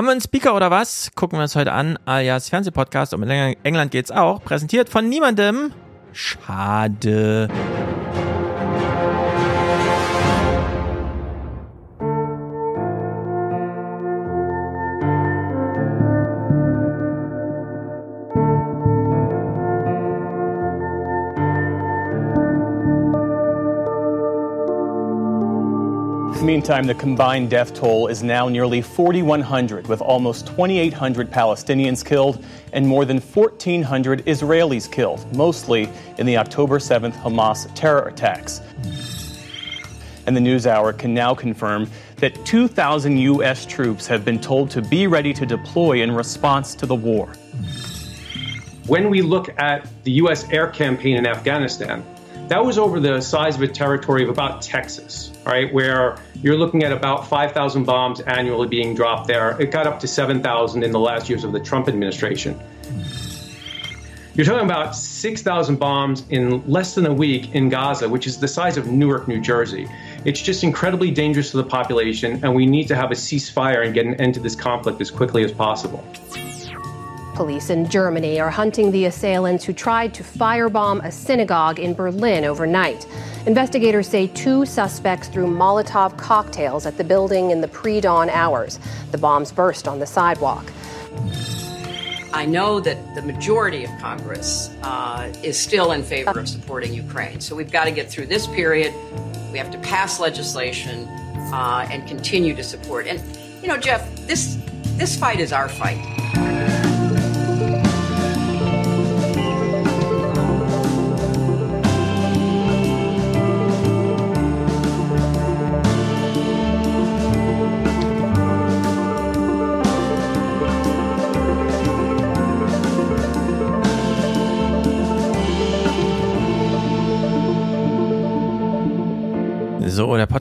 Haben wir einen Speaker oder was? Gucken wir uns heute an, alias Fernsehpodcast. In England geht's auch. Präsentiert von niemandem. Schade. Meantime, the combined death toll is now nearly 4,100, with almost 2,800 Palestinians killed and more than 1,400 Israelis killed, mostly in the October 7th Hamas terror attacks. And the NewsHour can now confirm that 2,000 U.S. troops have been told to be ready to deploy in response to the war. When we look at the U.S. air campaign in Afghanistan, that was over the size of a territory of about Texas, right, where you're looking at about 5,000 bombs annually being dropped there. It got up to 7,000 in the last years of the Trump administration. You're talking about 6,000 bombs in less than a week in Gaza, which is the size of Newark, New Jersey. It's just incredibly dangerous to the population, and we need to have a ceasefire and get an end to this conflict as quickly as possible. Police in Germany are hunting the assailants who tried to firebomb a synagogue in Berlin overnight. Investigators say two suspects threw Molotov cocktails at the building in the pre dawn hours. The bombs burst on the sidewalk. I know that the majority of Congress uh, is still in favor of supporting Ukraine. So we've got to get through this period. We have to pass legislation uh, and continue to support. And, you know, Jeff, this, this fight is our fight.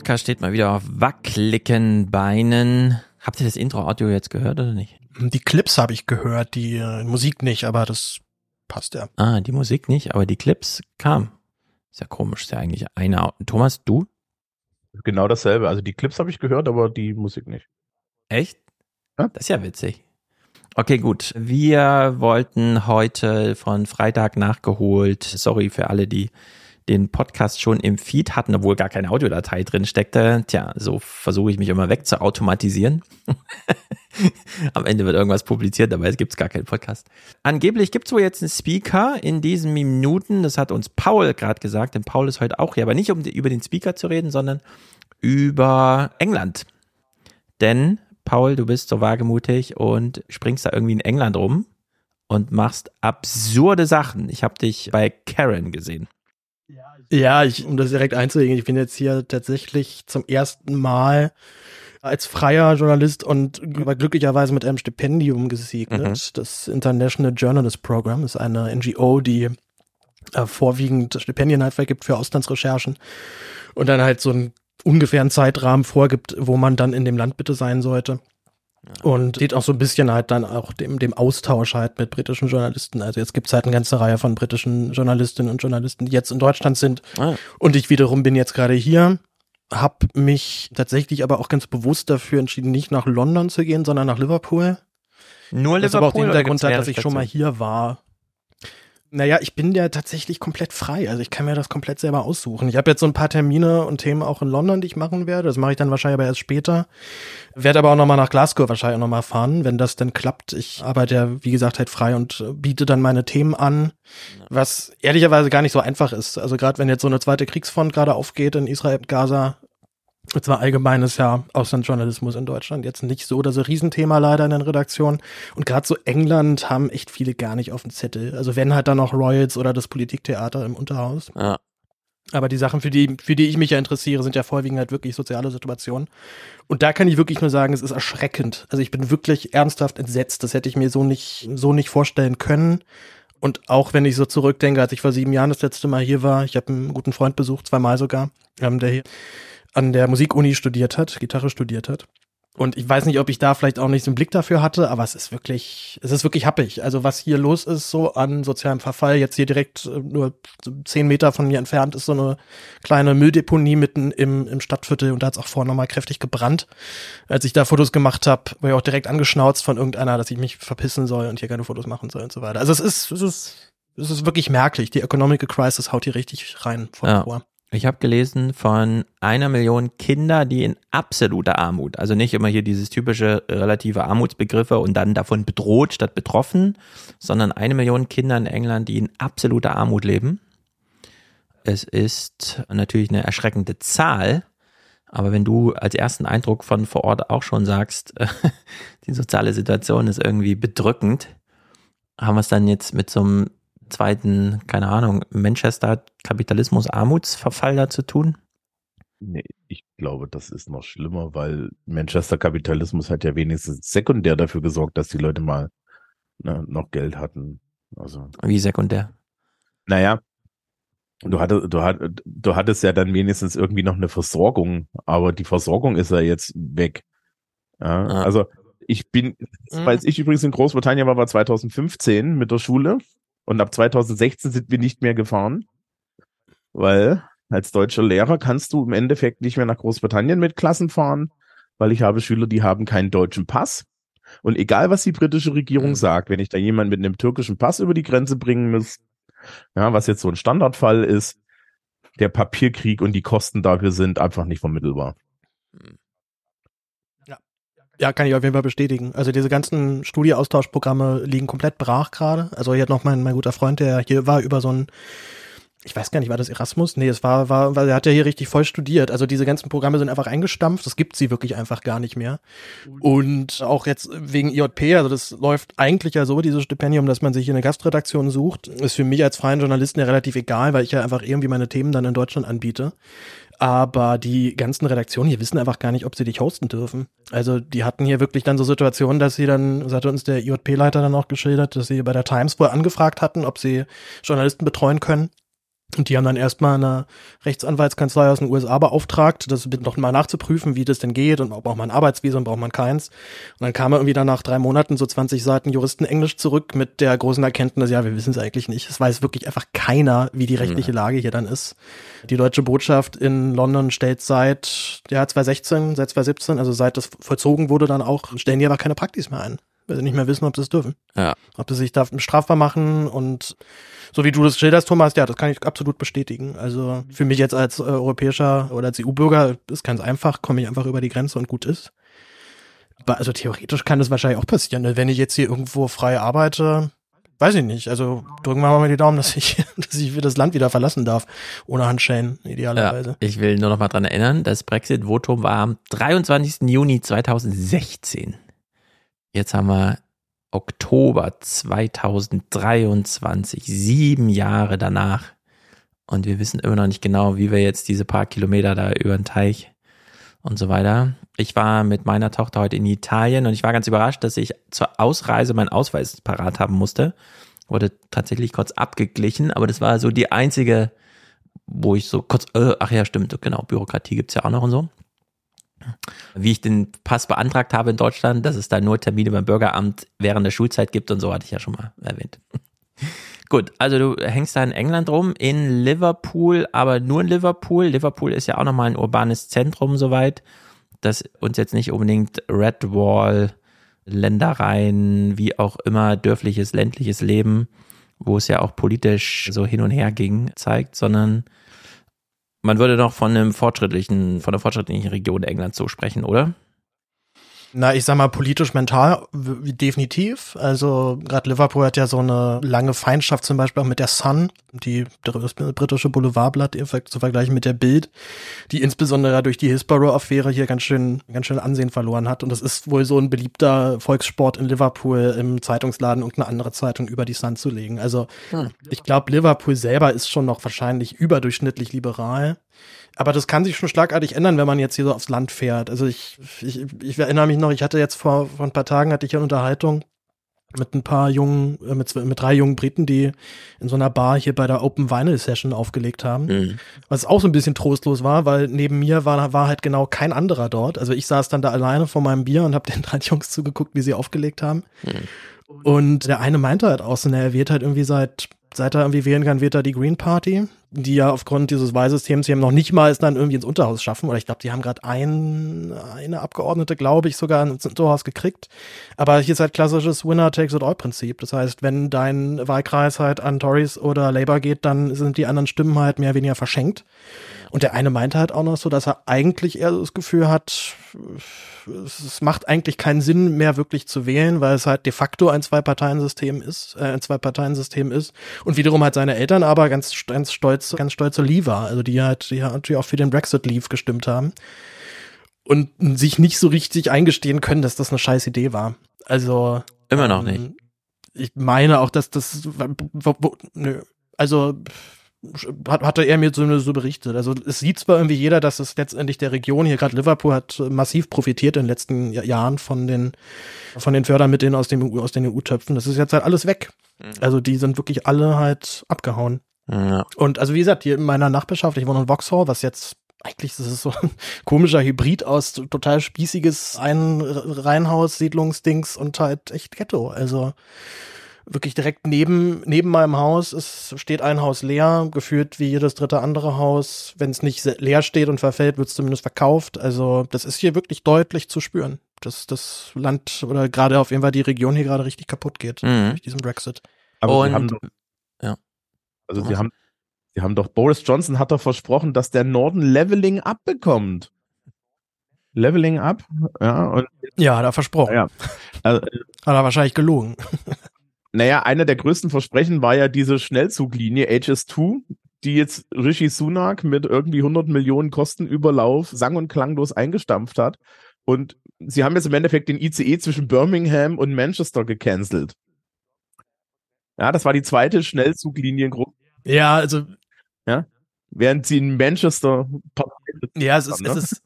Podcast steht mal wieder auf wackeligen Beinen. Habt ihr das Intro-Audio jetzt gehört oder nicht? Die Clips habe ich gehört, die äh, Musik nicht, aber das passt ja. Ah, die Musik nicht, aber die Clips kam. Ist ja komisch, ist ja eigentlich eine. Thomas, du? Genau dasselbe. Also die Clips habe ich gehört, aber die Musik nicht. Echt? Ja? Das ist ja witzig. Okay, gut. Wir wollten heute von Freitag nachgeholt. Sorry für alle, die den Podcast schon im Feed hatten, obwohl gar keine Audiodatei drin steckte. Tja, so versuche ich mich immer weg zu automatisieren. Am Ende wird irgendwas publiziert, dabei gibt es gar keinen Podcast. Angeblich gibt es wohl jetzt einen Speaker in diesen Minuten. Das hat uns Paul gerade gesagt, denn Paul ist heute auch hier, aber nicht um über den Speaker zu reden, sondern über England. Denn, Paul, du bist so wagemutig und springst da irgendwie in England rum und machst absurde Sachen. Ich habe dich bei Karen gesehen. Ja, ich, um das direkt einzulegen, ich bin jetzt hier tatsächlich zum ersten Mal als freier Journalist und glücklicherweise mit einem Stipendium gesegnet. Mhm. Das International Journalist Program ist eine NGO, die äh, vorwiegend Stipendien halt vergibt für Auslandsrecherchen und dann halt so einen ungefähren Zeitrahmen vorgibt, wo man dann in dem Land bitte sein sollte. Und sieht auch so ein bisschen halt dann auch dem, dem Austausch halt mit britischen Journalisten. Also jetzt gibt es halt eine ganze Reihe von britischen Journalistinnen und Journalisten, die jetzt in Deutschland sind. Ah. Und ich wiederum bin jetzt gerade hier, hab mich tatsächlich aber auch ganz bewusst dafür entschieden, nicht nach London zu gehen, sondern nach Liverpool. Nur Liverpool. Das aber auch den Hintergrund hat, dass ich schon mal hier war naja, ich bin ja tatsächlich komplett frei. Also ich kann mir das komplett selber aussuchen. Ich habe jetzt so ein paar Termine und Themen auch in London, die ich machen werde. Das mache ich dann wahrscheinlich aber erst später. Werde aber auch nochmal nach Glasgow wahrscheinlich auch nochmal fahren, wenn das denn klappt. Ich arbeite ja, wie gesagt, halt frei und biete dann meine Themen an, was ehrlicherweise gar nicht so einfach ist. Also gerade wenn jetzt so eine zweite Kriegsfront gerade aufgeht in Israel, Gaza, und zwar allgemeines ja Auslandsjournalismus in Deutschland. Jetzt nicht so das Riesenthema leider in den Redaktionen. Und gerade so England haben echt viele gar nicht auf dem Zettel. Also wenn halt dann noch Royals oder das Politiktheater im Unterhaus. Ja. Aber die Sachen, für die, für die ich mich ja interessiere, sind ja vorwiegend halt wirklich soziale Situationen. Und da kann ich wirklich nur sagen, es ist erschreckend. Also ich bin wirklich ernsthaft entsetzt. Das hätte ich mir so nicht, so nicht vorstellen können. Und auch wenn ich so zurückdenke, als ich vor sieben Jahren das letzte Mal hier war, ich habe einen guten Freund besucht, zweimal sogar, ähm, der hier an der Musikuni studiert hat, Gitarre studiert hat. Und ich weiß nicht, ob ich da vielleicht auch nicht so einen Blick dafür hatte, aber es ist wirklich, es ist wirklich happig. Also was hier los ist, so an sozialem Verfall, jetzt hier direkt äh, nur zehn Meter von mir entfernt ist so eine kleine Mülldeponie mitten im, im Stadtviertel und da hat es auch vorher nochmal kräftig gebrannt. Als ich da Fotos gemacht habe, war ich auch direkt angeschnauzt von irgendeiner, dass ich mich verpissen soll und hier keine Fotos machen soll und so weiter. Also es ist, es ist, es ist wirklich merklich. Die Economic Crisis haut hier richtig rein vor. Ja. Ich habe gelesen von einer Million Kinder, die in absoluter Armut, also nicht immer hier dieses typische relative Armutsbegriffe und dann davon bedroht statt betroffen, sondern eine Million Kinder in England, die in absoluter Armut leben. Es ist natürlich eine erschreckende Zahl, aber wenn du als ersten Eindruck von vor Ort auch schon sagst, die soziale Situation ist irgendwie bedrückend, haben wir es dann jetzt mit so einem zweiten, keine Ahnung, Manchester Kapitalismus Armutsverfall da zu tun? Nee, ich glaube, das ist noch schlimmer, weil Manchester Kapitalismus hat ja wenigstens sekundär dafür gesorgt, dass die Leute mal ne, noch Geld hatten. Also. Wie sekundär? Naja, du hattest, du, hattest, du hattest ja dann wenigstens irgendwie noch eine Versorgung, aber die Versorgung ist ja jetzt weg. Ja, ah. Also ich bin, mhm. als ich übrigens in Großbritannien war, war 2015 mit der Schule und ab 2016 sind wir nicht mehr gefahren, weil als deutscher Lehrer kannst du im Endeffekt nicht mehr nach Großbritannien mit Klassen fahren, weil ich habe Schüler, die haben keinen deutschen Pass. Und egal, was die britische Regierung sagt, wenn ich da jemanden mit einem türkischen Pass über die Grenze bringen muss, ja, was jetzt so ein Standardfall ist, der Papierkrieg und die Kosten dafür sind einfach nicht vermittelbar. Mhm. Ja, kann ich auf jeden Fall bestätigen. Also diese ganzen Studieaustauschprogramme liegen komplett brach gerade. Also hier hat noch mein, mein guter Freund, der hier war über so ein ich weiß gar nicht, war das Erasmus? Nee, es war, war, weil er hat ja hier richtig voll studiert. Also diese ganzen Programme sind einfach eingestampft. Das gibt sie wirklich einfach gar nicht mehr. Und auch jetzt wegen IJP, also das läuft eigentlich ja so, dieses Stipendium, dass man sich eine Gastredaktion sucht, ist für mich als freien Journalisten ja relativ egal, weil ich ja einfach irgendwie meine Themen dann in Deutschland anbiete. Aber die ganzen Redaktionen hier wissen einfach gar nicht, ob sie dich hosten dürfen. Also die hatten hier wirklich dann so Situationen, dass sie dann, das hatte uns der IJP-Leiter dann auch geschildert, dass sie bei der Times wohl angefragt hatten, ob sie Journalisten betreuen können. Und die haben dann erstmal eine Rechtsanwaltskanzlei aus den USA beauftragt, das noch mal nachzuprüfen, wie das denn geht und braucht man ein Arbeitsvisum, braucht man keins. Und dann kam er irgendwie dann nach drei Monaten so 20 Seiten Juristen Englisch zurück mit der großen Erkenntnis, ja, wir wissen es eigentlich nicht. Es weiß wirklich einfach keiner, wie die rechtliche Lage hier dann ist. Die deutsche Botschaft in London stellt seit, ja, 2016, seit 2017, also seit das vollzogen wurde dann auch, stellen die aber keine Praktis mehr ein weil sie nicht mehr wissen, ob sie es dürfen. Ja. Ob sie sich da strafbar machen und so wie du das schilderst, Thomas, ja, das kann ich absolut bestätigen. Also für mich jetzt als äh, europäischer oder als EU-Bürger ist ganz einfach, komme ich einfach über die Grenze und gut ist. Aber also theoretisch kann das wahrscheinlich auch passieren. Ne? Wenn ich jetzt hier irgendwo frei arbeite, weiß ich nicht. Also drücken wir mal die Daumen, dass ich, dass ich das Land wieder verlassen darf. Ohne Handschellen, idealerweise. Ja, ich will nur noch mal dran erinnern, das Brexit-Votum war am 23. Juni 2016. Jetzt haben wir Oktober 2023, sieben Jahre danach. Und wir wissen immer noch nicht genau, wie wir jetzt diese paar Kilometer da über den Teich und so weiter. Ich war mit meiner Tochter heute in Italien und ich war ganz überrascht, dass ich zur Ausreise meinen Ausweis parat haben musste. Wurde tatsächlich kurz abgeglichen, aber das war so die einzige, wo ich so kurz, äh, ach ja, stimmt, genau, Bürokratie gibt's ja auch noch und so wie ich den Pass beantragt habe in Deutschland, dass es da nur Termine beim Bürgeramt während der Schulzeit gibt und so hatte ich ja schon mal erwähnt. Gut, also du hängst da in England rum, in Liverpool, aber nur in Liverpool. Liverpool ist ja auch nochmal ein urbanes Zentrum soweit, dass uns jetzt nicht unbedingt Red Wall, Ländereien, wie auch immer, dörfliches, ländliches Leben, wo es ja auch politisch so hin und her ging, zeigt, sondern man würde noch von einem fortschrittlichen, von einer fortschrittlichen Region Englands so sprechen, oder? Na, ich sag mal, politisch mental definitiv. Also gerade Liverpool hat ja so eine lange Feindschaft zum Beispiel auch mit der Sun, die das britische Boulevardblatt zu vergleichen mit der Bild, die insbesondere durch die Hillsborough-Affäre hier ganz schön, ganz schön Ansehen verloren hat. Und das ist wohl so ein beliebter Volkssport in Liverpool, im Zeitungsladen irgendeine andere Zeitung über die Sun zu legen. Also hm. ich glaube, Liverpool selber ist schon noch wahrscheinlich überdurchschnittlich liberal. Aber das kann sich schon schlagartig ändern, wenn man jetzt hier so aufs Land fährt. Also ich, ich, ich erinnere mich noch, ich hatte jetzt vor, vor ein paar Tagen hatte ich eine Unterhaltung mit ein paar jungen, äh, mit, mit drei jungen Briten, die in so einer Bar hier bei der Open Vinyl Session aufgelegt haben. Mhm. Was auch so ein bisschen trostlos war, weil neben mir war, war halt genau kein anderer dort. Also ich saß dann da alleine vor meinem Bier und habe den drei Jungs zugeguckt, wie sie aufgelegt haben. Mhm. Und der eine meinte halt auch so, er wird halt irgendwie seit seit er irgendwie wählen kann, wird er die Green Party, die ja aufgrund dieses Wahlsystems hier noch nicht mal es dann irgendwie ins Unterhaus schaffen. Oder ich glaube, die haben gerade ein, eine Abgeordnete, glaube ich, sogar ins Unterhaus gekriegt. Aber hier ist halt klassisches Winner-Takes-it-all-Prinzip. Das heißt, wenn dein Wahlkreis halt an Tories oder Labour geht, dann sind die anderen Stimmen halt mehr oder weniger verschenkt. Und der eine meinte halt auch noch so, dass er eigentlich eher das Gefühl hat, es macht eigentlich keinen Sinn mehr wirklich zu wählen, weil es halt de facto ein Zwei-Parteien-System ist, äh, ein Zwei-Parteien-System ist. Und wiederum halt seine Eltern aber ganz, ganz stolz, ganz stolze Leaver, also die halt, die halt natürlich auch für den Brexit-Leave gestimmt haben. Und sich nicht so richtig eingestehen können, dass das eine scheiß Idee war. Also. Immer noch ähm, nicht. Ich meine auch, dass das, nö. Also, hat, hatte er mir so, so berichtet. Also es sieht zwar irgendwie jeder, dass es letztendlich der Region hier gerade Liverpool hat massiv profitiert in den letzten Jahren von den von den Fördermitteln aus dem aus den EU-Töpfen. Das ist jetzt halt alles weg. Mhm. Also die sind wirklich alle halt abgehauen. Ja. Und also wie gesagt, hier in meiner Nachbarschaft, ich wohne in Vauxhall, was jetzt eigentlich das ist so ein komischer Hybrid aus total spießiges Ein Reihenhaus, Siedlungsdings und halt echt Ghetto. Also wirklich direkt neben, neben meinem Haus ist, steht ein Haus leer, geführt wie jedes dritte andere Haus. Wenn es nicht leer steht und verfällt, wird es zumindest verkauft. Also das ist hier wirklich deutlich zu spüren, dass das Land oder gerade auf jeden Fall die Region hier gerade richtig kaputt geht mhm. durch diesen Brexit. Aber und, sie haben doch, ja. Also sie haben, sie haben doch, Boris Johnson hat doch versprochen, dass der Norden Leveling abbekommt. Leveling up, ja. Und, ja, hat er versprochen. Ja. Also, hat er wahrscheinlich gelogen. Naja, einer der größten Versprechen war ja diese Schnellzuglinie HS2, die jetzt Rishi Sunak mit irgendwie 100 Millionen Kostenüberlauf sang- und klanglos eingestampft hat. Und sie haben jetzt im Endeffekt den ICE zwischen Birmingham und Manchester gecancelt. Ja, das war die zweite Schnellzugliniengruppe. Ja, also. Ja. Während sie in Manchester. Ja, es ist, haben, ne? es ist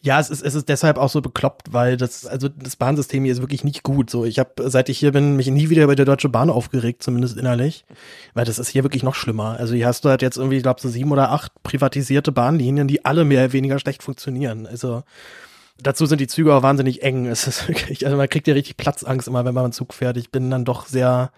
ja, es ist, es ist deshalb auch so bekloppt, weil das, also das Bahnsystem hier ist wirklich nicht gut. So, ich habe, seit ich hier bin, mich nie wieder über die Deutsche Bahn aufgeregt, zumindest innerlich. Weil das ist hier wirklich noch schlimmer. Also hier hast du halt jetzt irgendwie, ich glaube, so sieben oder acht privatisierte Bahnlinien, die alle mehr oder weniger schlecht funktionieren. Also dazu sind die Züge auch wahnsinnig eng. Es ist wirklich, also man kriegt ja richtig Platzangst immer, wenn man einen Zug fährt. Ich bin dann doch sehr,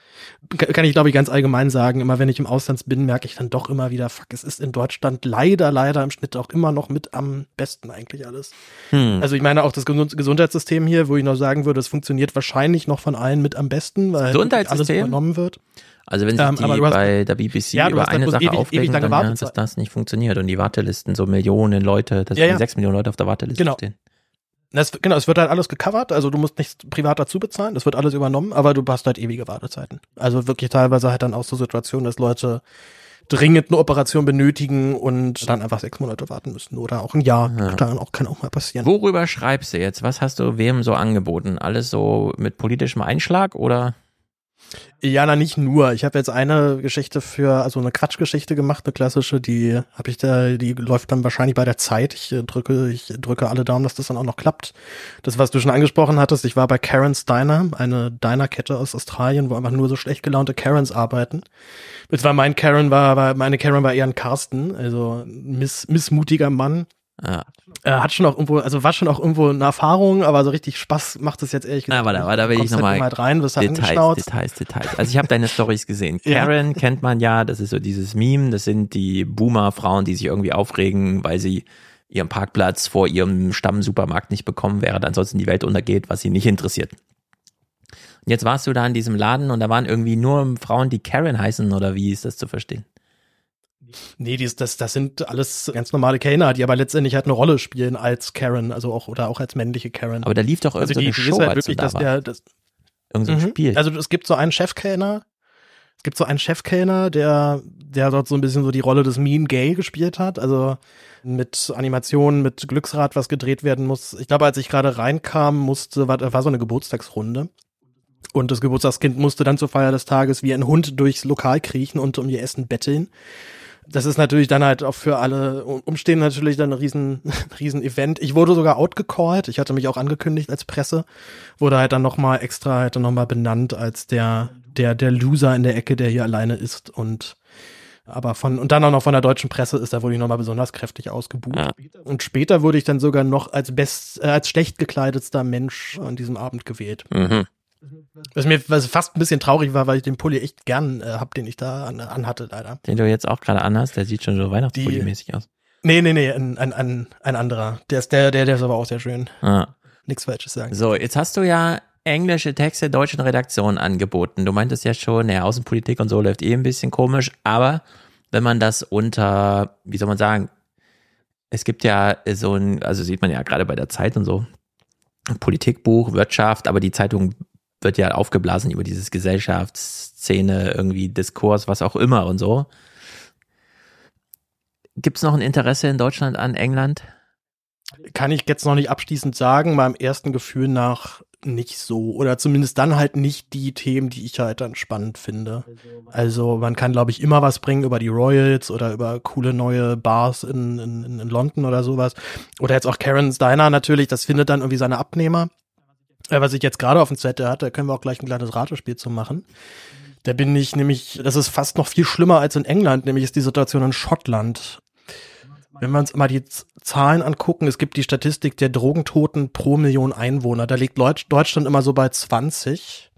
kann ich glaube ich ganz allgemein sagen, immer wenn ich im Ausland bin, merke ich dann doch immer wieder, fuck, es ist in Deutschland leider, leider im Schnitt auch immer noch mit am besten eigentlich alles. Hm. Also ich meine auch das Gesundheitssystem hier, wo ich noch sagen würde, es funktioniert wahrscheinlich noch von allen mit am besten, weil alles übernommen wird. Also wenn sich ähm, die hast, bei der BBC ja, über eine Sache ewig, aufregen, ewig dann ja, dass das nicht funktioniert und die Wartelisten so Millionen Leute, dass ja, ja. sechs Millionen Leute auf der Warteliste genau. stehen. Das, genau, es wird halt alles gecovert, also du musst nichts privat dazu bezahlen, das wird alles übernommen, aber du hast halt ewige Wartezeiten. Also wirklich teilweise halt dann auch so Situationen, dass Leute dringend eine Operation benötigen und dann einfach sechs Monate warten müssen oder auch ein Jahr. Ja. Kann, auch, kann auch mal passieren. Worüber schreibst du jetzt? Was hast du wem so angeboten? Alles so mit politischem Einschlag oder? Ja, na nicht nur. Ich habe jetzt eine Geschichte für, also eine Quatschgeschichte gemacht, eine klassische, die habe ich da, die läuft dann wahrscheinlich bei der Zeit. Ich äh, drücke, ich drücke alle Daumen, dass das dann auch noch klappt. Das, was du schon angesprochen hattest, ich war bei Karen's Diner, eine Diner-Kette aus Australien, wo einfach nur so schlecht gelaunte Karens arbeiten. Jetzt war mein Karen war, war meine Karen war eher ein Carsten, also miss, missmutiger Mann, ja. Er hat schon auch irgendwo, also war schon auch irgendwo eine Erfahrung, aber so richtig Spaß macht es jetzt ehrlich gesagt. Ja, warte, da will ich nochmal halt rein, wirst halt Details, Details, Details. Also ich habe deine Stories gesehen. Karen ja. kennt man ja, das ist so dieses Meme, das sind die Boomer-Frauen, die sich irgendwie aufregen, weil sie ihren Parkplatz vor ihrem Stammsupermarkt nicht bekommen, während ansonsten die Welt untergeht, was sie nicht interessiert. Und jetzt warst du da in diesem Laden und da waren irgendwie nur Frauen, die Karen heißen, oder wie ist das zu verstehen? Nee, dies, das, das sind alles ganz normale Kellner, die aber letztendlich halt eine Rolle spielen als Karen, also auch oder auch als männliche Karen. Aber da lief doch irgendwie also die, Show, halt wirklich, dass der, das, irgend so ein mhm. Spiel. Also es gibt so einen Chefkellner, es gibt so einen Chefkellner, der, der dort so ein bisschen so die Rolle des Mean Gay gespielt hat, also mit Animationen, mit Glücksrad, was gedreht werden muss. Ich glaube, als ich gerade reinkam, musste, war, war so eine Geburtstagsrunde. Und das Geburtstagskind musste dann zur Feier des Tages wie ein Hund durchs Lokal kriechen und um ihr Essen betteln. Das ist natürlich dann halt auch für alle Umstehenden natürlich dann ein riesen, riesen Event. Ich wurde sogar outgecallt. Ich hatte mich auch angekündigt als Presse. Wurde halt dann nochmal extra, halt dann nochmal benannt als der, der, der Loser in der Ecke, der hier alleine ist und aber von, und dann auch noch von der deutschen Presse ist, da wurde ich nochmal besonders kräftig ausgebucht. Ja. Und später wurde ich dann sogar noch als best, äh, als schlecht gekleidetster Mensch an diesem Abend gewählt. Mhm. Was mir was fast ein bisschen traurig war, weil ich den Pulli echt gern äh, hab, den ich da an, anhatte, leider. Den du jetzt auch gerade anhast, der sieht schon so Weihnachtspulli-mäßig aus. Nee, nee, nee, ein, ein, ein, ein anderer. Der ist, der, der, der ist aber auch sehr schön. Ah. Nichts Falsches sagen. So, jetzt hast du ja englische Texte deutschen Redaktionen angeboten. Du meintest ja schon, ja, Außenpolitik und so läuft eh ein bisschen komisch, aber wenn man das unter, wie soll man sagen, es gibt ja so ein, also sieht man ja gerade bei der Zeit und so, Politikbuch, Wirtschaft, aber die Zeitung wird ja aufgeblasen über dieses Gesellschaftsszene, irgendwie Diskurs, was auch immer und so. Gibt es noch ein Interesse in Deutschland an England? Kann ich jetzt noch nicht abschließend sagen, meinem ersten Gefühl nach nicht so. Oder zumindest dann halt nicht die Themen, die ich halt dann spannend finde. Also man kann, glaube ich, immer was bringen über die Royals oder über coole neue Bars in, in, in London oder sowas. Oder jetzt auch Karen's Diner natürlich, das findet dann irgendwie seine Abnehmer. Äh, was ich jetzt gerade auf dem Zettel hatte, da können wir auch gleich ein kleines Ratespiel zu machen. Da bin ich nämlich, das ist fast noch viel schlimmer als in England, nämlich ist die Situation in Schottland. Wenn wir uns mal die Zahlen angucken, es gibt die Statistik der Drogentoten pro Million Einwohner. Da liegt Deutschland immer so bei 20.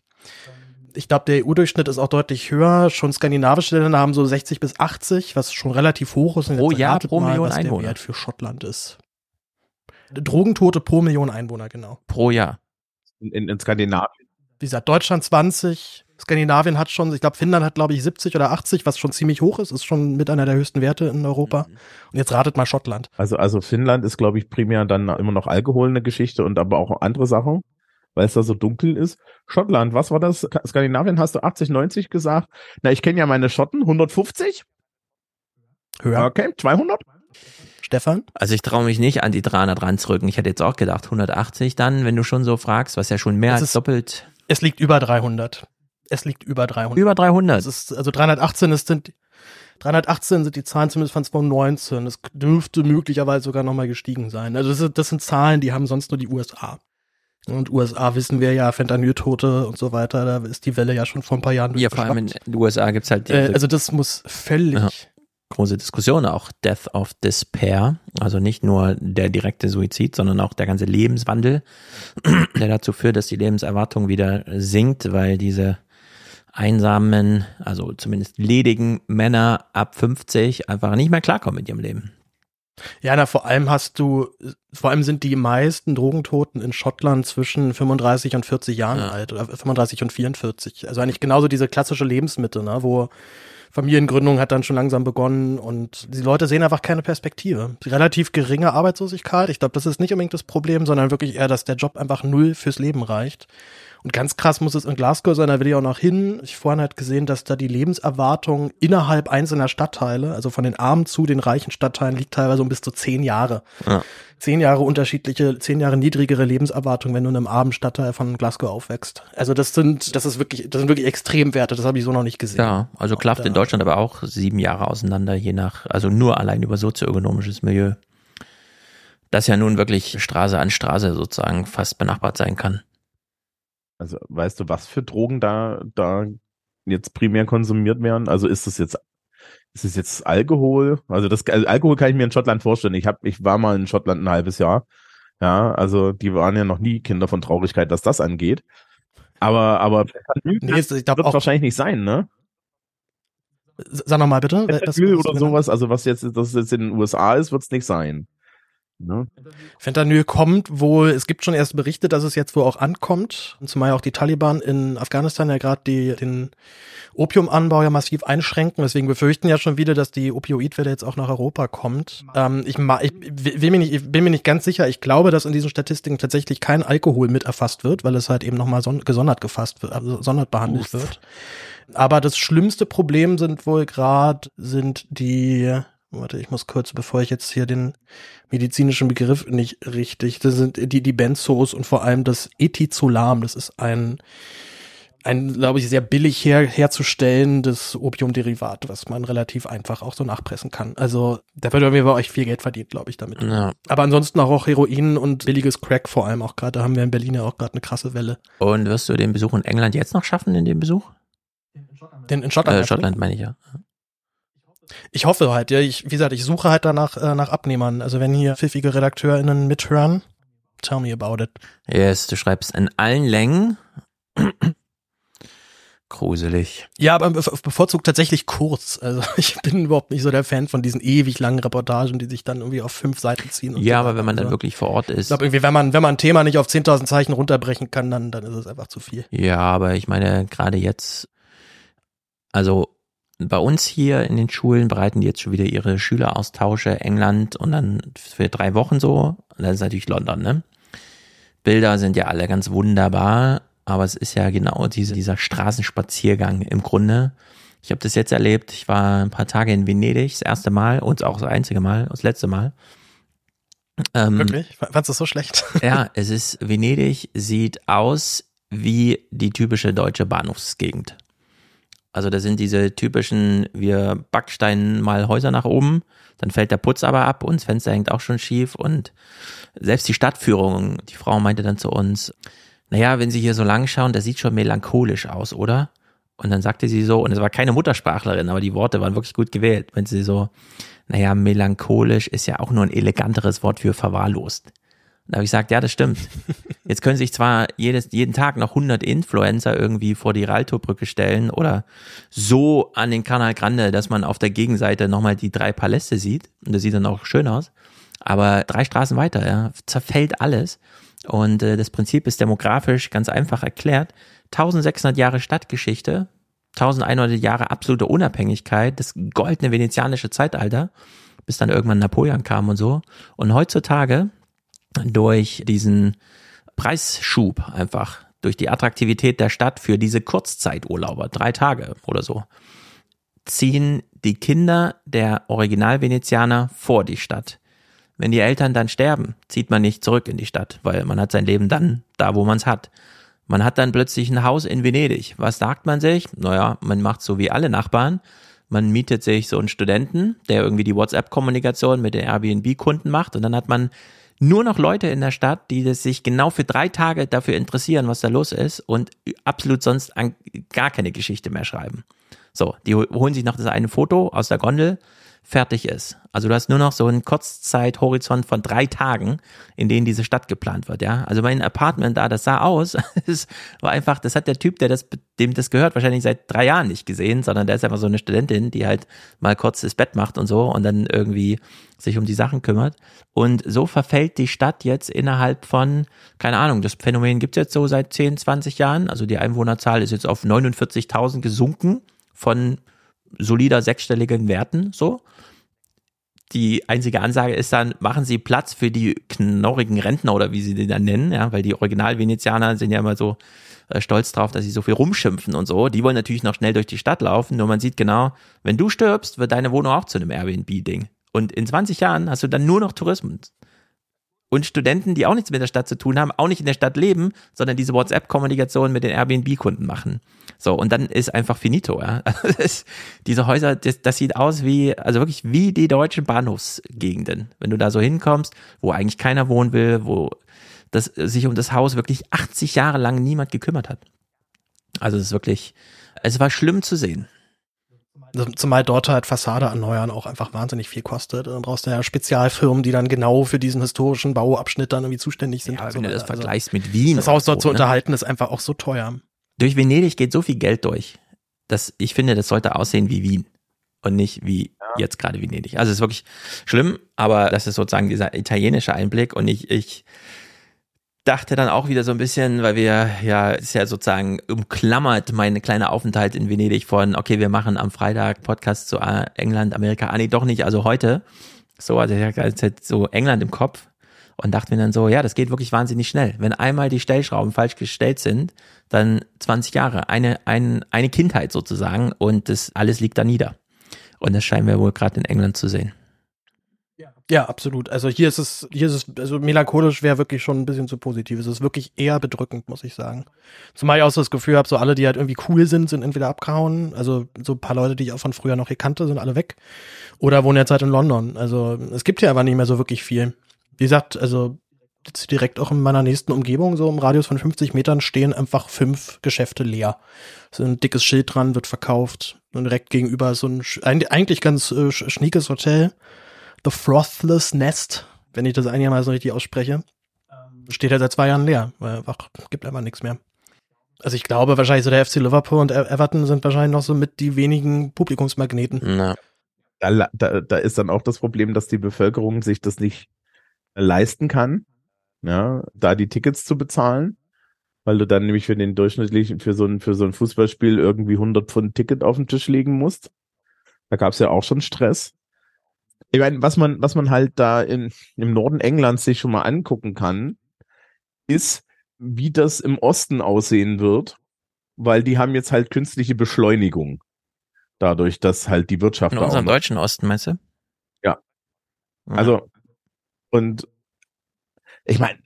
Ich glaube, der EU-Durchschnitt ist auch deutlich höher. Schon skandinavische Länder haben so 60 bis 80, was schon relativ hoch ist. Pro Jahr pro mal, Million was Einwohner. Der Wert für Schottland ist. Drogentote pro Million Einwohner, genau. Pro Jahr. In, in, in Skandinavien. Wie gesagt, Deutschland 20, Skandinavien hat schon, ich glaube, Finnland hat, glaube ich, 70 oder 80, was schon ziemlich hoch ist, ist schon mit einer der höchsten Werte in Europa. Mhm. Und jetzt ratet mal Schottland. Also, also Finnland ist, glaube ich, primär dann immer noch Alkohol eine Geschichte und aber auch andere Sachen, weil es da so dunkel ist. Schottland, was war das? Skandinavien hast du 80, 90 gesagt? Na, ich kenne ja meine Schotten, 150? Höher. Okay, 200? Stefan? Also ich traue mich nicht an die 300 ranzurücken. Ich hätte jetzt auch gedacht 180 dann, wenn du schon so fragst, was ja schon mehr es als ist, doppelt. Es liegt über 300. Es liegt über 300. Über 300. Das ist, also 318 ist, sind, 318 sind die Zahlen zumindest von 2019. Das dürfte möglicherweise sogar nochmal gestiegen sein. Also das, ist, das sind Zahlen, die haben sonst nur die USA. Und USA wissen wir ja, Fentanyl-Tote und so weiter, da ist die Welle ja schon vor ein paar Jahren Ja, vor allem in den USA gibt's halt die, äh, Also das muss völlig ja. Große Diskussion, auch Death of Despair, also nicht nur der direkte Suizid, sondern auch der ganze Lebenswandel, der dazu führt, dass die Lebenserwartung wieder sinkt, weil diese einsamen, also zumindest ledigen Männer ab 50 einfach nicht mehr klarkommen mit ihrem Leben. Ja, na, vor allem hast du, vor allem sind die meisten Drogentoten in Schottland zwischen 35 und 40 Jahren ja. alt oder 35 und 44. Also eigentlich genauso diese klassische Lebensmitte, ne, wo Familiengründung hat dann schon langsam begonnen und die Leute sehen einfach keine Perspektive. Relativ geringe Arbeitslosigkeit, ich glaube, das ist nicht unbedingt das Problem, sondern wirklich eher, dass der Job einfach null fürs Leben reicht. Und ganz krass muss es in Glasgow sein, da will ich auch noch hin. Ich vorhin halt gesehen, dass da die Lebenserwartung innerhalb einzelner Stadtteile, also von den armen zu den reichen Stadtteilen, liegt teilweise um bis zu zehn Jahre. Ja. Zehn Jahre unterschiedliche, zehn Jahre niedrigere Lebenserwartung, wenn du in einem armen Stadtteil von Glasgow aufwächst. Also das sind, das ist wirklich, das sind wirklich Extremwerte, das habe ich so noch nicht gesehen. Ja, also klafft in Deutschland aber auch sieben Jahre auseinander, je nach, also nur allein über sozioökonomisches Milieu. Das ja nun wirklich Straße an Straße sozusagen fast benachbart sein kann. Also weißt du, was für Drogen da, da jetzt primär konsumiert werden? Also ist es jetzt, ist es jetzt Alkohol? Also das also Alkohol kann ich mir in Schottland vorstellen. Ich hab, ich war mal in Schottland ein halbes Jahr. Ja, also die waren ja noch nie Kinder von Traurigkeit, was das angeht. Aber, aber nee, ich wird wahrscheinlich nicht sein, ne? Sag nochmal bitte. Was, oder sowas, also was jetzt, das jetzt in den USA ist, wird es nicht sein. Ne? Fentanyl kommt wohl, es gibt schon erst Berichte, dass es jetzt wohl auch ankommt. Und zumal auch die Taliban in Afghanistan ja gerade den Opiumanbau ja massiv einschränken. Deswegen befürchten ja schon wieder, dass die Opioidwelle jetzt auch nach Europa kommt. Ähm, ich, ich, will mir nicht, ich bin mir nicht ganz sicher. Ich glaube, dass in diesen Statistiken tatsächlich kein Alkohol mit erfasst wird, weil es halt eben nochmal son gesondert gefasst wird, also gesondert behandelt Uff. wird. Aber das schlimmste Problem sind wohl gerade, sind die Warte, ich muss kurz, bevor ich jetzt hier den medizinischen Begriff nicht richtig, das sind die, die Benzos und vor allem das Etizolam, das ist ein, ein, glaube ich, sehr billig her, herzustellendes Opiumderivat, was man relativ einfach auch so nachpressen kann. Also da wird irgendwie bei euch viel Geld verdient, glaube ich, damit. Ja. Aber ansonsten auch, auch Heroin und billiges Crack vor allem auch gerade. Da haben wir in Berlin ja auch gerade eine krasse Welle. Und wirst du den Besuch in England jetzt noch schaffen, in dem Besuch? Den in Schottland? Äh, Schottland meine ich ja. Ich hoffe halt, ja. Ich, wie gesagt, ich suche halt danach äh, nach Abnehmern. Also wenn hier pfiffige RedakteurInnen mithören, tell me about it. Yes, du schreibst in allen Längen Gruselig. Ja, aber bevorzugt tatsächlich kurz. Also ich bin überhaupt nicht so der Fan von diesen ewig langen Reportagen, die sich dann irgendwie auf fünf Seiten ziehen. ja, so aber wenn man dann also, wirklich vor Ort ist. Ich glaube irgendwie, wenn man, wenn man ein Thema nicht auf 10.000 Zeichen runterbrechen kann, dann, dann ist es einfach zu viel. Ja, aber ich meine, gerade jetzt, also bei uns hier in den Schulen bereiten die jetzt schon wieder ihre Schüleraustausche England und dann für drei Wochen so. Und das ist natürlich London, ne? Bilder sind ja alle ganz wunderbar, aber es ist ja genau diese, dieser Straßenspaziergang im Grunde. Ich habe das jetzt erlebt. Ich war ein paar Tage in Venedig, das erste Mal und auch das einzige Mal, das letzte Mal. Ähm, Wirklich? Fandest du das so schlecht? ja, es ist, Venedig sieht aus wie die typische deutsche Bahnhofsgegend. Also da sind diese typischen, wir Backsteinen mal Häuser nach oben, dann fällt der Putz aber ab und das Fenster hängt auch schon schief und selbst die Stadtführung, die Frau meinte dann zu uns, naja, wenn Sie hier so lang schauen, das sieht schon melancholisch aus, oder? Und dann sagte sie so, und es war keine Muttersprachlerin, aber die Worte waren wirklich gut gewählt, wenn sie so, naja, melancholisch ist ja auch nur ein eleganteres Wort für verwahrlost. Da habe ich gesagt, ja, das stimmt. Jetzt können sich zwar jedes, jeden Tag noch 100 Influencer irgendwie vor die Ralto-Brücke stellen oder so an den Canal Grande, dass man auf der Gegenseite nochmal die drei Paläste sieht. Und das sieht dann auch schön aus. Aber drei Straßen weiter, ja, zerfällt alles. Und äh, das Prinzip ist demografisch ganz einfach erklärt. 1600 Jahre Stadtgeschichte, 1100 Jahre absolute Unabhängigkeit, das goldene venezianische Zeitalter, bis dann irgendwann Napoleon kam und so. Und heutzutage durch diesen Preisschub einfach, durch die Attraktivität der Stadt für diese Kurzzeiturlauber, drei Tage oder so, ziehen die Kinder der Original-Venezianer vor die Stadt. Wenn die Eltern dann sterben, zieht man nicht zurück in die Stadt, weil man hat sein Leben dann da, wo man es hat. Man hat dann plötzlich ein Haus in Venedig. Was sagt man sich? Naja, man macht so wie alle Nachbarn. Man mietet sich so einen Studenten, der irgendwie die WhatsApp-Kommunikation mit den Airbnb-Kunden macht und dann hat man nur noch Leute in der Stadt, die sich genau für drei Tage dafür interessieren, was da los ist und absolut sonst an, gar keine Geschichte mehr schreiben. So, die holen sich noch das eine Foto aus der Gondel, fertig ist. Also du hast nur noch so einen Kurzzeithorizont von drei Tagen, in denen diese Stadt geplant wird, ja. Also mein Apartment da, das sah aus, es war einfach, das hat der Typ, der das, dem das gehört, wahrscheinlich seit drei Jahren nicht gesehen, sondern der ist einfach so eine Studentin, die halt mal kurz das Bett macht und so und dann irgendwie sich um die Sachen kümmert. Und so verfällt die Stadt jetzt innerhalb von, keine Ahnung, das Phänomen gibt es jetzt so seit 10, 20 Jahren. Also die Einwohnerzahl ist jetzt auf 49.000 gesunken von solider sechsstelligen Werten, so die einzige Ansage ist dann, machen Sie Platz für die knorrigen Rentner oder wie sie die dann nennen, ja, weil die Original-Venezianer sind ja immer so äh, stolz drauf, dass sie so viel rumschimpfen und so. Die wollen natürlich noch schnell durch die Stadt laufen, nur man sieht genau, wenn du stirbst, wird deine Wohnung auch zu einem Airbnb-Ding. Und in 20 Jahren hast du dann nur noch Tourismus und Studenten, die auch nichts mit der Stadt zu tun haben, auch nicht in der Stadt leben, sondern diese WhatsApp-Kommunikation mit den Airbnb-Kunden machen. So, und dann ist einfach finito, ja. Das, diese Häuser, das, das sieht aus wie, also wirklich wie die deutschen Bahnhofsgegenden. Wenn du da so hinkommst, wo eigentlich keiner wohnen will, wo das, sich um das Haus wirklich 80 Jahre lang niemand gekümmert hat. Also es ist wirklich, es war schlimm zu sehen. Zumal dort halt Fassade erneuern auch einfach wahnsinnig viel kostet. Dann brauchst du ja Spezialfirmen, die dann genau für diesen historischen Bauabschnitt dann irgendwie zuständig sind. Ja, wenn du das also vergleichst mit Wien. Das Haus dort so, zu ne? unterhalten ist einfach auch so teuer. Durch Venedig geht so viel Geld durch, dass ich finde, das sollte aussehen wie Wien und nicht wie ja. jetzt gerade Venedig. Also es ist wirklich schlimm, aber das ist sozusagen dieser italienische Einblick und ich, ich dachte dann auch wieder so ein bisschen, weil wir ja, ist ja sozusagen umklammert mein kleiner Aufenthalt in Venedig von, okay, wir machen am Freitag Podcast zu England, Amerika, ah nee, doch nicht, also heute. So, also ich hatte jetzt so England im Kopf und dachte mir dann so, ja, das geht wirklich wahnsinnig schnell. Wenn einmal die Stellschrauben falsch gestellt sind, dann 20 Jahre, eine, ein, eine Kindheit sozusagen und das alles liegt da nieder. Und das scheinen wir wohl gerade in England zu sehen. Ja, absolut. Also hier ist es, hier ist es, also melancholisch wäre wirklich schon ein bisschen zu positiv. Es ist wirklich eher bedrückend, muss ich sagen. Zumal ich auch so das Gefühl habe, so alle, die halt irgendwie cool sind, sind entweder abgehauen. Also so ein paar Leute, die ich auch von früher noch hier kannte, sind alle weg. Oder wohnen jetzt halt in London. Also es gibt hier aber nicht mehr so wirklich viel. Wie gesagt, also direkt auch in meiner nächsten Umgebung, so im Radius von 50 Metern, stehen einfach fünf Geschäfte leer. So ein dickes Schild dran, wird verkauft. Und direkt gegenüber ist so ein eigentlich ganz äh, schniekes Hotel The Frothless Nest, wenn ich das einigermaßen richtig ausspreche, steht ja seit zwei Jahren leer, weil einfach gibt einfach nichts mehr. Also ich glaube wahrscheinlich so der FC Liverpool und Everton sind wahrscheinlich noch so mit die wenigen Publikumsmagneten. Na. Da, da, da ist dann auch das Problem, dass die Bevölkerung sich das nicht leisten kann, ja, da die Tickets zu bezahlen, weil du dann nämlich für den durchschnittlichen, für so ein, für so ein Fußballspiel irgendwie 100 Pfund Ticket auf den Tisch legen musst. Da gab es ja auch schon Stress ich meine, was man, was man halt da in, im Norden Englands sich schon mal angucken kann, ist, wie das im Osten aussehen wird, weil die haben jetzt halt künstliche Beschleunigung. Dadurch, dass halt die Wirtschaft. In unserem deutschen Osten, meinst du? Ja. Also, und ich meine,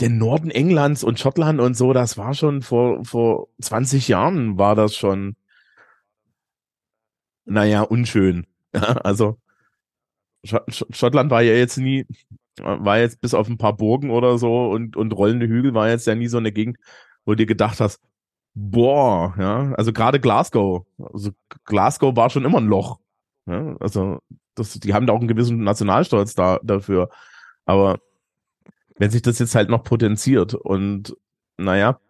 der Norden Englands und Schottland und so, das war schon vor, vor 20 Jahren war das schon naja, unschön. also Schottland war ja jetzt nie, war jetzt bis auf ein paar Burgen oder so und, und rollende Hügel war jetzt ja nie so eine Gegend, wo du dir gedacht hast, boah, ja, also gerade Glasgow, also Glasgow war schon immer ein Loch. Ja, also das, die haben da auch einen gewissen Nationalstolz da dafür. Aber wenn sich das jetzt halt noch potenziert und naja,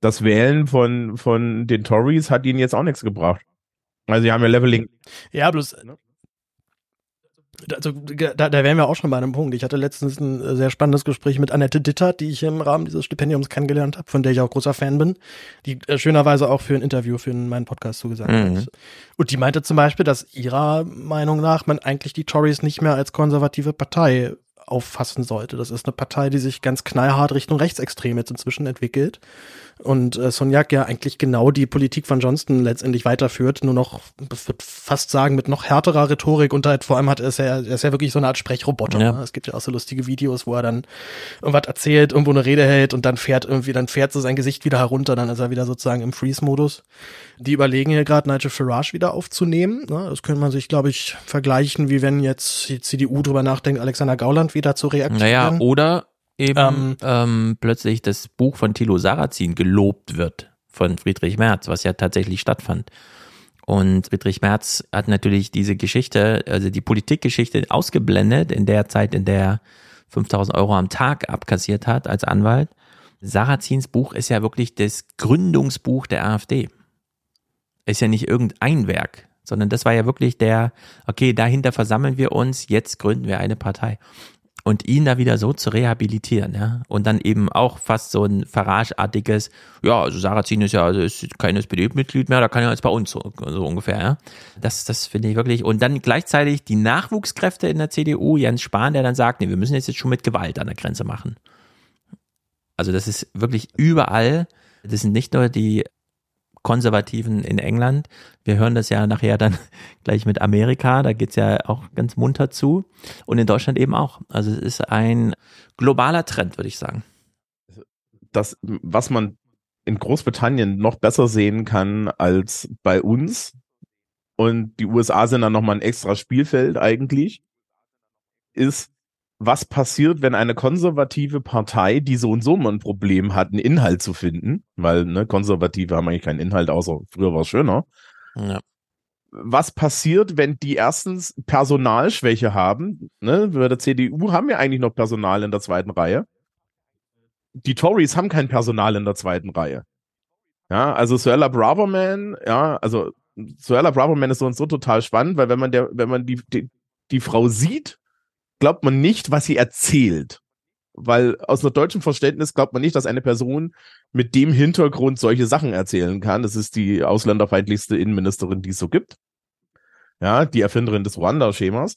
das Wählen von, von den Tories hat ihnen jetzt auch nichts gebracht. Also die haben ja Leveling. Ja, bloß. Ne? Also, da, da wären wir auch schon bei einem Punkt. Ich hatte letztens ein äh, sehr spannendes Gespräch mit Annette Ditter, die ich im Rahmen dieses Stipendiums kennengelernt habe, von der ich auch großer Fan bin, die äh, schönerweise auch für ein Interview für meinen Podcast zugesagt mhm. hat. Und die meinte zum Beispiel, dass ihrer Meinung nach man eigentlich die Tories nicht mehr als konservative Partei auffassen sollte. Das ist eine Partei, die sich ganz knallhart Richtung Rechtsextrem jetzt inzwischen entwickelt und äh, Sonjak ja eigentlich genau die Politik von Johnston letztendlich weiterführt, nur noch, ich würde fast sagen, mit noch härterer Rhetorik und halt vor allem hat er ist ja, er ist ja wirklich so eine Art Sprechroboter. Ja. Ne? Es gibt ja auch so lustige Videos, wo er dann irgendwas erzählt, irgendwo eine Rede hält und dann fährt irgendwie, dann fährt so sein Gesicht wieder herunter, dann ist er wieder sozusagen im Freeze-Modus. Die überlegen hier gerade Nigel Farage wieder aufzunehmen. Ne? Das könnte man sich, glaube ich, vergleichen, wie wenn jetzt die CDU drüber nachdenkt, Alexander Gauland wieder zu reaktivieren. Naja, oder eben ähm, ähm, plötzlich das Buch von Thilo Sarrazin gelobt wird von Friedrich Merz, was ja tatsächlich stattfand. Und Friedrich Merz hat natürlich diese Geschichte, also die Politikgeschichte ausgeblendet in der Zeit, in der er 5000 Euro am Tag abkassiert hat als Anwalt. Sarrazins Buch ist ja wirklich das Gründungsbuch der AfD. Ist ja nicht irgendein Werk, sondern das war ja wirklich der, okay, dahinter versammeln wir uns, jetzt gründen wir eine Partei und ihn da wieder so zu rehabilitieren, ja, und dann eben auch fast so ein Farage-artiges, ja, also Sarrazin ist ja also ist kein SPD-Mitglied mehr, da kann er jetzt bei uns so, so ungefähr, ja. Das, das finde ich wirklich. Und dann gleichzeitig die Nachwuchskräfte in der CDU, Jens Spahn, der dann sagt, nee, wir müssen jetzt schon mit Gewalt an der Grenze machen. Also das ist wirklich überall. Das sind nicht nur die Konservativen in England. Wir hören das ja nachher dann gleich mit Amerika, da geht's ja auch ganz munter zu. Und in Deutschland eben auch. Also es ist ein globaler Trend, würde ich sagen. Das, was man in Großbritannien noch besser sehen kann als bei uns, und die USA sind dann nochmal ein extra Spielfeld eigentlich, ist, was passiert, wenn eine konservative Partei, die so und so mal ein Problem hat, einen Inhalt zu finden, weil ne, Konservative haben eigentlich keinen Inhalt, außer früher war es schöner. Ja. Was passiert, wenn die erstens Personalschwäche haben? Ne? Bei der CDU haben wir eigentlich noch Personal in der zweiten Reihe. Die Tories haben kein Personal in der zweiten Reihe. Ja, also Suella Braverman, ja, also Suella Braverman ist so und so total spannend, weil wenn man der, wenn man die, die, die Frau sieht, glaubt man nicht, was sie erzählt. Weil aus einer deutschen Verständnis glaubt man nicht, dass eine Person mit dem Hintergrund solche Sachen erzählen kann. Das ist die ausländerfeindlichste Innenministerin, die es so gibt. Ja, die Erfinderin des Ruanda-Schemas.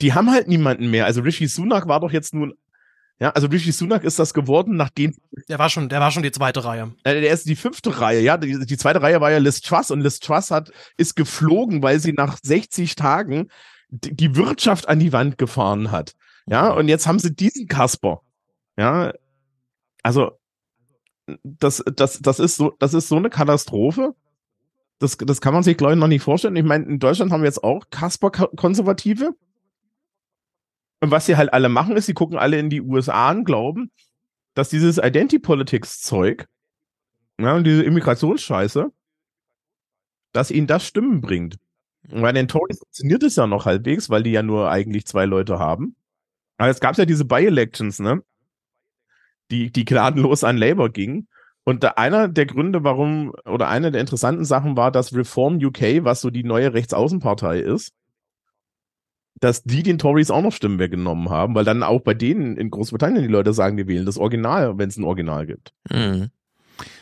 Die haben halt niemanden mehr. Also Rishi Sunak war doch jetzt nun ja, also Rishi Sunak ist das geworden, nachdem. Der war schon, der war schon die zweite Reihe. Äh, der ist die fünfte Reihe, ja. Die, die zweite Reihe war ja Liz Truss und Liz Truss hat, ist geflogen, weil sie nach 60 Tagen die Wirtschaft an die Wand gefahren hat. Ja, und jetzt haben sie diesen Kasper. Ja, also das, das, das ist so, das ist so eine Katastrophe. Das, das kann man sich, glaube ich, noch nicht vorstellen. Ich meine, in Deutschland haben wir jetzt auch Kasper-Konservative. Und was sie halt alle machen, ist, sie gucken alle in die USA und glauben, dass dieses Identity-Politics-Zeug, ja, und diese Immigrationsscheiße, dass ihnen das Stimmen bringt. Bei den Tories funktioniert es ja noch halbwegs, weil die ja nur eigentlich zwei Leute haben. Aber es gab ja diese By-Elections, ne? Die, die gnadenlos an Labour gingen. Und da einer der Gründe, warum, oder eine der interessanten Sachen war, dass Reform UK, was so die neue Rechtsaußenpartei ist, dass die den Tories auch noch Stimmen weggenommen haben, weil dann auch bei denen in Großbritannien die Leute sagen, die wählen das Original, wenn es ein Original gibt. Mhm.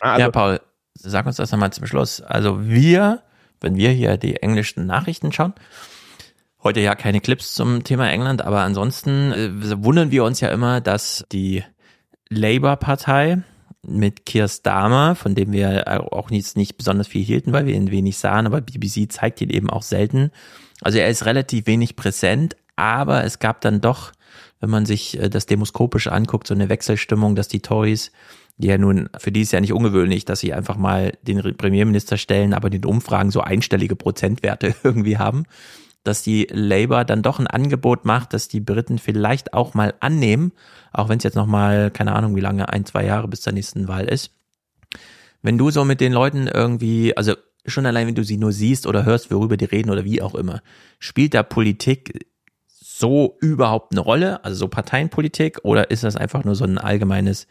Also, ja, Paul, sag uns das nochmal zum Schluss. Also wir, wenn wir hier die englischen Nachrichten schauen, heute ja keine Clips zum Thema England, aber ansonsten äh, wundern wir uns ja immer, dass die Labour-Partei mit Keir Starmer, von dem wir auch nicht, nicht besonders viel hielten, weil wir ihn wenig sahen, aber BBC zeigt ihn eben auch selten. Also er ist relativ wenig präsent, aber es gab dann doch, wenn man sich äh, das demoskopisch anguckt, so eine Wechselstimmung, dass die Tories die ja nun, für die ist ja nicht ungewöhnlich, dass sie einfach mal den Premierminister stellen, aber in den Umfragen so einstellige Prozentwerte irgendwie haben, dass die Labour dann doch ein Angebot macht, dass die Briten vielleicht auch mal annehmen, auch wenn es jetzt noch mal, keine Ahnung, wie lange, ein, zwei Jahre bis zur nächsten Wahl ist. Wenn du so mit den Leuten irgendwie, also schon allein, wenn du sie nur siehst oder hörst, worüber die reden oder wie auch immer, spielt da Politik so überhaupt eine Rolle, also so Parteienpolitik, oder ist das einfach nur so ein allgemeines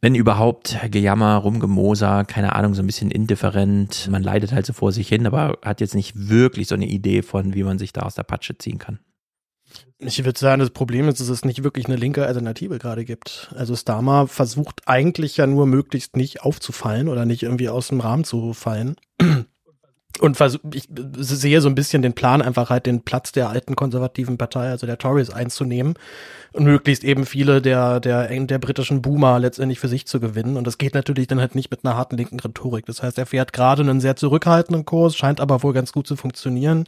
wenn überhaupt, Gejammer, Rumgemoser, keine Ahnung, so ein bisschen indifferent. Man leidet halt so vor sich hin, aber hat jetzt nicht wirklich so eine Idee von, wie man sich da aus der Patsche ziehen kann. Ich würde sagen, das Problem ist, dass es nicht wirklich eine linke Alternative gerade gibt. Also Starmer versucht eigentlich ja nur möglichst nicht aufzufallen oder nicht irgendwie aus dem Rahmen zu fallen und ich sehe so ein bisschen den Plan, einfach halt den Platz der alten konservativen Partei, also der Tories, einzunehmen und möglichst eben viele der, der, der britischen Boomer letztendlich für sich zu gewinnen. Und das geht natürlich dann halt nicht mit einer harten linken Rhetorik. Das heißt, er fährt gerade einen sehr zurückhaltenden Kurs, scheint aber wohl ganz gut zu funktionieren.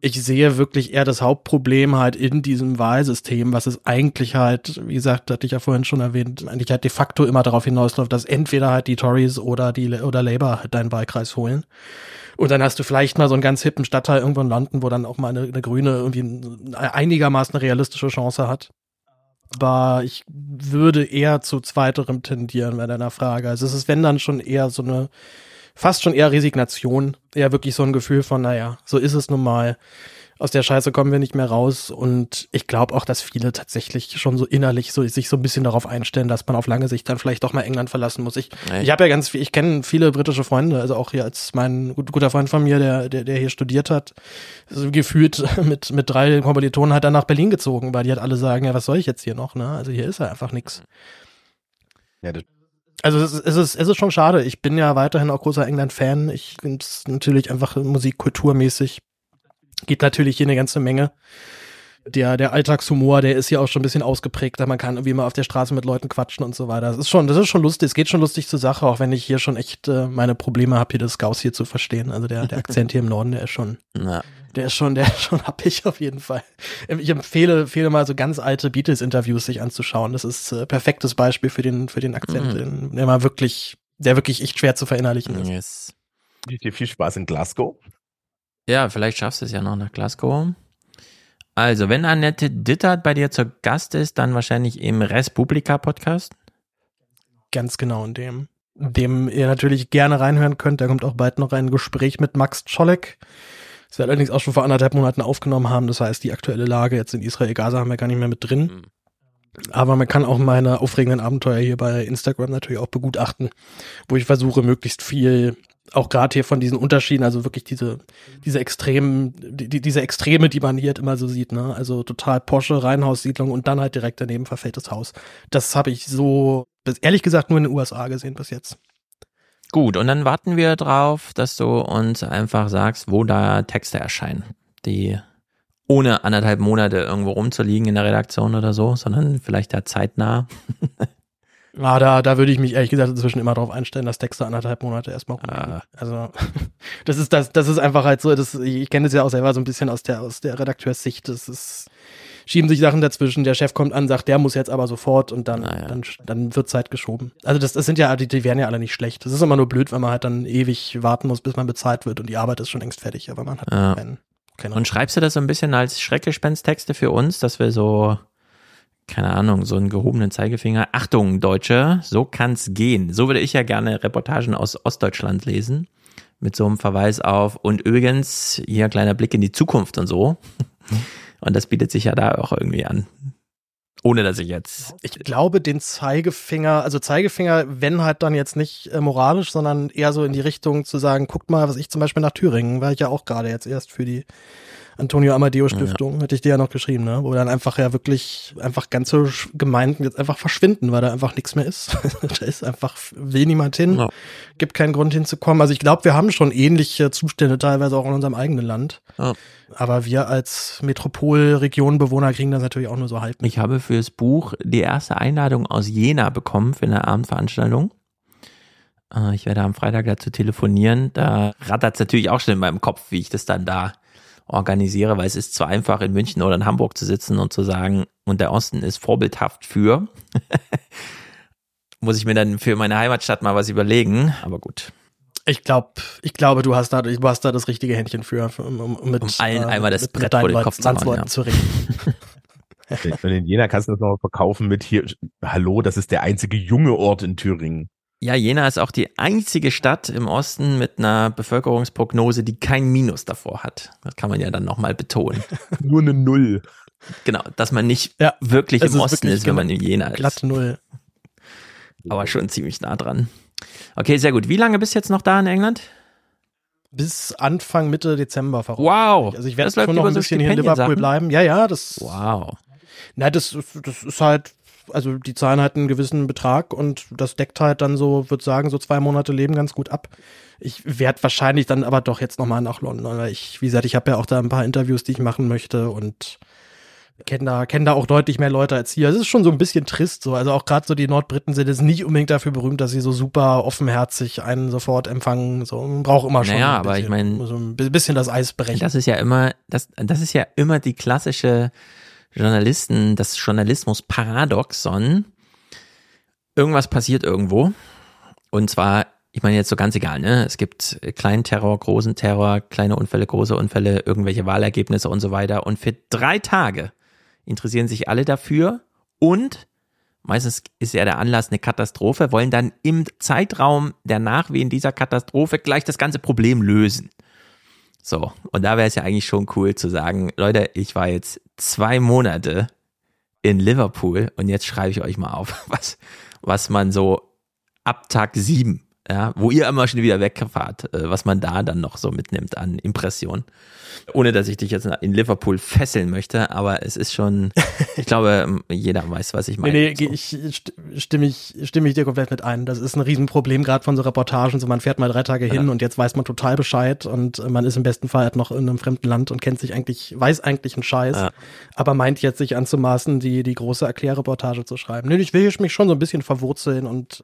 Ich sehe wirklich eher das Hauptproblem halt in diesem Wahlsystem, was es eigentlich halt, wie gesagt, hatte ich ja vorhin schon erwähnt, eigentlich halt de facto immer darauf hinausläuft, dass entweder halt die Tories oder die oder Labour halt deinen Wahlkreis holen. Und dann hast du vielleicht mal so einen ganz hippen Stadtteil irgendwo in London, wo dann auch mal eine, eine Grüne irgendwie einigermaßen eine realistische Chance hat. Aber ich würde eher zu zweiterem tendieren bei deiner Frage. Also es ist, wenn dann schon eher so eine, fast schon eher Resignation, eher wirklich so ein Gefühl von, naja, so ist es nun mal aus der Scheiße kommen wir nicht mehr raus. Und ich glaube auch, dass viele tatsächlich schon so innerlich so, sich so ein bisschen darauf einstellen, dass man auf lange Sicht dann vielleicht doch mal England verlassen muss. Ich, ich habe ja ganz viel, ich kenne viele britische Freunde, also auch hier als mein guter Freund von mir, der, der, der hier studiert hat, so gefühlt mit, mit drei Kommilitonen halt dann nach Berlin gezogen, weil die halt alle sagen, ja, was soll ich jetzt hier noch, ne? Also hier ist ja einfach nichts. Ja, das also es ist, es ist, es ist schon schade. Ich bin ja weiterhin auch großer England-Fan. Ich finde es natürlich einfach musikkulturmäßig geht natürlich hier eine ganze Menge. Der, der Alltagshumor, der ist ja auch schon ein bisschen ausgeprägt. Man kann irgendwie mal auf der Straße mit Leuten quatschen und so weiter. Das ist schon, das ist schon lustig. Es geht schon lustig zur Sache, auch wenn ich hier schon echt äh, meine Probleme habe, hier das Gauss hier zu verstehen. Also der, der Akzent hier im Norden, der ist schon, ja. der ist schon, der ist schon happig auf jeden Fall. Ich empfehle, empfehle mal so ganz alte Beatles-Interviews sich anzuschauen. Das ist äh, perfektes Beispiel für den, für den Akzent, mhm. der mal wirklich, der wirklich echt schwer zu verinnerlichen ist. Yes. Viel Spaß in Glasgow. Ja, vielleicht schaffst du es ja noch nach Glasgow. Also, wenn Annette Dittert bei dir zu Gast ist, dann wahrscheinlich im Respublika-Podcast. Ganz genau in dem. Dem ihr natürlich gerne reinhören könnt. Da kommt auch bald noch ein Gespräch mit Max Czolek. Das wir allerdings auch schon vor anderthalb Monaten aufgenommen haben. Das heißt, die aktuelle Lage jetzt in Israel-Gaza haben wir gar nicht mehr mit drin. Mhm. Aber man kann auch meine aufregenden Abenteuer hier bei Instagram natürlich auch begutachten, wo ich versuche, möglichst viel auch gerade hier von diesen Unterschieden, also wirklich diese, diese extremen, die, diese Extreme, die man hier halt immer so sieht, ne? Also total Porsche, Reihenhaussiedlung und dann halt direkt daneben verfälltes Haus. Das habe ich so, ehrlich gesagt, nur in den USA gesehen bis jetzt. Gut, und dann warten wir drauf, dass du uns einfach sagst, wo da Texte erscheinen, die ohne anderthalb Monate irgendwo rumzuliegen in der Redaktion oder so, sondern vielleicht da zeitnah. Ah, da, da würde ich mich ehrlich gesagt inzwischen immer darauf einstellen, dass Texte anderthalb Monate erstmal rumliegen. Ah. Also das ist das, das ist einfach halt so, das, ich kenne das ja auch selber so ein bisschen aus der, aus der Redakteurssicht. Das ist, schieben sich Sachen dazwischen, der Chef kommt an, sagt, der muss jetzt aber sofort und dann, naja. dann, dann wird Zeit geschoben. Also das, das sind ja, die, die werden ja alle nicht schlecht. Das ist immer nur blöd, wenn man halt dann ewig warten muss, bis man bezahlt wird und die Arbeit ist schon längst fertig, aber man hat ja. keinen, keinen Und schreibst du das so ein bisschen als Schreckgespenst-Texte für uns, dass wir so keine Ahnung, so einen gehobenen Zeigefinger. Achtung, Deutsche, so kann's gehen. So würde ich ja gerne Reportagen aus Ostdeutschland lesen. Mit so einem Verweis auf, und übrigens, hier ein kleiner Blick in die Zukunft und so. Und das bietet sich ja da auch irgendwie an. Ohne dass ich jetzt. Ich glaube, den Zeigefinger, also Zeigefinger, wenn halt dann jetzt nicht äh, moralisch, sondern eher so in die Richtung zu sagen, guckt mal, was ich zum Beispiel nach Thüringen, war ich ja auch gerade jetzt erst für die Antonio Amadeo Stiftung, ja. hätte ich dir ja noch geschrieben, ne? wo dann einfach ja wirklich einfach ganze Gemeinden jetzt einfach verschwinden, weil da einfach nichts mehr ist. da ist einfach, will niemand hin, ja. gibt keinen Grund hinzukommen. Also ich glaube, wir haben schon ähnliche Zustände teilweise auch in unserem eigenen Land. Ja. Aber wir als Metropolregionenbewohner kriegen das natürlich auch nur so halb. Mit. Ich habe fürs Buch die erste Einladung aus Jena bekommen für eine Abendveranstaltung. Äh, ich werde am Freitag dazu telefonieren. Da rattert es natürlich auch schon in meinem Kopf, wie ich das dann da organisiere, weil es ist zu einfach in München oder in Hamburg zu sitzen und zu sagen, und der Osten ist vorbildhaft für. Muss ich mir dann für meine Heimatstadt mal was überlegen, aber gut. Ich glaube, ich glaube, du hast da, du hast da das richtige Händchen für, um, um mit um allen äh, einmal das mit, Brett mit vor den Kopf zu hauen, ja. zu richten. Und in Jena kannst du das noch verkaufen mit hier, hallo, das ist der einzige junge Ort in Thüringen. Ja, Jena ist auch die einzige Stadt im Osten mit einer Bevölkerungsprognose, die kein Minus davor hat. Das kann man ja dann nochmal betonen. Nur eine Null. Genau, dass man nicht ja, wirklich im Osten ist, wenn man in Jena ist. Glatt Null. Aber schon ziemlich nah dran. Okay, sehr gut. Wie lange bist du jetzt noch da in England? Bis Anfang, Mitte Dezember verrückt. Wow. Also ich werde schon noch ein bisschen hier in Liverpool bleiben. Ja, ja, das. Wow. Na, das, das ist halt also die zahlen halt einen gewissen Betrag und das deckt halt dann so, würde sagen, so zwei Monate Leben ganz gut ab. Ich werde wahrscheinlich dann aber doch jetzt nochmal nach London, weil ich, wie gesagt, ich habe ja auch da ein paar Interviews, die ich machen möchte und kenne da, kenn da auch deutlich mehr Leute als hier. Es ist schon so ein bisschen trist so. Also auch gerade so die Nordbriten sind jetzt nicht unbedingt dafür berühmt, dass sie so super offenherzig einen sofort empfangen. So man braucht immer schon. Naja, aber ich meine, so ein bisschen das Eis brechen. Das ist ja immer, das, das ist ja immer die klassische Journalisten, das Journalismus-Paradoxon. Irgendwas passiert irgendwo. Und zwar, ich meine jetzt so ganz egal, ne? Es gibt kleinen Terror, großen Terror, kleine Unfälle, große Unfälle, irgendwelche Wahlergebnisse und so weiter. Und für drei Tage interessieren sich alle dafür und meistens ist ja der Anlass eine Katastrophe, wollen dann im Zeitraum der Nachwehen dieser Katastrophe gleich das ganze Problem lösen. So, und da wäre es ja eigentlich schon cool zu sagen, Leute, ich war jetzt zwei Monate in Liverpool und jetzt schreibe ich euch mal auf, was, was man so ab Tag sieben ja, wo ihr immer schon wieder wegfahrt, äh, was man da dann noch so mitnimmt an Impressionen. Ohne dass ich dich jetzt in Liverpool fesseln möchte, aber es ist schon, ich glaube, jeder weiß, was ich meine. Nee, nee, so. ich stimme ich, stimme ich dir komplett mit ein. Das ist ein Riesenproblem, gerade von so Reportagen. So, man fährt mal drei Tage hin ja. und jetzt weiß man total Bescheid und man ist im besten Fall halt noch in einem fremden Land und kennt sich eigentlich, weiß eigentlich einen Scheiß, ja. aber meint jetzt sich anzumaßen, die, die große Erklärreportage zu schreiben. Nee, ich will mich schon so ein bisschen verwurzeln und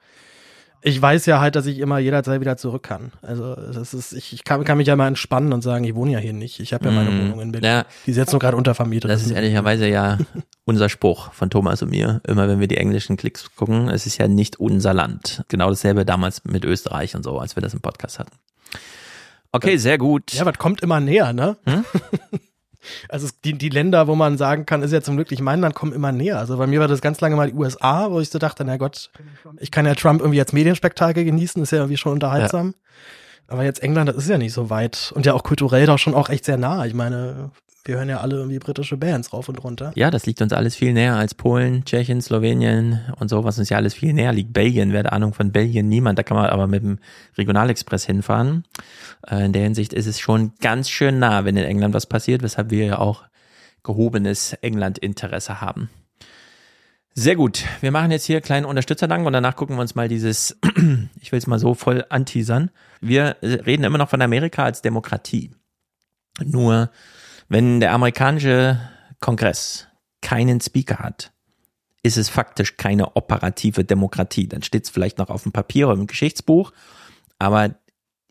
ich weiß ja halt, dass ich immer jederzeit wieder zurück kann. Also das ist, ich, ich kann, kann mich ja mal entspannen und sagen, ich wohne ja hier nicht. Ich habe ja meine mm, Wohnung in Berlin. Ja, die ist jetzt nur gerade untervermietet. Das ist ehrlicherweise ja unser Spruch von Thomas und mir. Immer wenn wir die englischen Klicks gucken, es ist ja nicht unser Land. Genau dasselbe damals mit Österreich und so, als wir das im Podcast hatten. Okay, sehr gut. Ja, was kommt immer näher, ne? Hm? Also die, die Länder, wo man sagen kann, ist ja zum Glück nicht mein Land, kommen immer näher. Also bei mir war das ganz lange mal die USA, wo ich so dachte, na Gott, ich kann ja Trump irgendwie als Medienspektakel genießen, ist ja irgendwie schon unterhaltsam. Ja. Aber jetzt England, das ist ja nicht so weit und ja auch kulturell doch schon auch echt sehr nah. Ich meine, wir hören ja alle irgendwie britische Bands rauf und runter. Ja, das liegt uns alles viel näher als Polen, Tschechien, Slowenien und so, was uns ja alles viel näher liegt. Belgien, wer hat Ahnung von Belgien? Niemand. Da kann man aber mit dem Regionalexpress hinfahren. Äh, in der Hinsicht ist es schon ganz schön nah, wenn in England was passiert, weshalb wir ja auch gehobenes England-Interesse haben. Sehr gut. Wir machen jetzt hier einen kleinen Unterstützerdank und danach gucken wir uns mal dieses, ich will es mal so voll anteasern. Wir reden immer noch von Amerika als Demokratie. Nur wenn der amerikanische Kongress keinen Speaker hat, ist es faktisch keine operative Demokratie. Dann steht es vielleicht noch auf dem Papier oder im Geschichtsbuch, aber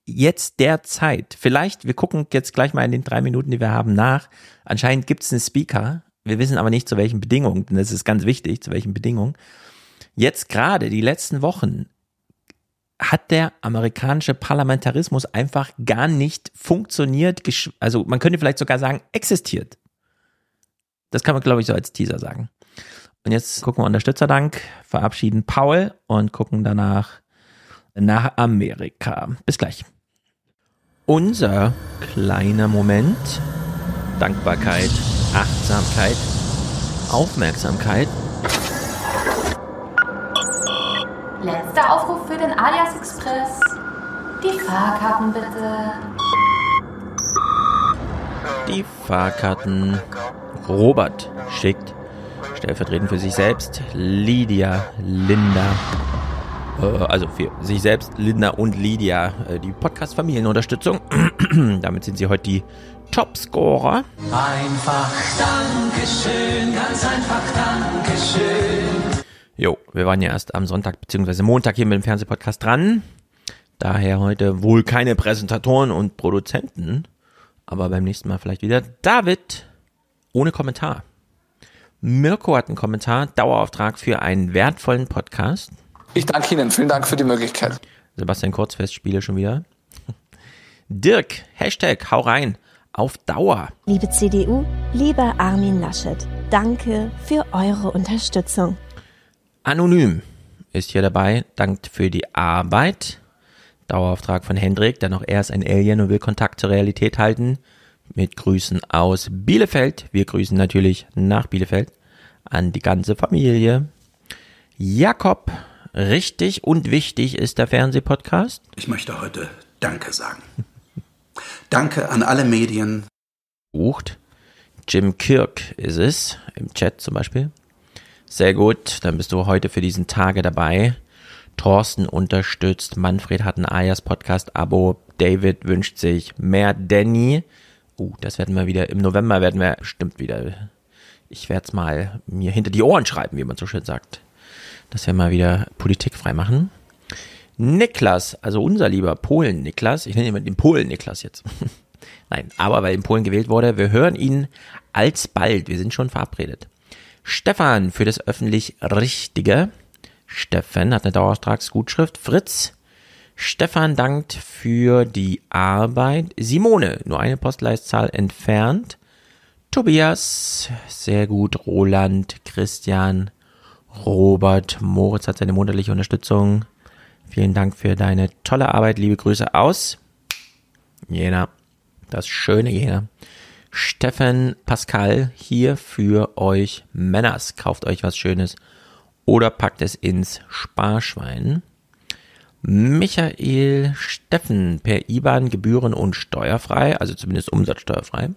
jetzt derzeit, vielleicht, wir gucken jetzt gleich mal in den drei Minuten, die wir haben, nach. Anscheinend gibt es einen Speaker. Wir wissen aber nicht, zu welchen Bedingungen, denn das ist ganz wichtig, zu welchen Bedingungen. Jetzt gerade, die letzten Wochen, hat der amerikanische Parlamentarismus einfach gar nicht funktioniert. Also man könnte vielleicht sogar sagen, existiert. Das kann man, glaube ich, so als Teaser sagen. Und jetzt gucken wir Unterstützerdank, verabschieden Paul und gucken danach nach Amerika. Bis gleich. Unser kleiner Moment. Dankbarkeit, Achtsamkeit, Aufmerksamkeit. Letzter Aufruf für den Alias Express. Die Fahrkarten bitte. Die Fahrkarten. Robert schickt stellvertretend für sich selbst Lydia, Linda, äh, also für sich selbst, Linda und Lydia, äh, die Podcast-Familienunterstützung. Damit sind sie heute die Topscorer. Einfach Dankeschön, ganz einfach Dankeschön. Jo, wir waren ja erst am Sonntag bzw. Montag hier mit dem Fernsehpodcast dran. Daher heute wohl keine Präsentatoren und Produzenten, aber beim nächsten Mal vielleicht wieder David ohne Kommentar. Mirko hat einen Kommentar, Dauerauftrag für einen wertvollen Podcast. Ich danke Ihnen, vielen Dank für die Möglichkeit. Sebastian Kurzfest spiele schon wieder. Dirk, Hashtag, hau rein, auf Dauer. Liebe CDU, lieber Armin Laschet, danke für eure Unterstützung. Anonym ist hier dabei, dankt für die Arbeit. Dauerauftrag von Hendrik, der noch erst ein Alien und will Kontakt zur Realität halten mit Grüßen aus Bielefeld. Wir grüßen natürlich nach Bielefeld an die ganze Familie. Jakob, richtig und wichtig ist der Fernsehpodcast. Ich möchte heute Danke sagen. Danke an alle Medien. Bucht. Jim Kirk ist es, im Chat zum Beispiel. Sehr gut, dann bist du heute für diesen Tage dabei. Thorsten unterstützt, Manfred hat ein Ayas Podcast Abo, David wünscht sich mehr Danny. Uh, das werden wir wieder, im November werden wir bestimmt wieder, ich werde es mal mir hinter die Ohren schreiben, wie man so schön sagt, dass wir mal wieder Politik frei machen. Niklas, also unser lieber Polen-Niklas, ich nenne ihn den Polen-Niklas jetzt. Nein, aber weil in Polen gewählt wurde, wir hören ihn alsbald, wir sind schon verabredet. Stefan für das öffentlich Richtige. Stefan hat eine Dauerauftragsgutschrift. Fritz Stefan dankt für die Arbeit. Simone, nur eine Postleitzahl entfernt. Tobias, sehr gut. Roland, Christian, Robert, Moritz hat seine monatliche Unterstützung. Vielen Dank für deine tolle Arbeit. Liebe Grüße aus Jena. Das schöne Jena. Stefan Pascal hier für euch Männers. Kauft euch was Schönes oder packt es ins Sparschwein. Michael Steffen per IBAN gebühren- und steuerfrei, also zumindest umsatzsteuerfrei.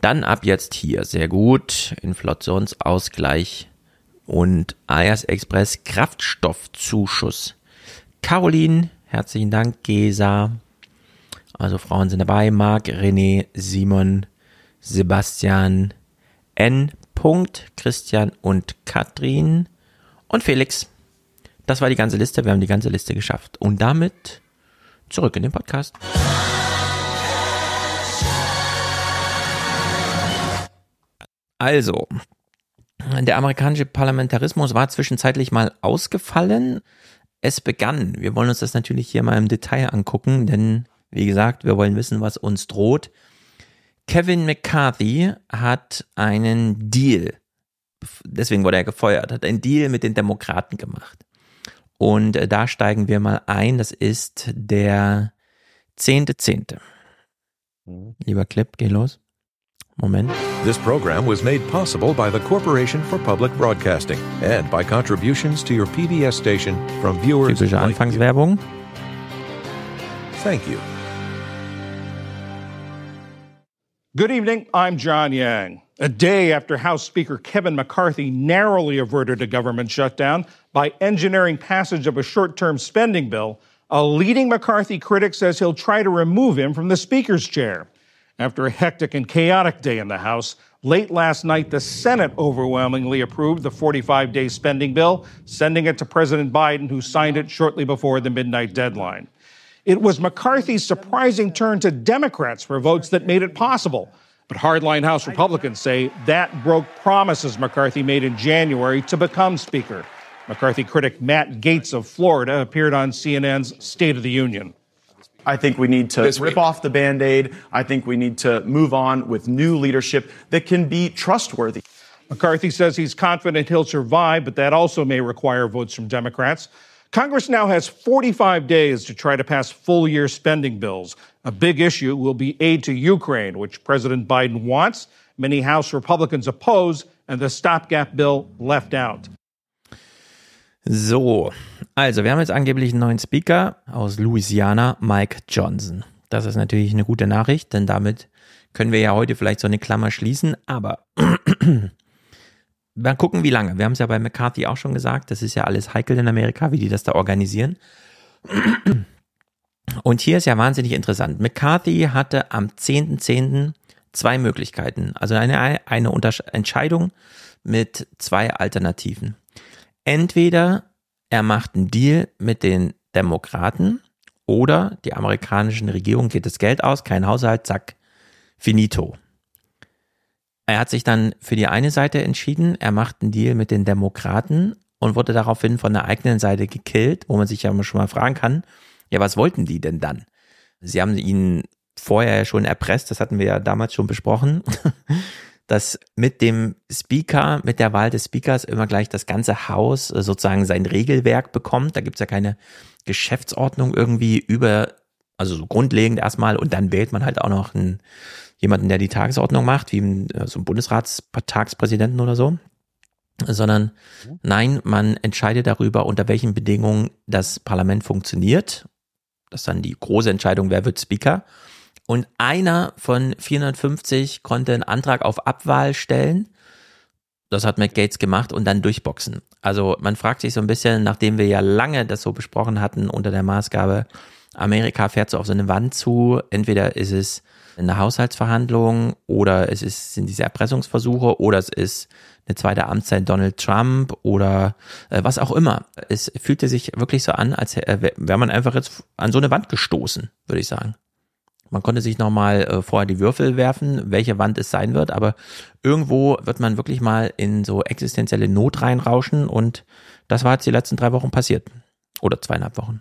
Dann ab jetzt hier, sehr gut, Inflationsausgleich und Ayers Express Kraftstoffzuschuss. Caroline, herzlichen Dank, Gesa. Also Frauen sind dabei, Marc, René, Simon, Sebastian, N. Christian und Katrin und Felix. Das war die ganze Liste. Wir haben die ganze Liste geschafft. Und damit zurück in den Podcast. Also, der amerikanische Parlamentarismus war zwischenzeitlich mal ausgefallen. Es begann. Wir wollen uns das natürlich hier mal im Detail angucken, denn wie gesagt, wir wollen wissen, was uns droht. Kevin McCarthy hat einen Deal, deswegen wurde er gefeuert, hat einen Deal mit den Demokraten gemacht. Und äh, da steigen wir mal ein. Das ist der zehnte Zehnte. Mhm. Lieber Clip, geh los. Moment. This program was made possible by the Corporation for Public Broadcasting and by contributions to your PBS station from viewers Typische Anfangswerbung. Thank you. Good evening. I'm John Yang. A day after House Speaker Kevin McCarthy narrowly averted a government shutdown by engineering passage of a short term spending bill, a leading McCarthy critic says he'll try to remove him from the Speaker's chair. after a hectic and chaotic day in the House. Late last night, the Senate overwhelmingly approved the 45 day spending bill, sending it to President Biden, who signed it shortly before the midnight deadline. It was McCarthy's surprising turn to Democrats for votes that made it possible. But hardline House Republicans say that broke promises McCarthy made in January to become Speaker. McCarthy critic Matt Gates of Florida appeared on CNN's State of the Union. I think we need to rip off the band aid. I think we need to move on with new leadership that can be trustworthy. McCarthy says he's confident he'll survive, but that also may require votes from Democrats. Congress now has 45 days to try to pass full year spending bills. A big issue will be aid to Ukraine, which President Biden wants. Many House Republicans oppose, and the stopgap bill left out. So, also wir haben jetzt angeblich einen neuen Speaker aus Louisiana, Mike Johnson. Das ist natürlich eine gute Nachricht, denn damit können wir ja heute vielleicht so eine Klammer schließen, aber mal gucken, wie lange. Wir haben es ja bei McCarthy auch schon gesagt, das ist ja alles heikel in Amerika, wie die das da organisieren. Und hier ist ja wahnsinnig interessant. McCarthy hatte am 10.10. .10. zwei Möglichkeiten, also eine, eine Entscheidung mit zwei Alternativen. Entweder er macht einen Deal mit den Demokraten oder die amerikanischen Regierung geht das Geld aus, kein Haushalt, zack, finito. Er hat sich dann für die eine Seite entschieden, er macht einen Deal mit den Demokraten und wurde daraufhin von der eigenen Seite gekillt, wo man sich ja schon mal fragen kann, ja, was wollten die denn dann? Sie haben ihn vorher schon erpresst, das hatten wir ja damals schon besprochen. dass mit dem Speaker, mit der Wahl des Speakers immer gleich das ganze Haus äh, sozusagen sein Regelwerk bekommt. Da gibt's ja keine Geschäftsordnung irgendwie über, also so grundlegend erstmal und dann wählt man halt auch noch einen, jemanden, der die Tagesordnung macht, wie äh, so ein Bundesratstagspräsidenten oder so. Sondern nein, man entscheidet darüber, unter welchen Bedingungen das Parlament funktioniert. Das ist dann die große Entscheidung, wer wird Speaker. Und einer von 450 konnte einen Antrag auf Abwahl stellen. Das hat Matt Gates gemacht und dann durchboxen. Also man fragt sich so ein bisschen, nachdem wir ja lange das so besprochen hatten unter der Maßgabe, Amerika fährt so auf so eine Wand zu. Entweder ist es eine Haushaltsverhandlung oder es ist, sind diese Erpressungsversuche oder es ist eine zweite Amtszeit Donald Trump oder äh, was auch immer. Es fühlte sich wirklich so an, als wäre man einfach jetzt an so eine Wand gestoßen, würde ich sagen. Man konnte sich nochmal äh, vorher die Würfel werfen, welche Wand es sein wird, aber irgendwo wird man wirklich mal in so existenzielle Not reinrauschen und das war jetzt die letzten drei Wochen passiert. Oder zweieinhalb Wochen.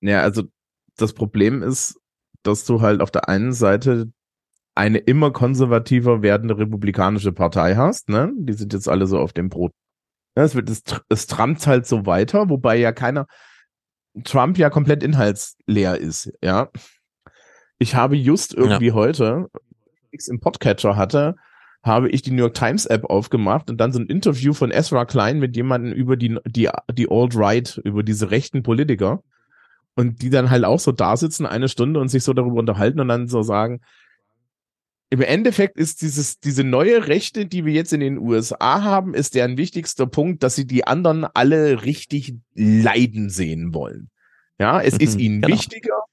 Ja, also das Problem ist, dass du halt auf der einen Seite eine immer konservativer werdende republikanische Partei hast, ne? Die sind jetzt alle so auf dem Brot. Es wird, es, es trampt halt so weiter, wobei ja keiner, Trump ja komplett inhaltsleer ist, ja. Ich habe just irgendwie ja. heute, ich im Podcatcher hatte, habe ich die New York Times App aufgemacht und dann so ein Interview von Ezra Klein mit jemandem über die, die, die Alt-Right, über diese rechten Politiker. Und die dann halt auch so da sitzen, eine Stunde und sich so darüber unterhalten und dann so sagen, im Endeffekt ist dieses, diese neue Rechte, die wir jetzt in den USA haben, ist deren wichtigster Punkt, dass sie die anderen alle richtig leiden sehen wollen. Ja, es ist mhm, ihnen genau. wichtiger,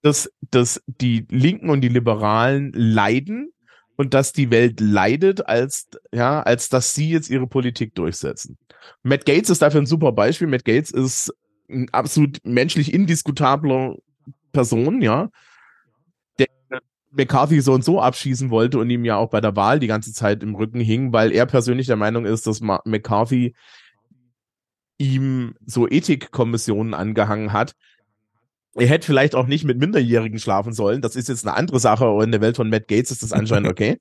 dass, dass die Linken und die Liberalen leiden und dass die Welt leidet, als, ja, als dass sie jetzt ihre Politik durchsetzen. Matt Gates ist dafür ein super Beispiel. Matt Gates ist ein absolut menschlich indiskutabler Person, ja, der McCarthy so und so abschießen wollte und ihm ja auch bei der Wahl die ganze Zeit im Rücken hing, weil er persönlich der Meinung ist, dass McCarthy ihm so Ethikkommissionen angehangen hat, er hätte vielleicht auch nicht mit Minderjährigen schlafen sollen. Das ist jetzt eine andere Sache. Und in der Welt von Matt Gates ist das anscheinend okay.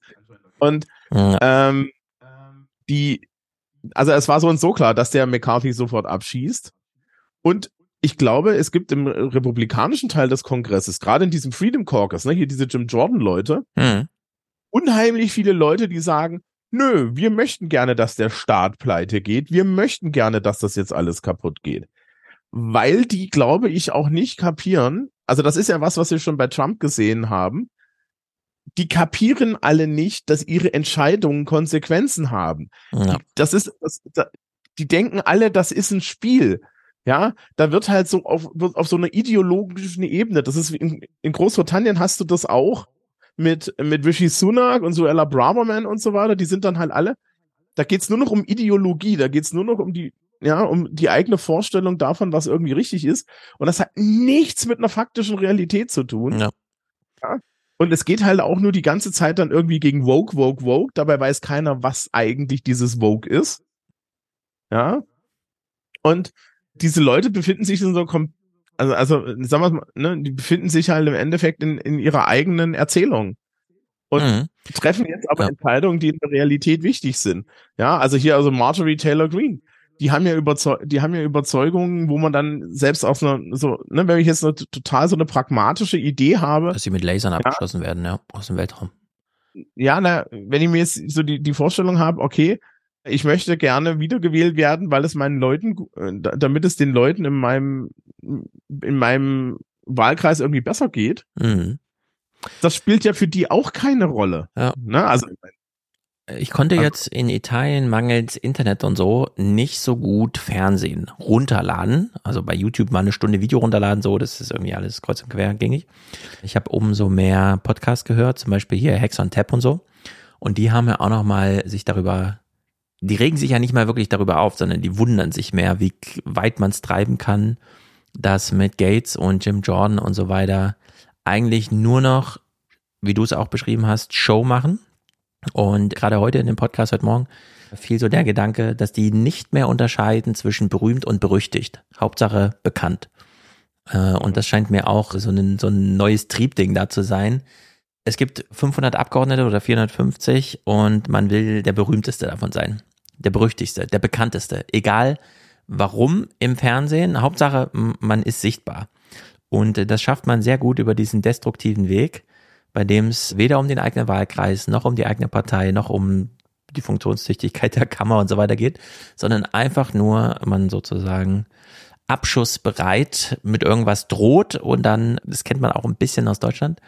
Und ähm, die, also es war so und so klar, dass der McCarthy sofort abschießt. Und ich glaube, es gibt im republikanischen Teil des Kongresses, gerade in diesem Freedom Caucus, ne, hier diese Jim Jordan-Leute, mhm. unheimlich viele Leute, die sagen, nö, wir möchten gerne, dass der Staat pleite geht. Wir möchten gerne, dass das jetzt alles kaputt geht weil die, glaube ich, auch nicht kapieren. Also das ist ja was, was wir schon bei Trump gesehen haben. Die kapieren alle nicht, dass ihre Entscheidungen Konsequenzen haben. Ja. Das ist, das, das, die denken alle, das ist ein Spiel. Ja, da wird halt so auf, auf so einer ideologischen Ebene, das ist in, in Großbritannien hast du das auch, mit, mit Rishi Sunak und Suella Braverman und so weiter, die sind dann halt alle, da geht's nur noch um Ideologie, da geht's nur noch um die, ja, um die eigene Vorstellung davon, was irgendwie richtig ist. Und das hat nichts mit einer faktischen Realität zu tun. Ja. ja. Und es geht halt auch nur die ganze Zeit dann irgendwie gegen Vogue, Vogue, Vogue. Dabei weiß keiner, was eigentlich dieses Vogue ist. Ja. Und diese Leute befinden sich in so einem, also, also, sagen wir mal, ne, die befinden sich halt im Endeffekt in, in ihrer eigenen Erzählung. Und mhm. treffen jetzt aber ja. Entscheidungen, die in der Realität wichtig sind. Ja, also hier also Marjorie Taylor Greene die haben ja Überzeug die haben ja Überzeugungen, wo man dann selbst auf so, so ne, wenn ich jetzt eine, total so eine pragmatische Idee habe. Dass sie mit Lasern ja, abgeschossen werden, ja, aus dem Weltraum. Ja, na, wenn ich mir jetzt so die, die Vorstellung habe, okay, ich möchte gerne wiedergewählt werden, weil es meinen Leuten, äh, damit es den Leuten in meinem, in meinem Wahlkreis irgendwie besser geht. Mhm. Das spielt ja für die auch keine Rolle. Ja. Ne? Also ich konnte jetzt in Italien mangels Internet und so nicht so gut Fernsehen runterladen. Also bei YouTube mal eine Stunde Video runterladen, so, das ist irgendwie alles kreuz und quer gängig. Ich habe umso mehr Podcasts gehört, zum Beispiel hier Hex on Tap und so. Und die haben ja auch noch mal sich darüber, die regen sich ja nicht mal wirklich darüber auf, sondern die wundern sich mehr, wie weit man es treiben kann, dass mit Gates und Jim Jordan und so weiter eigentlich nur noch, wie du es auch beschrieben hast, Show machen und gerade heute in dem Podcast heute Morgen fiel so der Gedanke, dass die nicht mehr unterscheiden zwischen berühmt und berüchtigt. Hauptsache bekannt. Äh, und das scheint mir auch so ein, so ein neues Triebding da zu sein. Es gibt 500 Abgeordnete oder 450 und man will der berühmteste davon sein. Der berüchtigste, der bekannteste. Egal warum im Fernsehen. Hauptsache, man ist sichtbar. Und das schafft man sehr gut über diesen destruktiven Weg bei dem es weder um den eigenen Wahlkreis noch um die eigene Partei noch um die Funktionstüchtigkeit der Kammer und so weiter geht, sondern einfach nur man sozusagen abschussbereit mit irgendwas droht und dann, das kennt man auch ein bisschen aus Deutschland,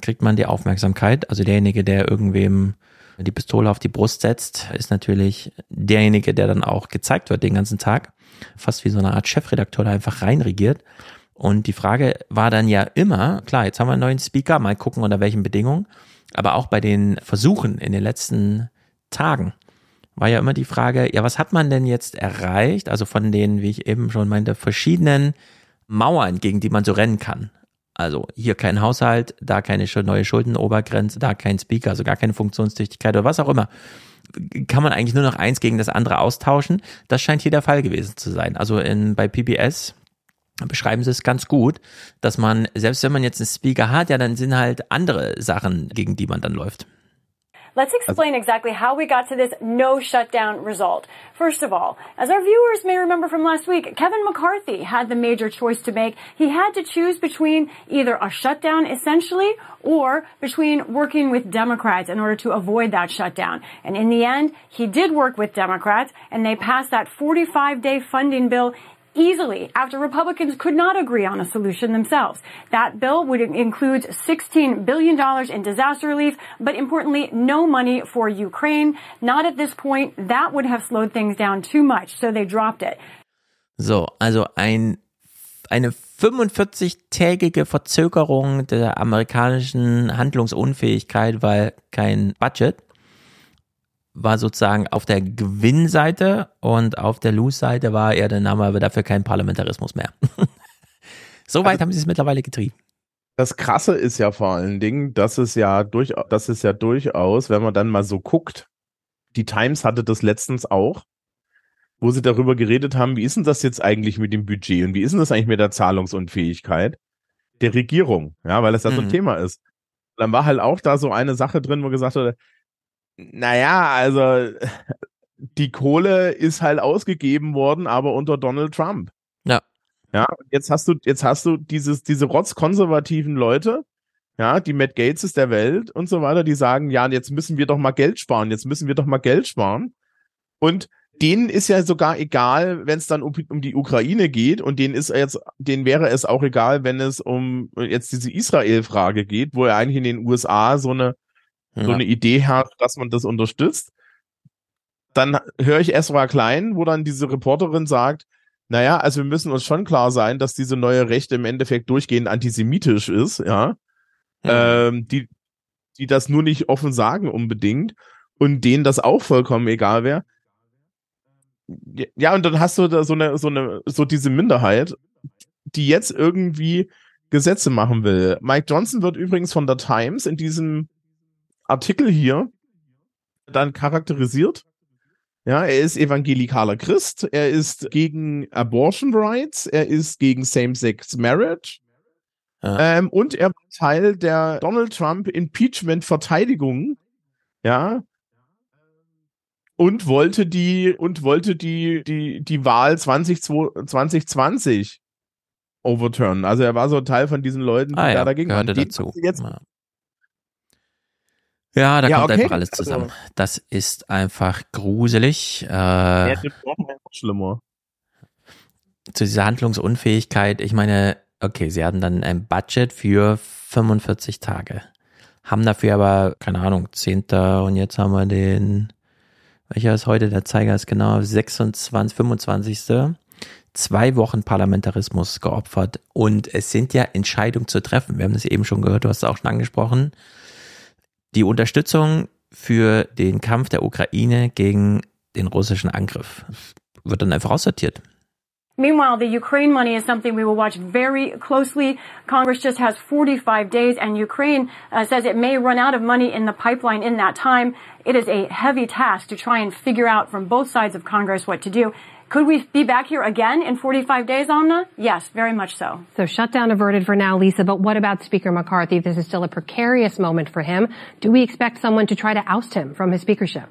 kriegt man die Aufmerksamkeit. Also derjenige, der irgendwem die Pistole auf die Brust setzt, ist natürlich derjenige, der dann auch gezeigt wird den ganzen Tag. Fast wie so eine Art Chefredakteur, der einfach reinregiert. Und die Frage war dann ja immer, klar, jetzt haben wir einen neuen Speaker, mal gucken unter welchen Bedingungen, aber auch bei den Versuchen in den letzten Tagen war ja immer die Frage, ja, was hat man denn jetzt erreicht? Also von den, wie ich eben schon meinte, verschiedenen Mauern, gegen die man so rennen kann. Also hier kein Haushalt, da keine neue Schuldenobergrenze, da kein Speaker, also gar keine Funktionstüchtigkeit oder was auch immer. Kann man eigentlich nur noch eins gegen das andere austauschen? Das scheint hier der Fall gewesen zu sein. Also in, bei PBS beschreiben sie es ganz gut, dass man, selbst wenn man jetzt einen Speaker hat, ja, dann sind halt andere Sachen, gegen die man dann läuft. Let's explain exactly how we got to this no shutdown result. First of all, as our viewers may remember from last week, Kevin McCarthy had the major choice to make. He had to choose between either a shutdown essentially or between working with Democrats in order to avoid that shutdown. And in the end, he did work with Democrats and they passed that 45 day funding bill easily after Republicans could not agree on a solution themselves. That bill would include $16 billion in disaster relief, but importantly, no money for Ukraine. Not at this point. That would have slowed things down too much, so they dropped it. So, also ein, eine 45-tägige Verzögerung der amerikanischen Handlungsunfähigkeit, weil kein Budget. War sozusagen auf der Gewinnseite und auf der Lose-Seite war er der Name, aber dafür kein Parlamentarismus mehr. so weit also, haben sie es mittlerweile getrieben. Das Krasse ist ja vor allen Dingen, dass es ja durch, das ist ja durchaus, wenn man dann mal so guckt, die Times hatte das letztens auch, wo sie darüber geredet haben, wie ist denn das jetzt eigentlich mit dem Budget und wie ist denn das eigentlich mit der Zahlungsunfähigkeit der Regierung, ja, weil das ja mhm. so ein mhm. Thema ist. Dann war halt auch da so eine Sache drin, wo gesagt wurde, naja, also die Kohle ist halt ausgegeben worden, aber unter Donald Trump. Ja. Ja, jetzt hast du, jetzt hast du dieses, diese rotzkonservativen Leute, ja, die Matt Gates der Welt und so weiter, die sagen, ja, jetzt müssen wir doch mal Geld sparen, jetzt müssen wir doch mal Geld sparen. Und denen ist ja sogar egal, wenn es dann um, um, die Ukraine geht und denen ist jetzt, denen wäre es auch egal, wenn es um jetzt diese Israel-Frage geht, wo er eigentlich in den USA so eine ja. so eine Idee hat, dass man das unterstützt. Dann höre ich Esra Klein, wo dann diese Reporterin sagt, naja, also wir müssen uns schon klar sein, dass diese neue Rechte im Endeffekt durchgehend antisemitisch ist, ja. Mhm. Ähm, die, die das nur nicht offen sagen unbedingt und denen das auch vollkommen egal wäre. Ja, und dann hast du da so eine, so eine, so diese Minderheit, die jetzt irgendwie Gesetze machen will. Mike Johnson wird übrigens von der Times in diesem Artikel hier dann charakterisiert. Ja, er ist evangelikaler Christ, er ist gegen Abortion Rights, er ist gegen Same-Sex Marriage, ja. Ähm, und er war Teil der Donald Trump Impeachment Verteidigung. Ja. Und wollte die, und wollte die, die, die Wahl 20, 2020 overturnen. Also er war so Teil von diesen Leuten, die ah, ja, da dagegen waren. dazu. Jetzt, ja. Ja, da ja, kommt okay. einfach alles also zusammen. Also, das ist einfach gruselig. Äh, ja, schlimmer. Zu dieser Handlungsunfähigkeit, ich meine, Okay, sie hatten dann ein Budget für 45 Tage. Haben dafür aber, keine Ahnung, 10. und jetzt haben wir den, welcher ist heute der Zeiger ist genau, 26, 25. Zwei Wochen Parlamentarismus geopfert und es sind ja Entscheidungen zu treffen. Wir haben das eben schon gehört, du hast es auch schon angesprochen. Die Unterstützung für den Kampf der Ukraine gegen den russischen Angriff wird dann einfach aussortiert. Meanwhile, the Ukraine money is something we will watch very closely. Congress just has 45 days and Ukraine uh, says it may run out of money in the pipeline in that time. It is a heavy task to try and figure out from both sides of Congress what to do. Could we be back here again in 45 days, Amna? Yes, very much so. So shutdown averted for now, Lisa, but what about Speaker McCarthy? This is still a precarious moment for him. Do we expect someone to try to oust him from his speakership?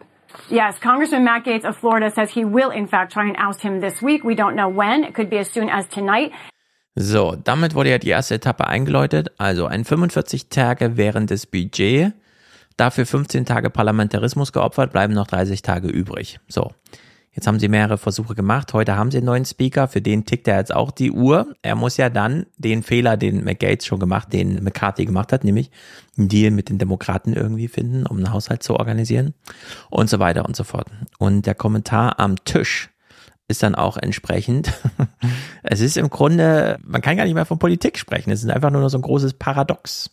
Yes, Congressman Matt Gates of Florida says he will in fact try and oust him this week. We don't know when. It could be as soon as tonight. So, damit wurde ja die erste Etappe eingeläutet. Also ein 45 Tage während des Budget, dafür 15 Tage Parlamentarismus geopfert, bleiben noch 30 Tage übrig. So. Jetzt haben sie mehrere Versuche gemacht. Heute haben sie einen neuen Speaker. Für den tickt er jetzt auch die Uhr. Er muss ja dann den Fehler, den McGates schon gemacht, den McCarthy gemacht hat, nämlich einen Deal mit den Demokraten irgendwie finden, um einen Haushalt zu organisieren und so weiter und so fort. Und der Kommentar am Tisch ist dann auch entsprechend. es ist im Grunde, man kann gar nicht mehr von Politik sprechen. Es ist einfach nur so ein großes Paradox.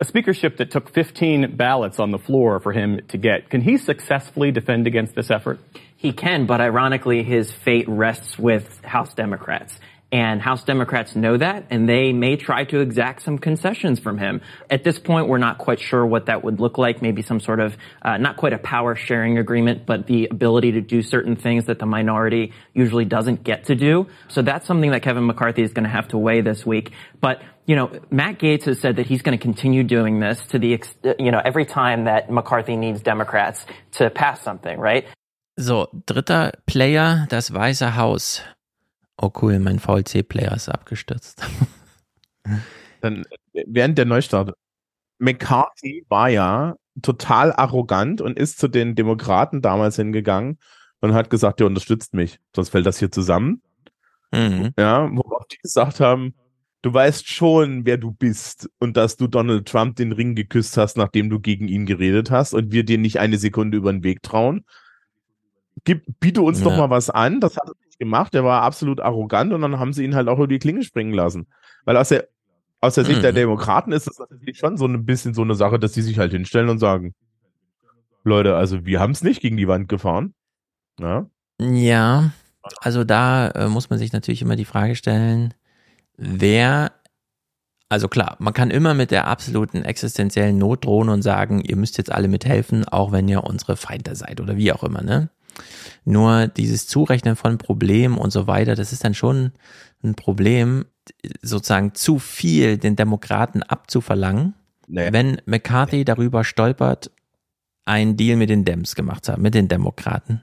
A speakership that took 15 ballots on the floor for him to get. Can he successfully defend against this effort? He can, but ironically, his fate rests with House Democrats. And House Democrats know that, and they may try to exact some concessions from him. At this point, we're not quite sure what that would look like. Maybe some sort of, uh, not quite a power sharing agreement, but the ability to do certain things that the minority usually doesn't get to do. So that's something that Kevin McCarthy is going to have to weigh this week. But you know, Matt Gates has said that he's going to continue doing this to the, you know, every time that McCarthy needs Democrats to pass something, right? So, dritter Player, das Weiße Haus. Oh cool, mein VLC-Player ist abgestürzt. Dann während der Neustart. McCarthy war ja total arrogant und ist zu den Demokraten damals hingegangen und hat gesagt, ihr unterstützt mich, sonst fällt das hier zusammen. Mhm. Ja, worauf die gesagt haben, du weißt schon, wer du bist und dass du Donald Trump den Ring geküsst hast, nachdem du gegen ihn geredet hast und wir dir nicht eine Sekunde über den Weg trauen gib, biete uns ja. doch mal was an. Das hat er nicht gemacht. Er war absolut arrogant und dann haben sie ihn halt auch über die Klinge springen lassen. Weil aus der, aus der Sicht mhm. der Demokraten ist das natürlich schon so ein bisschen so eine Sache, dass sie sich halt hinstellen und sagen, Leute, also wir haben es nicht gegen die Wand gefahren. Ja, ja also da äh, muss man sich natürlich immer die Frage stellen, wer also klar, man kann immer mit der absoluten existenziellen Not drohen und sagen, ihr müsst jetzt alle mithelfen, auch wenn ihr unsere Feinde seid oder wie auch immer, ne? Nur dieses Zurechnen von Problemen und so weiter, das ist dann schon ein Problem, sozusagen zu viel den Demokraten abzuverlangen, nee. wenn McCarthy darüber stolpert, einen Deal mit den Dems gemacht zu haben, mit den Demokraten.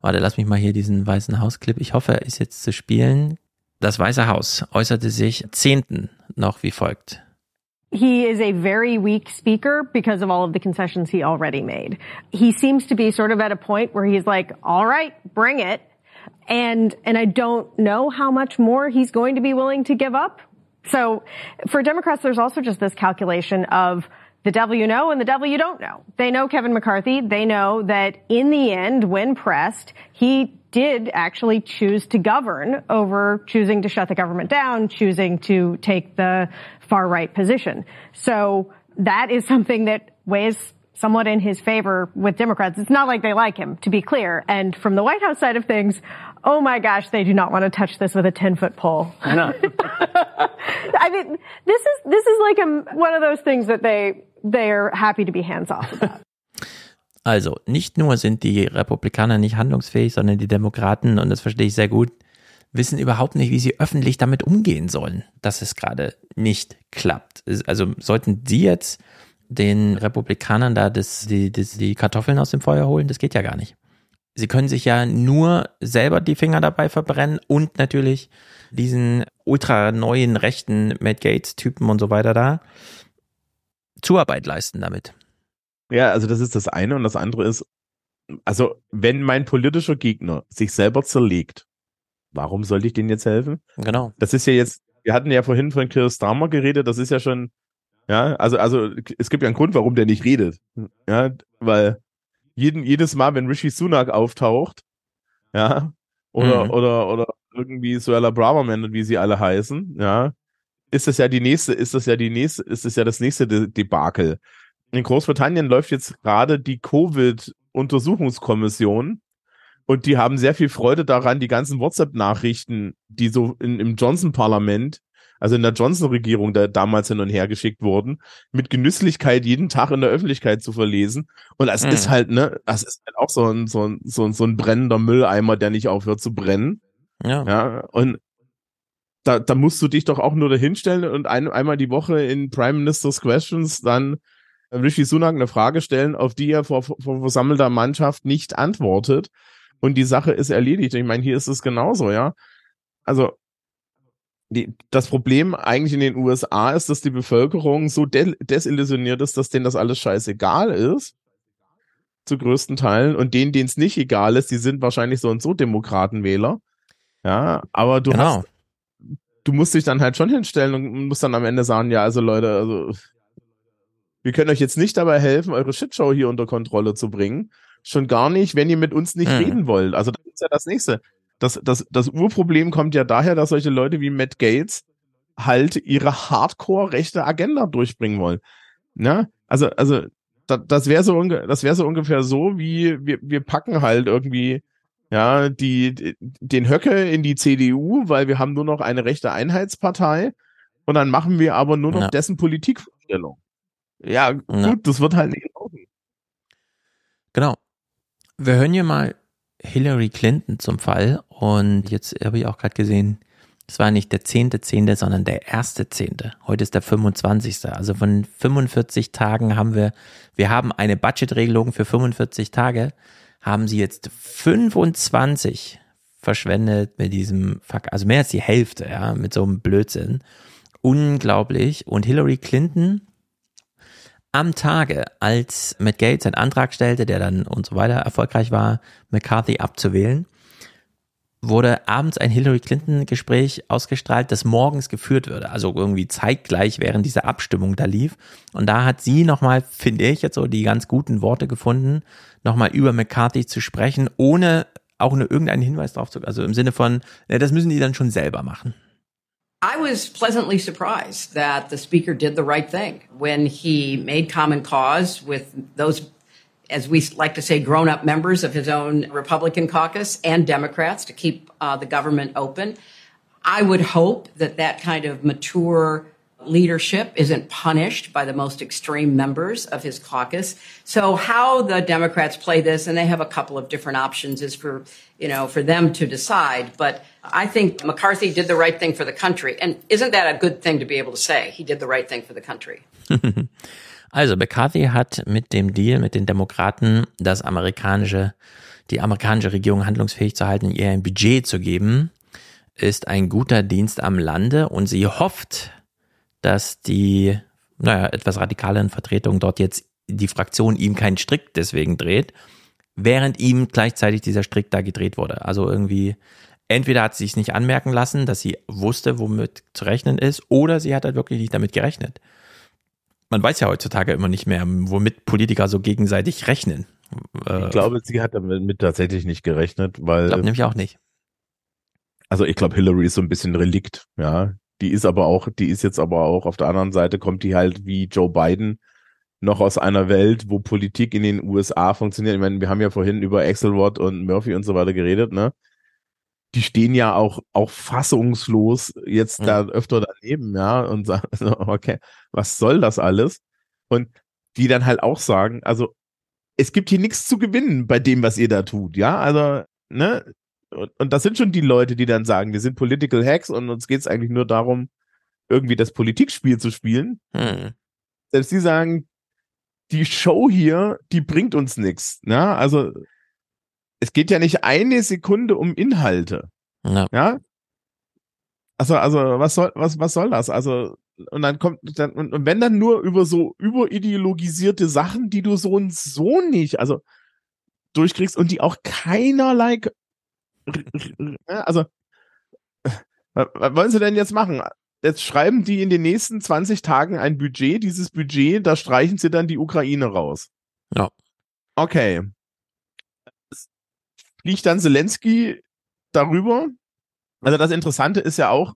Warte, lass mich mal hier diesen Weißen Haus-Clip. Ich hoffe, er ist jetzt zu spielen. Das Weiße Haus äußerte sich Zehnten noch wie folgt. He is a very weak speaker because of all of the concessions he already made. He seems to be sort of at a point where he's like, all right, bring it. And, and I don't know how much more he's going to be willing to give up. So for Democrats, there's also just this calculation of the devil you know and the devil you don't know. They know Kevin McCarthy. They know that in the end, when pressed, he did actually choose to govern over choosing to shut the government down, choosing to take the far right position. So that is something that weighs somewhat in his favor with Democrats. It's not like they like him, to be clear. And from the White House side of things, oh my gosh, they do not want to touch this with a 10 foot pole. I know. I mean, this is, this is like a, one of those things that they, they are happy to be hands off about. Also, nicht nur sind die Republikaner nicht handlungsfähig, sondern die Demokraten, und das verstehe ich sehr gut, wissen überhaupt nicht, wie sie öffentlich damit umgehen sollen, dass es gerade nicht klappt. Also sollten sie jetzt den Republikanern da das, die, das, die Kartoffeln aus dem Feuer holen, das geht ja gar nicht. Sie können sich ja nur selber die Finger dabei verbrennen und natürlich diesen ultra neuen rechten Matt Gates Typen und so weiter da Zuarbeit leisten damit. Ja, also das ist das eine und das andere ist, also wenn mein politischer Gegner sich selber zerlegt, warum sollte ich denen jetzt helfen? Genau. Das ist ja jetzt, wir hatten ja vorhin von Chris Starmer geredet, das ist ja schon, ja, also, also es gibt ja einen Grund, warum der nicht redet. Ja, weil jeden, jedes Mal, wenn Rishi Sunak auftaucht, ja, oder, mhm. oder, oder irgendwie Suella Braverman und wie sie alle heißen, ja, ist das ja die nächste, ist das ja die nächste, ist das ja das nächste De Debakel. In Großbritannien läuft jetzt gerade die Covid-Untersuchungskommission und die haben sehr viel Freude daran, die ganzen WhatsApp-Nachrichten, die so in, im Johnson-Parlament also in der Johnson-Regierung da damals hin und her geschickt wurden, mit Genüsslichkeit jeden Tag in der Öffentlichkeit zu verlesen. Und das mhm. ist halt, ne, das ist halt auch so ein, so ein, so ein, so ein brennender Mülleimer, der nicht aufhört zu brennen. Ja. Ja, und da, da musst du dich doch auch nur dahinstellen und ein, einmal die Woche in Prime Minister's Questions dann Rishi Sunak eine Frage stellen, auf die er vor, vor versammelter Mannschaft nicht antwortet. Und die Sache ist erledigt. Ich meine, hier ist es genauso, ja. Also die, das Problem eigentlich in den USA ist, dass die Bevölkerung so de desillusioniert ist, dass denen das alles scheißegal ist. Zu größten Teilen. Und denen, denen es nicht egal ist, die sind wahrscheinlich so und so Demokratenwähler. Ja, aber du genau. hast, du musst dich dann halt schon hinstellen und musst dann am Ende sagen, ja, also Leute, also, wir können euch jetzt nicht dabei helfen, eure Shitshow hier unter Kontrolle zu bringen. Schon gar nicht, wenn ihr mit uns nicht mhm. reden wollt. Also, das ist ja das nächste das, das, das Urproblem kommt ja daher, dass solche Leute wie Matt Gates halt ihre hardcore-rechte Agenda durchbringen wollen. Ne? Also, also, da, das wäre so, das wäre so ungefähr so, wie wir, wir packen halt irgendwie, ja, die, den Höcke in die CDU, weil wir haben nur noch eine rechte Einheitspartei und dann machen wir aber nur noch ja. dessen Politikvorstellung. Ja, gut, ja. das wird halt nicht laufen. Genau. Wir hören hier mal Hillary Clinton zum Fall. Und jetzt habe ich auch gerade gesehen, es war nicht der zehnte Zehnte, sondern der erste Zehnte. Heute ist der 25. Also von 45 Tagen haben wir, wir haben eine Budgetregelung für 45 Tage, haben sie jetzt 25 verschwendet mit diesem, also mehr als die Hälfte, ja, mit so einem Blödsinn. Unglaublich. Und Hillary Clinton am Tage, als Matt Gates einen Antrag stellte, der dann und so weiter erfolgreich war, McCarthy abzuwählen, wurde abends ein Hillary Clinton Gespräch ausgestrahlt, das morgens geführt würde, also irgendwie zeitgleich während dieser Abstimmung da lief. Und da hat sie nochmal, finde ich jetzt so die ganz guten Worte gefunden, nochmal über McCarthy zu sprechen, ohne auch nur irgendeinen Hinweis drauf zu, also im Sinne von, das müssen die dann schon selber machen. I was pleasantly surprised that the speaker did the right thing when he made common cause with those, as we like to say, grown up members of his own Republican caucus and Democrats to keep uh, the government open. I would hope that that kind of mature leadership isn't punished by the most extreme members of his caucus. So how the Democrats play this, and they have a couple of different options, is for, you know, for them to decide. But I think McCarthy did the right thing for the country. And isn't that a good thing to be able to say? He did the right thing for the country. also McCarthy hat mit dem Deal mit den Demokraten das amerikanische, die amerikanische Regierung handlungsfähig zu halten, ihr ein Budget zu geben, ist ein guter Dienst am Lande und sie hofft, dass die, naja, etwas radikalen Vertretungen dort jetzt die Fraktion ihm keinen Strick deswegen dreht, während ihm gleichzeitig dieser Strick da gedreht wurde. Also irgendwie, entweder hat sie es nicht anmerken lassen, dass sie wusste, womit zu rechnen ist, oder sie hat halt wirklich nicht damit gerechnet. Man weiß ja heutzutage immer nicht mehr, womit Politiker so gegenseitig rechnen. Äh, ich glaube, sie hat damit tatsächlich nicht gerechnet, weil. Ich glaube nämlich auch nicht. Also ich glaube, Hillary ist so ein bisschen Relikt, ja Die ist aber auch, die ist jetzt aber auch auf der anderen Seite kommt die halt wie Joe Biden noch aus einer Welt, wo Politik in den USA funktioniert. Ich meine, wir haben ja vorhin über Axelrod und Murphy und so weiter geredet, ne? Die stehen ja auch, auch fassungslos jetzt ja. da öfter daneben, ja, und sagen, okay, was soll das alles? Und die dann halt auch sagen, also, es gibt hier nichts zu gewinnen bei dem, was ihr da tut, ja, also, ne? Und, und das sind schon die Leute, die dann sagen, wir sind Political Hacks und uns geht es eigentlich nur darum, irgendwie das Politikspiel zu spielen. Hm. Selbst die sagen, die Show hier, die bringt uns nichts. Ne? Also es geht ja nicht eine Sekunde um Inhalte. Ja. ja? Also, also, was soll, was, was soll das? Also, und dann kommt, dann, und, und wenn dann nur über so überideologisierte Sachen, die du so und so nicht, also durchkriegst und die auch keinerlei, also, was wollen sie denn jetzt machen? jetzt schreiben die in den nächsten 20 Tagen ein Budget. Dieses Budget, da streichen sie dann die Ukraine raus. Ja. Okay. Fliegt dann Zelensky darüber? Also das Interessante ist ja auch,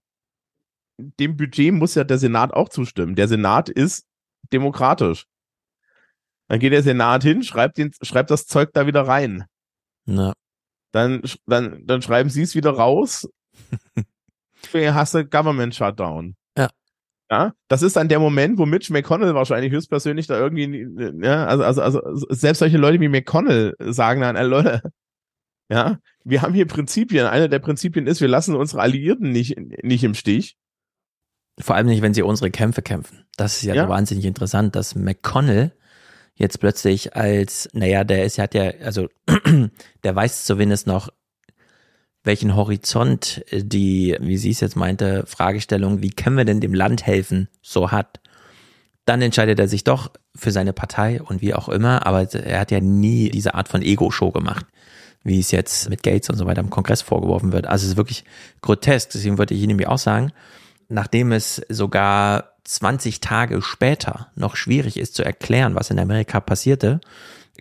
dem Budget muss ja der Senat auch zustimmen. Der Senat ist demokratisch. Dann geht der Senat hin, schreibt, den, schreibt das Zeug da wieder rein. Na. Dann, dann, dann schreiben sie es wieder raus hast du Government Shutdown. Ja. Ja, das ist dann der Moment, wo Mitch McConnell wahrscheinlich höchstpersönlich da irgendwie, ja, also, also, also, selbst solche Leute wie McConnell sagen dann, ey, Leute, ja, wir haben hier Prinzipien. Eine der Prinzipien ist, wir lassen unsere Alliierten nicht, nicht im Stich. Vor allem nicht, wenn sie unsere Kämpfe kämpfen. Das ist ja, ja. wahnsinnig interessant, dass McConnell jetzt plötzlich als, naja, der ist, hat ja, also der weiß zumindest noch, welchen Horizont äh, die, wie sie es jetzt meinte, Fragestellung, wie können wir denn dem Land helfen, so hat, dann entscheidet er sich doch für seine Partei und wie auch immer, aber er hat ja nie diese Art von Ego-Show gemacht, wie es jetzt mit Gates und so weiter im Kongress vorgeworfen wird. Also es ist wirklich grotesk, deswegen würde ich Ihnen nämlich auch sagen, nachdem es sogar 20 Tage später noch schwierig ist zu erklären, was in Amerika passierte,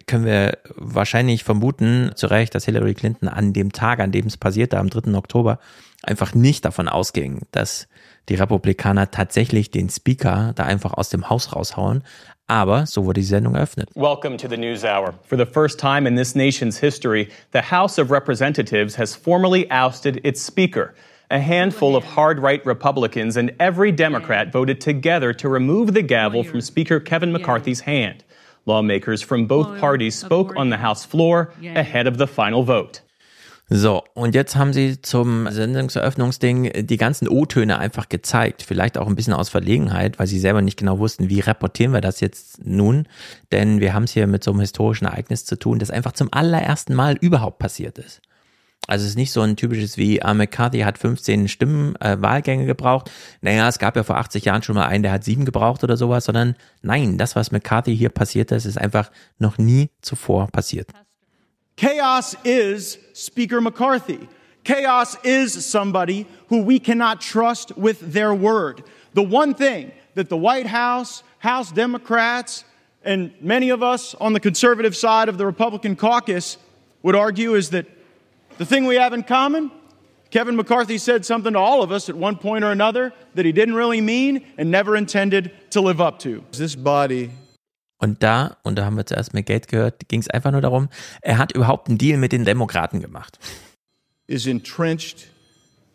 können wir wahrscheinlich vermuten, zu Recht, dass Hillary Clinton an dem Tag, an dem es passierte, am 3. Oktober, einfach nicht davon ausging, dass die Republikaner tatsächlich den Speaker da einfach aus dem Haus raushauen. Aber so wurde die Sendung eröffnet. Welcome to the News Hour. For the first time in this nation's history, the House of Representatives has formally ousted its Speaker. A handful of hard right Republicans and every Democrat voted together to remove the gavel from Speaker Kevin McCarthy's hand. Lawmakers from both parties spoke on the House floor ahead of the final vote. So, und jetzt haben sie zum Sendungseröffnungsding die ganzen O-Töne einfach gezeigt. Vielleicht auch ein bisschen aus Verlegenheit, weil sie selber nicht genau wussten, wie reportieren wir das jetzt nun. Denn wir haben es hier mit so einem historischen Ereignis zu tun, das einfach zum allerersten Mal überhaupt passiert ist. Also es ist nicht so ein typisches wie ah, McCarthy hat 15 Stimmen äh, Wahlgänge gebraucht. Naja, es gab ja vor 80 Jahren schon mal einen, der hat sieben gebraucht oder sowas, sondern nein, das, was McCarthy hier passiert ist, ist einfach noch nie zuvor passiert. Chaos is Speaker McCarthy. Chaos is somebody who we cannot trust with their word. The one thing that the White House, House Democrats, and many of us on the conservative side of the Republican caucus would argue is that The thing we have in common Kevin McCarthy said something to all of us at one point or another that he didn't really mean and never intended to live up to. This body und da, und da haben wir zuerst mit Gate gehört, ging es einfach nur darum, er hat überhaupt einen Deal mit den Demokraten gemacht. Is entrenched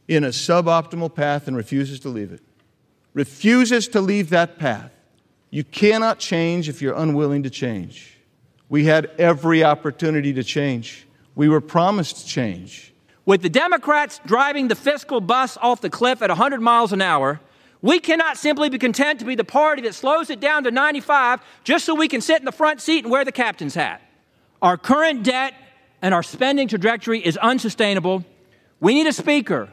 in a suboptimal path and refuses to leave it. Refuses to leave that path. You cannot change if you're unwilling to change. We had every opportunity to change. We were promised change. With the Democrats driving the fiscal bus off the cliff at 100 miles an hour, we cannot simply be content to be the party that slows it down to 95 just so we can sit in the front seat and wear the captain's hat. Our current debt and our spending trajectory is unsustainable. We need a speaker,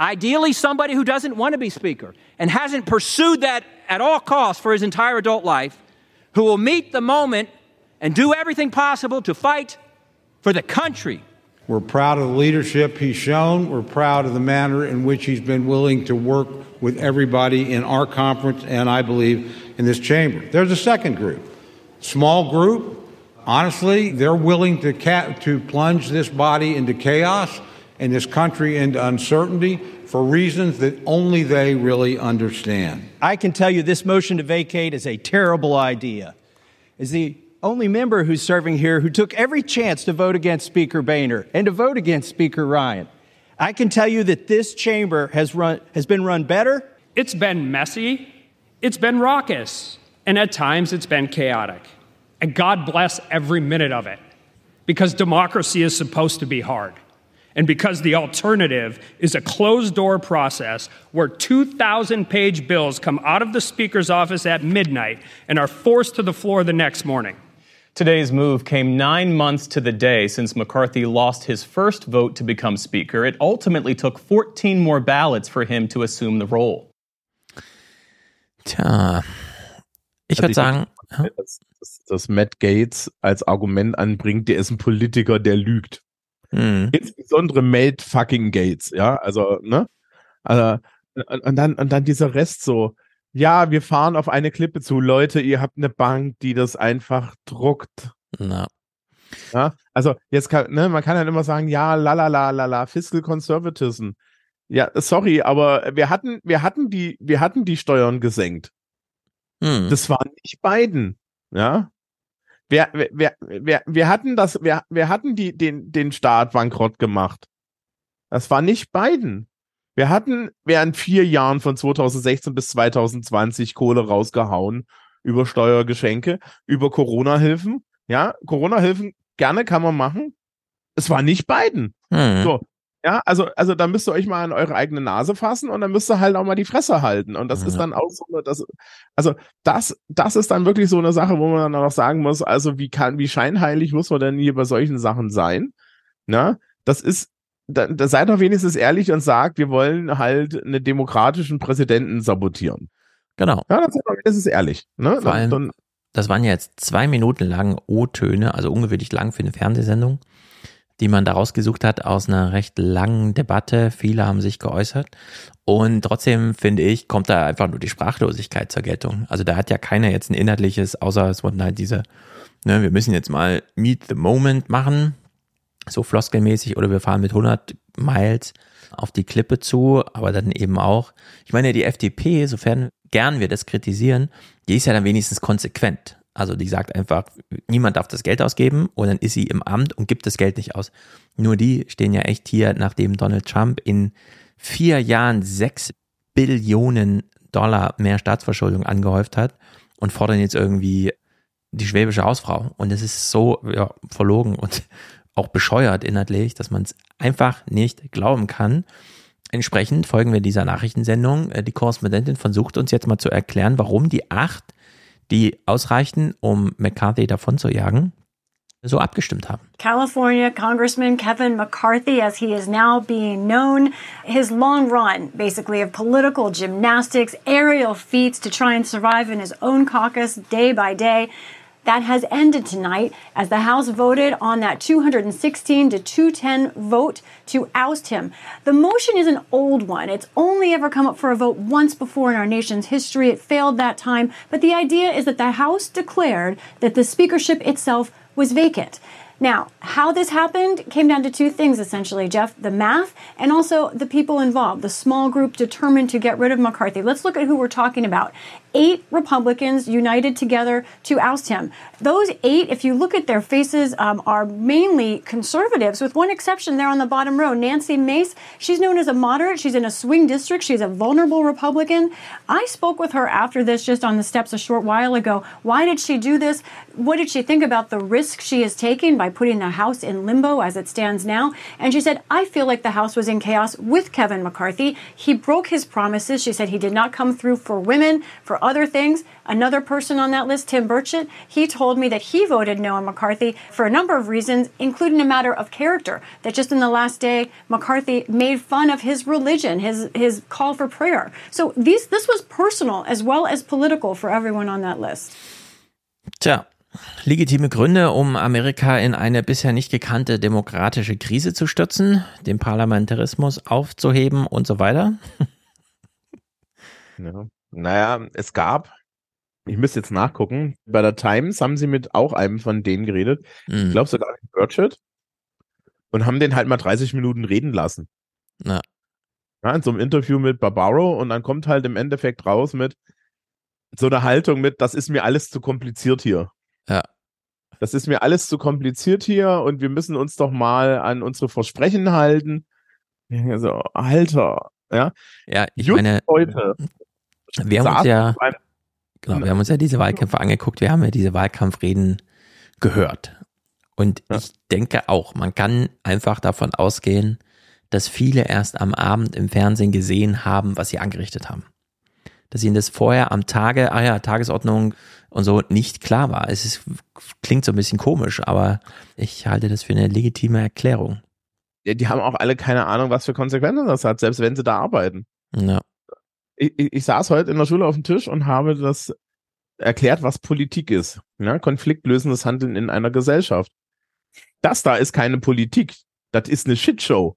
ideally somebody who doesn't want to be speaker and hasn't pursued that at all costs for his entire adult life, who will meet the moment and do everything possible to fight for the country. We're proud of the leadership he's shown. We're proud of the manner in which he's been willing to work with everybody in our conference and I believe in this chamber. There's a second group, small group. Honestly, they're willing to, ca- to plunge this body into chaos and this country into uncertainty for reasons that only they really understand. I can tell you this motion to vacate is a terrible idea. As the only member who's serving here who took every chance to vote against Speaker Boehner and to vote against Speaker Ryan, I can tell you that this chamber has run has been run better. It's been messy, it's been raucous, and at times it's been chaotic. And God bless every minute of it. Because democracy is supposed to be hard. And because the alternative is a closed door process where 2,000 page bills come out of the Speaker's office at midnight and are forced to the floor the next morning. Today's move came nine months to the day since McCarthy lost his first vote to become Speaker. It ultimately took 14 more ballots for him to assume the role. Tja, ich würde sagen, dass, dass, dass Matt Gates als Argument anbringt, der ist ein Politiker, der lügt. Mhm. Insbesondere Matt fucking Gates, ja, also, ne? Also, und dann, und dann dieser Rest so, ja, wir fahren auf eine Klippe zu, Leute, ihr habt eine Bank, die das einfach druckt. Na. Ja, also jetzt kann, ne, man kann dann immer sagen, ja, la la la la la, Fiscal Conservatism. Ja, sorry, aber wir hatten, wir hatten die, wir hatten die Steuern gesenkt. Hm. Das war nicht Biden, ja. Wir, wir, wir, wir hatten das, wir, wir hatten die, den, den Staat bankrott gemacht. Das war nicht Biden. Wir hatten während vier Jahren von 2016 bis 2020 Kohle rausgehauen über Steuergeschenke, über Corona-Hilfen. Ja, Corona-Hilfen gerne kann man machen. Es war nicht Biden. Hm. So. Ja, also, also da müsst ihr euch mal an eure eigene Nase fassen und dann müsst ihr halt auch mal die Fresse halten. Und das Ja. ist dann auch so, eine- das, also das, das ist dann wirklich so eine Sache, wo man dann auch sagen muss, also wie kann, wie scheinheilig muss man denn hier bei solchen Sachen sein? Na, das ist, da, da seid doch wenigstens ehrlich und sagt, wir wollen halt einen demokratischen Präsidenten sabotieren. Genau. Ja, das ist doch wenigstens ehrlich. Ne? Vor allem, Dann- das waren ja jetzt zwei Minuten lang O-Töne, also ungewöhnlich lang für eine Fernsehsendung, die man da rausgesucht hat aus einer recht langen Debatte. Viele haben sich geäußert. Und trotzdem, finde ich, kommt da einfach nur die Sprachlosigkeit zur Geltung. Also da hat ja keiner jetzt ein inhaltliches, außer es wurden halt diese, ne, wir müssen jetzt mal Meet the Moment machen, so floskelmäßig, oder wir fahren mit 100 Miles auf die Klippe zu, aber dann eben auch, ich meine, die FDP, sofern gern wir das kritisieren, die ist ja dann wenigstens konsequent. Also die sagt einfach, niemand darf das Geld ausgeben und dann ist sie im Amt und gibt das Geld nicht aus. Nur die stehen ja echt hier, nachdem Donald Trump in vier Jahren sechs Billionen Dollar mehr Staatsverschuldung angehäuft hat und fordern jetzt irgendwie die schwäbische Hausfrau. Und es ist so ja, verlogen und auch bescheuert inhaltlich, dass man es einfach nicht glauben kann. Entsprechend folgen wir dieser Nachrichtensendung. Äh, Die Korrespondentin versucht uns jetzt mal zu erklären, warum die acht, die ausreichten, um McCarthy davon zu jagen, so abgestimmt haben. California Congressman Kevin McCarthy, as he is now being known, his long run, basically, of political gymnastics, aerial feats to try and survive in his own caucus day by day. That has ended tonight as the House voted on that 216 to 210 vote to oust him. The motion is an old one. It's only ever come up for a vote once before in our nation's history. It failed that time. But the idea is that the House declared that the speakership itself was vacant. Now, how this happened came down to two things essentially, Jeff the math and also the people involved, the small group determined to get rid of McCarthy. Let's look at who we're talking about. Eight Republicans united together to oust him. Those eight, if you look at their faces, um, are mainly conservatives, with one exception there on the bottom row. Nancy Mace, she's known as a moderate. She's in a swing district. She's a vulnerable Republican. I spoke with her after this just on the steps a short while ago. Why did she do this? What did she think about the risk she is taking by putting the House in limbo as it stands now? And she said, I feel like the House was in chaos with Kevin McCarthy. He broke his promises. She said he did not come through for women, for other things. Another person on that list, Tim Burchett, he told me that he voted no on McCarthy for a number of reasons, including a matter of character. That just in the last day, McCarthy made fun of his religion, his his call for prayer. So these this was personal as well as political for everyone on that list. Tja, legitime Gründe, um Amerika in eine bisher nicht gekannte demokratische Krise zu stürzen, den Parlamentarismus aufzuheben und so weiter. Ja. Naja, es gab, ich müsste jetzt nachgucken, bei der Times haben sie mit auch einem von denen geredet. Mhm. Ich glaube sogar mit Burchett. und haben den halt mal 30 Minuten reden lassen. Ja. ja in so einem Interview mit Barbaro und dann kommt halt im Endeffekt raus mit so einer Haltung mit, das ist mir alles zu kompliziert hier. Ja. Das ist mir alles zu kompliziert hier und wir müssen uns doch mal an unsere Versprechen halten. Also, Alter, ja. Ja, ich Just meine, heute. Wir haben uns ja, genau, wir haben uns ja diese Wahlkämpfe angeguckt, wir haben ja diese Wahlkampfreden gehört. Und ich denke auch, man kann einfach davon ausgehen, dass viele erst am Abend im Fernsehen gesehen haben, was sie angerichtet haben. Dass ihnen das vorher am Tage, ah ja, Tagesordnung und so nicht klar war. Es ist, klingt so ein bisschen komisch, aber ich halte das für eine legitime Erklärung. Ja, die haben auch alle keine Ahnung, was für Konsequenzen das hat, selbst wenn sie da arbeiten. Ja. Ich, ich, saß heute in der Schule auf dem Tisch und habe das erklärt, was Politik ist. Ja, konfliktlösendes Handeln in einer Gesellschaft. Das da ist keine Politik. Das ist eine Shitshow.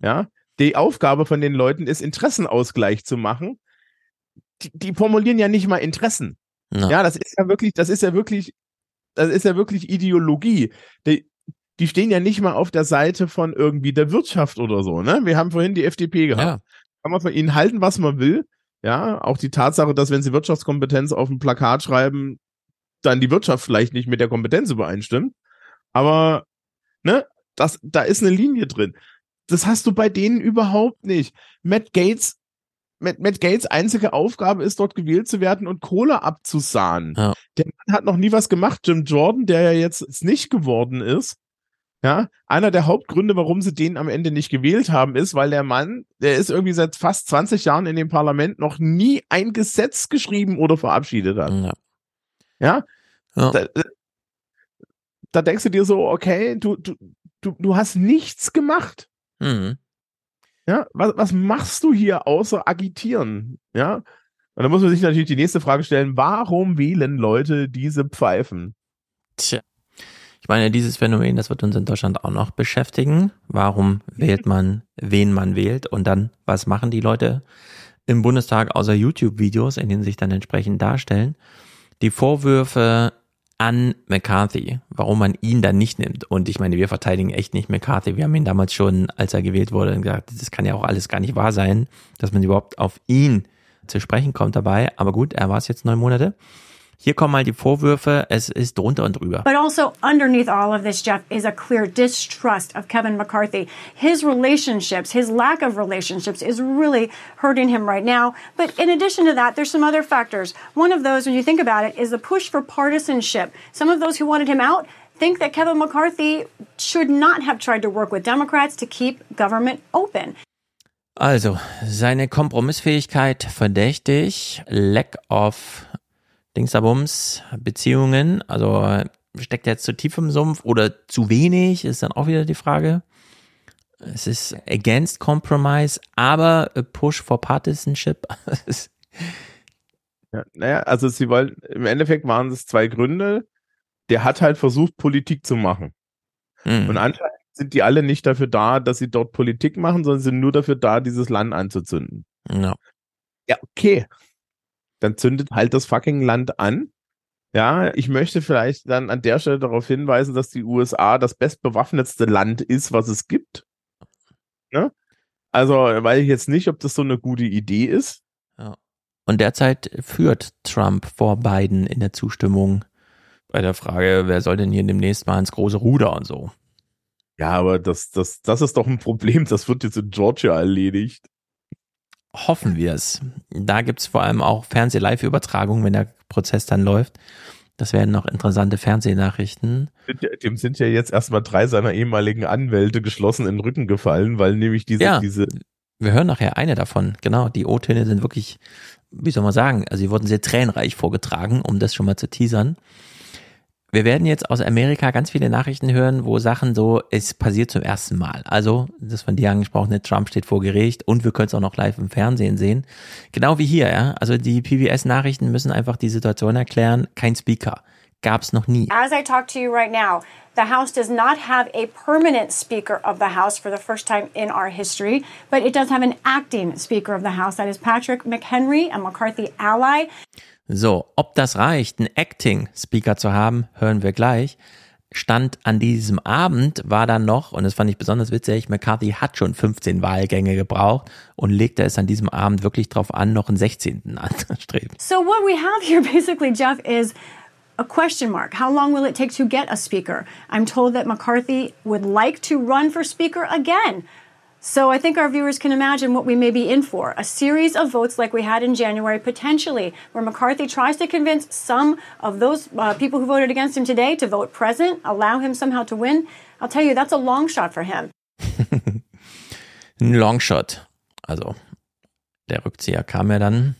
Ja, die Aufgabe von den Leuten ist, Interessenausgleich zu machen. Die, die formulieren ja nicht mal Interessen. Ja. Ja, das ist ja wirklich, das ist ja wirklich, das ist ja wirklich Ideologie. Die, die stehen ja nicht mal auf der Seite von irgendwie der Wirtschaft oder so, ne? Wir haben vorhin die FDP gehabt. Kann man von ihnen halten, was man will. Ja, auch die Tatsache, dass wenn sie Wirtschaftskompetenz auf ein Plakat schreiben, dann die Wirtschaft vielleicht nicht mit der Kompetenz übereinstimmt. Aber, ne, das, da ist eine Linie drin. Das hast du bei denen überhaupt nicht. Matt Gates, Matt, Matt Gates einzige Aufgabe ist, dort gewählt zu werden und Kohle abzusahnen. Ja. Der Mann hat noch nie was gemacht. Jim Jordan, der ja jetzt nicht geworden ist, ja, einer der Hauptgründe, warum sie den am Ende nicht gewählt haben, ist, weil der Mann, der ist irgendwie seit fast 20 Jahren in dem Parlament noch nie ein Gesetz geschrieben oder verabschiedet hat. Ja. Ja? Ja. Da, da denkst du dir so, okay, du, du, du, du hast nichts gemacht. Mhm. Ja, was, was machst du hier außer agitieren? Ja. Und da muss man sich natürlich die nächste Frage stellen, warum wählen Leute diese Pfeifen? Tja. Ich meine, dieses Phänomen, das wird uns in Deutschland auch noch beschäftigen. Warum wählt man, wen man wählt? Und dann, was machen die Leute im Bundestag außer YouTube-Videos, in denen sie sich dann entsprechend darstellen? Die Vorwürfe an McCarthy, warum man ihn dann nicht nimmt. Und ich meine, wir verteidigen echt nicht McCarthy. Wir haben ihn damals schon, als er gewählt wurde, gesagt, das kann ja auch alles gar nicht wahr sein, dass man überhaupt auf ihn zu sprechen kommt dabei. Aber gut, er war es jetzt neun Monate. Hier kommen mal die Vorwürfe, es ist drunter und drüber. But also underneath all of this, Jeff, is a clear distrust of Kevin McCarthy. His relationships, his lack of relationships is really hurting him right now. But in addition to that, there's some other factors. One of those, when you think about it, is the push for partisanship. Some of those who wanted him out think that Kevin McCarthy should not have tried to work with Democrats to keep government open. Also, seine Kompromissfähigkeit verdächtig, Lack of Dingsabums, Beziehungen, also steckt er jetzt zu tief im Sumpf oder zu wenig, ist dann auch wieder die Frage. Es ist against compromise, aber a push for partisanship. Ja, naja, also sie wollen, im Endeffekt waren es zwei Gründe. Der hat halt versucht, Politik zu machen. Hm. Und anscheinend sind die alle nicht dafür da, dass sie dort Politik machen, sondern sind nur dafür da, dieses Land anzuzünden. Ja. Ja, okay. Dann zündet halt das fucking Land an. Ja, ich möchte vielleicht dann an der Stelle darauf hinweisen, dass die USA das bestbewaffnetste Land ist, was es gibt. Ne? Also, weiß ich jetzt nicht, ob das so eine gute Idee ist. Ja. Und derzeit führt Trump vor Biden in der Zustimmung bei der Frage, wer soll denn hier demnächst mal ins große Ruder und so. Ja, aber das, das, das ist doch ein Problem. Das wird jetzt in Georgia erledigt. Hoffen wir es. Da gibt's vor allem auch Fernseh-Live-Übertragungen, wenn der Prozess dann läuft. Das werden noch interessante Fernsehnachrichten. Dem sind ja jetzt erstmal drei seiner ehemaligen Anwälte geschlossen in den Rücken gefallen, weil nämlich diese, Ja. diese, Wir hören nachher eine davon. Genau, die O-Töne sind wirklich, wie soll man sagen, also sie wurden sehr tränenreich vorgetragen, um das schon mal zu teasern. Wir werden jetzt aus Amerika ganz viele Nachrichten hören, wo Sachen so, es passiert zum ersten Mal. Also, das von dir angesprochene, Trump steht vor Gericht und wir können es auch noch live im Fernsehen sehen. Genau wie hier, ja. Also die PBS-Nachrichten müssen einfach die Situation erklären. Kein Speaker. Gab's noch nie. As I talk to you right now, the House does not have a permanent Speaker of the House for the first time in our history, but it does have an acting Speaker of the House. That is Patrick McHenry, a McCarthy ally. So, ob das reicht, einen Acting-Speaker zu haben, hören wir gleich. stand an diesem Abend, war dann noch, und das fand ich besonders witzig, McCarthy hat schon 15 Wahlgänge gebraucht und legte es an diesem Abend wirklich drauf an, noch einen 16. anzustreben. So what we have here basically, Jeff, is a question mark. How long will it take to get a speaker? I'm told that McCarthy would like to run for speaker again. So I think our viewers can imagine what we may be in for a series of votes like we had in January, potentially, where McCarthy tries to convince some of those uh, people who voted against him today to vote present, allow him somehow to win. I'll tell you, that's a long shot for him. Ein Longshot. Also, der Rückzieher kam ja dann.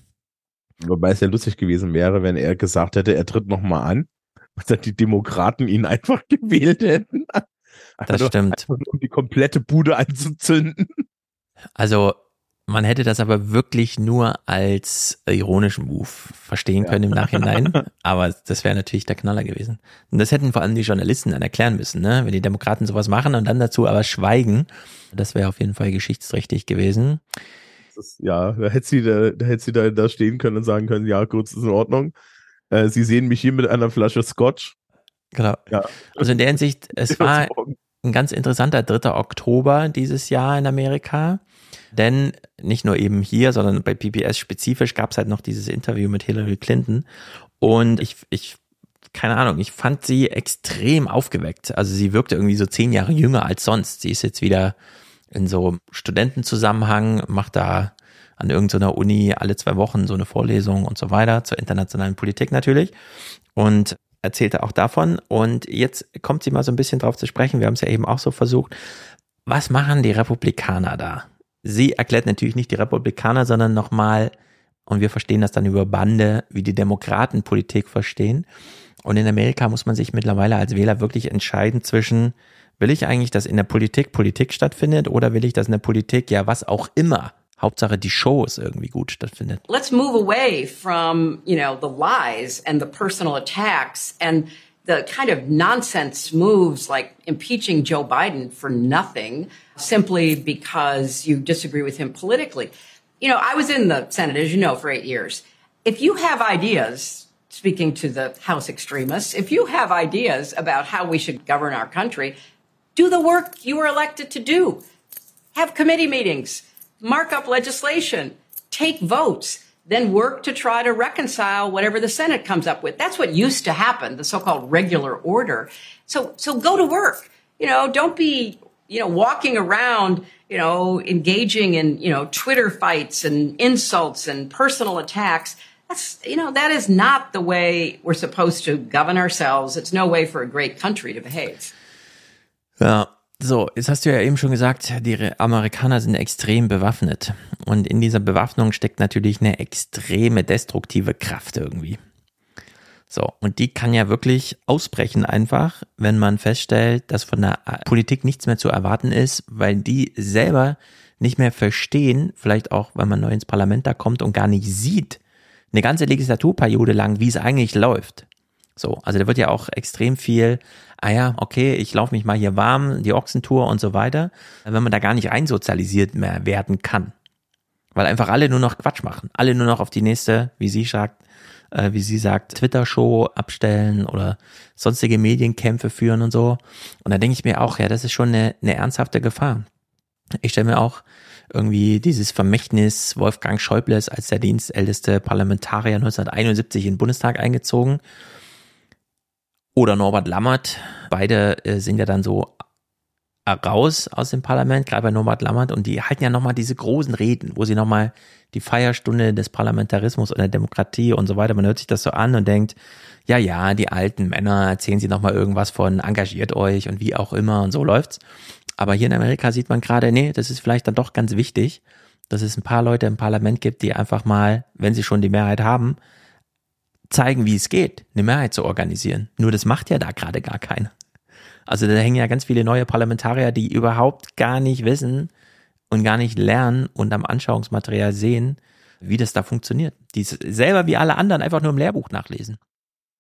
Wobei es ja lustig gewesen wäre, wenn er gesagt hätte, er tritt nochmal an, und die Demokraten ihn einfach gewählt hätten. Das also, stimmt. Um die komplette Bude anzuzünden. Also, man hätte das aber wirklich nur als ironischen Move verstehen können ja. im Nachhinein. aber das wäre natürlich der Knaller gewesen. Und das hätten vor allem die Journalisten dann erklären müssen, ne? Wenn die Demokraten sowas machen und dann dazu aber schweigen, das wäre auf jeden Fall geschichtsträchtig gewesen. Ist, ja, da hätte sie da, da hätte sie da, da stehen können und sagen können, ja, gut, ist in Ordnung. Äh, sie sehen mich hier mit einer Flasche Scotch. Genau. Ja. Also in der Hinsicht, es war ein ganz interessanter 3. Oktober dieses Jahr in Amerika. Denn nicht nur eben hier, sondern bei PBS spezifisch gab es halt noch dieses Interview mit Hillary Clinton. Und ich, ich, keine Ahnung, ich fand sie extrem aufgeweckt. Also sie wirkte irgendwie so zehn Jahre jünger als sonst. Sie ist jetzt wieder in so Studentenzusammenhang, macht da an irgendeiner Uni alle zwei Wochen so eine Vorlesung und so weiter zur internationalen Politik natürlich. Und erzählte auch davon. Und jetzt kommt sie mal so ein bisschen drauf zu sprechen. Wir haben es ja eben auch so versucht. Was machen die Republikaner da? Sie erklärt natürlich nicht die Republikaner, sondern nochmal, und wir verstehen das dann über Bande, wie die Demokraten Politik verstehen. Und in Amerika muss man sich mittlerweile als Wähler wirklich entscheiden zwischen, will ich eigentlich, dass in der Politik Politik stattfindet oder will ich, dass in der Politik ja was auch immer Hauptsache die Show ist irgendwie gut stattfindet. Let's move away from, you know, the lies and the personal attacks and the kind of nonsense moves like impeaching Joe Biden for nothing simply because you disagree with him politically. You know, I was in the Senate, as you know, for eight years. If you have ideas, speaking to the House extremists, if you have ideas about how we should govern our country, do the work you were elected to do. Have committee meetings mark up legislation, take votes, then work to try to reconcile whatever the Senate comes up with. That's what used to happen, the so-called regular order. So, so go to work. You know, don't be, you know, walking around, you know, engaging in, you know, Twitter fights and insults and personal attacks. That's, you know, that is not the way we're supposed to govern ourselves. It's no way for a great country to behave. Ja, So, jetzt hast du ja eben schon gesagt, die Amerikaner sind extrem bewaffnet. Und in dieser Bewaffnung steckt natürlich eine extreme destruktive Kraft irgendwie. So, und die kann ja wirklich ausbrechen einfach, wenn man feststellt, dass von der Politik nichts mehr zu erwarten ist, weil die selber nicht mehr verstehen, vielleicht auch, weil man neu ins Parlament da kommt und gar nicht sieht, eine ganze Legislaturperiode lang, wie es eigentlich läuft. So, also da wird ja auch extrem viel, ah ja, okay, ich laufe mich mal hier warm, die Ochsentour und so weiter, wenn man da gar nicht einsozialisiert mehr werden kann. Weil einfach alle nur noch Quatsch machen, alle nur noch auf die nächste, wie sie sagt, äh, wie sie sagt, Twitter-Show abstellen oder sonstige Medienkämpfe führen und so. Und da denke ich mir auch, ja, das ist schon eine, eine ernsthafte Gefahr. Ich stelle mir auch irgendwie dieses Vermächtnis Wolfgang Schäubles als der dienstälteste Parlamentarier 1971 in den Bundestag eingezogen oder Norbert Lammert. Beide äh, sind ja dann so raus aus dem Parlament, gerade bei Norbert Lammert, und die halten ja nochmal diese großen Reden, wo sie nochmal die Feierstunde des Parlamentarismus und der Demokratie und so weiter, man hört sich das so an und denkt, ja, ja, die alten Männer erzählen sie nochmal irgendwas von engagiert euch und wie auch immer und so läuft's. Aber hier in Amerika sieht man gerade, nee, das ist vielleicht dann doch ganz wichtig, dass es ein paar Leute im Parlament gibt, die einfach mal, wenn sie schon die Mehrheit haben, zeigen, wie es geht, eine Mehrheit zu organisieren. Nur das macht ja da gerade gar keiner. Also da hängen ja ganz viele neue Parlamentarier, die überhaupt gar nicht wissen und gar nicht lernen und am Anschauungsmaterial sehen, wie das da funktioniert. Die selber wie alle anderen einfach nur im Lehrbuch nachlesen.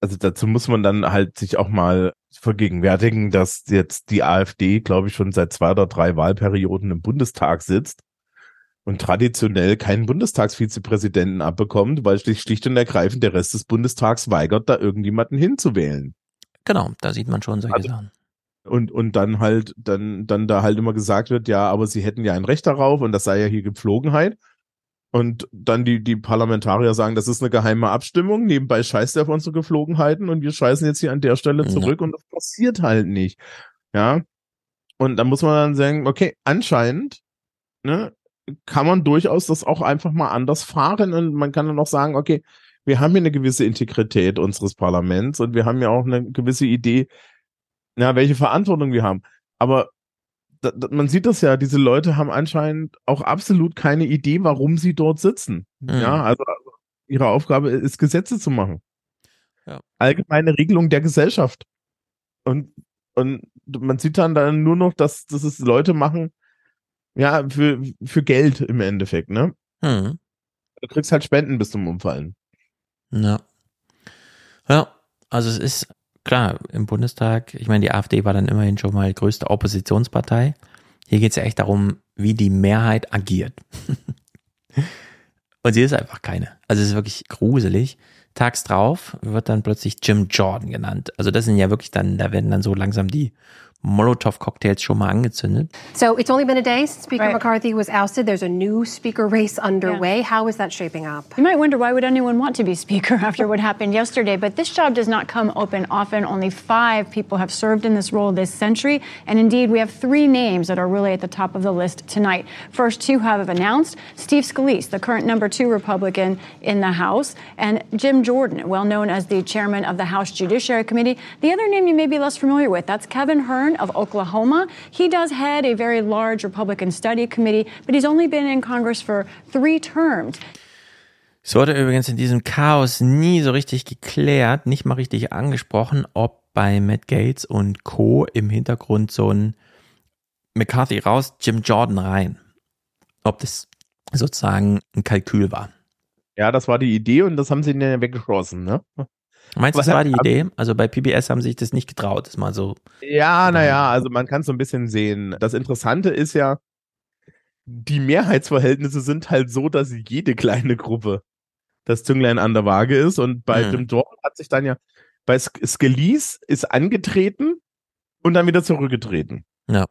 Also dazu muss man dann halt sich auch mal vergegenwärtigen, dass jetzt die AfD, glaube ich, schon seit zwei oder drei Wahlperioden im Bundestag sitzt und traditionell keinen Bundestagsvizepräsidenten abbekommt, weil schlicht, und ergreifend der Rest des Bundestags weigert, da irgendjemanden hinzuwählen. Genau, da sieht man schon solche also, Sachen. Und, und dann halt, dann, dann da halt immer gesagt wird, ja, aber sie hätten ja ein Recht darauf und das sei ja hier Gepflogenheit. Und dann die, die Parlamentarier sagen, das ist eine geheime Abstimmung, nebenbei scheißt er auf unsere Geflogenheiten und wir scheißen jetzt hier an der Stelle zurück ja. und das passiert halt nicht. Ja. Und da muss man dann sagen, okay, anscheinend, ne, kann man durchaus das auch einfach mal anders fahren und man kann dann auch sagen, okay, wir haben hier eine gewisse Integrität unseres Parlaments und wir haben ja auch eine gewisse Idee, na, welche Verantwortung wir haben. Aber da, da, man sieht das ja, diese Leute haben anscheinend auch absolut keine Idee, warum sie dort sitzen. Mhm. Ja, also ihre Aufgabe ist, Gesetze zu machen. Ja. Allgemeine Regelung der Gesellschaft. Und, und man sieht dann, dann nur noch, dass, dass es Leute machen, ja, für, für Geld im Endeffekt, ne? Mhm. Du kriegst halt Spenden bis zum Umfallen. Ja. Ja, also es ist klar, im Bundestag, ich meine, die AfD war dann immerhin schon mal die größte Oppositionspartei. Hier geht es ja echt darum, wie die Mehrheit agiert. Und sie ist einfach keine. Also es ist wirklich gruselig. Tags drauf wird dann plötzlich Jim Jordan genannt. Also das sind ja wirklich dann, da werden dann so langsam die Molotov-Cocktails schon mal angezündet. So it's only been a day since Speaker right. McCarthy was ousted. There's a new speaker race underway. Yeah. How is that shaping up? You might wonder why would anyone want to be speaker after what happened yesterday, but this job does not come open often. Only five people have served in this role this century, and indeed we have three names that are really at the top of the list tonight. First two have announced Steve Scalise, the current number two Republican in the House, and Jim Jordan, well known as the chairman of the House Judiciary Committee. The other name you may be less familiar with, that's Kevin Hearn of Oklahoma. He does head a very large Republican study committee, but he's only been in Congress for three terms. Es wurde übrigens in diesem Chaos nie so richtig geklärt, nicht mal richtig angesprochen, ob bei Matt Gates und Co. im Hintergrund so ein McCarthy raus, Jim Jordan rein. Ob das sozusagen ein Kalkül war. Ja, das war die Idee und das haben sie dann weggeschossen, ne? Meinst du, das war die Idee? Also bei PBS haben sie sich das nicht getraut, das mal so. Ja, naja, also man kann es so ein bisschen sehen. Das Interessante ist ja, die Mehrheitsverhältnisse sind halt so, dass jede kleine Gruppe das Zünglein an der Waage ist. Und bei mhm. Jim Jordan hat sich dann ja, bei Scalise ist angetreten und dann wieder zurückgetreten. Ja.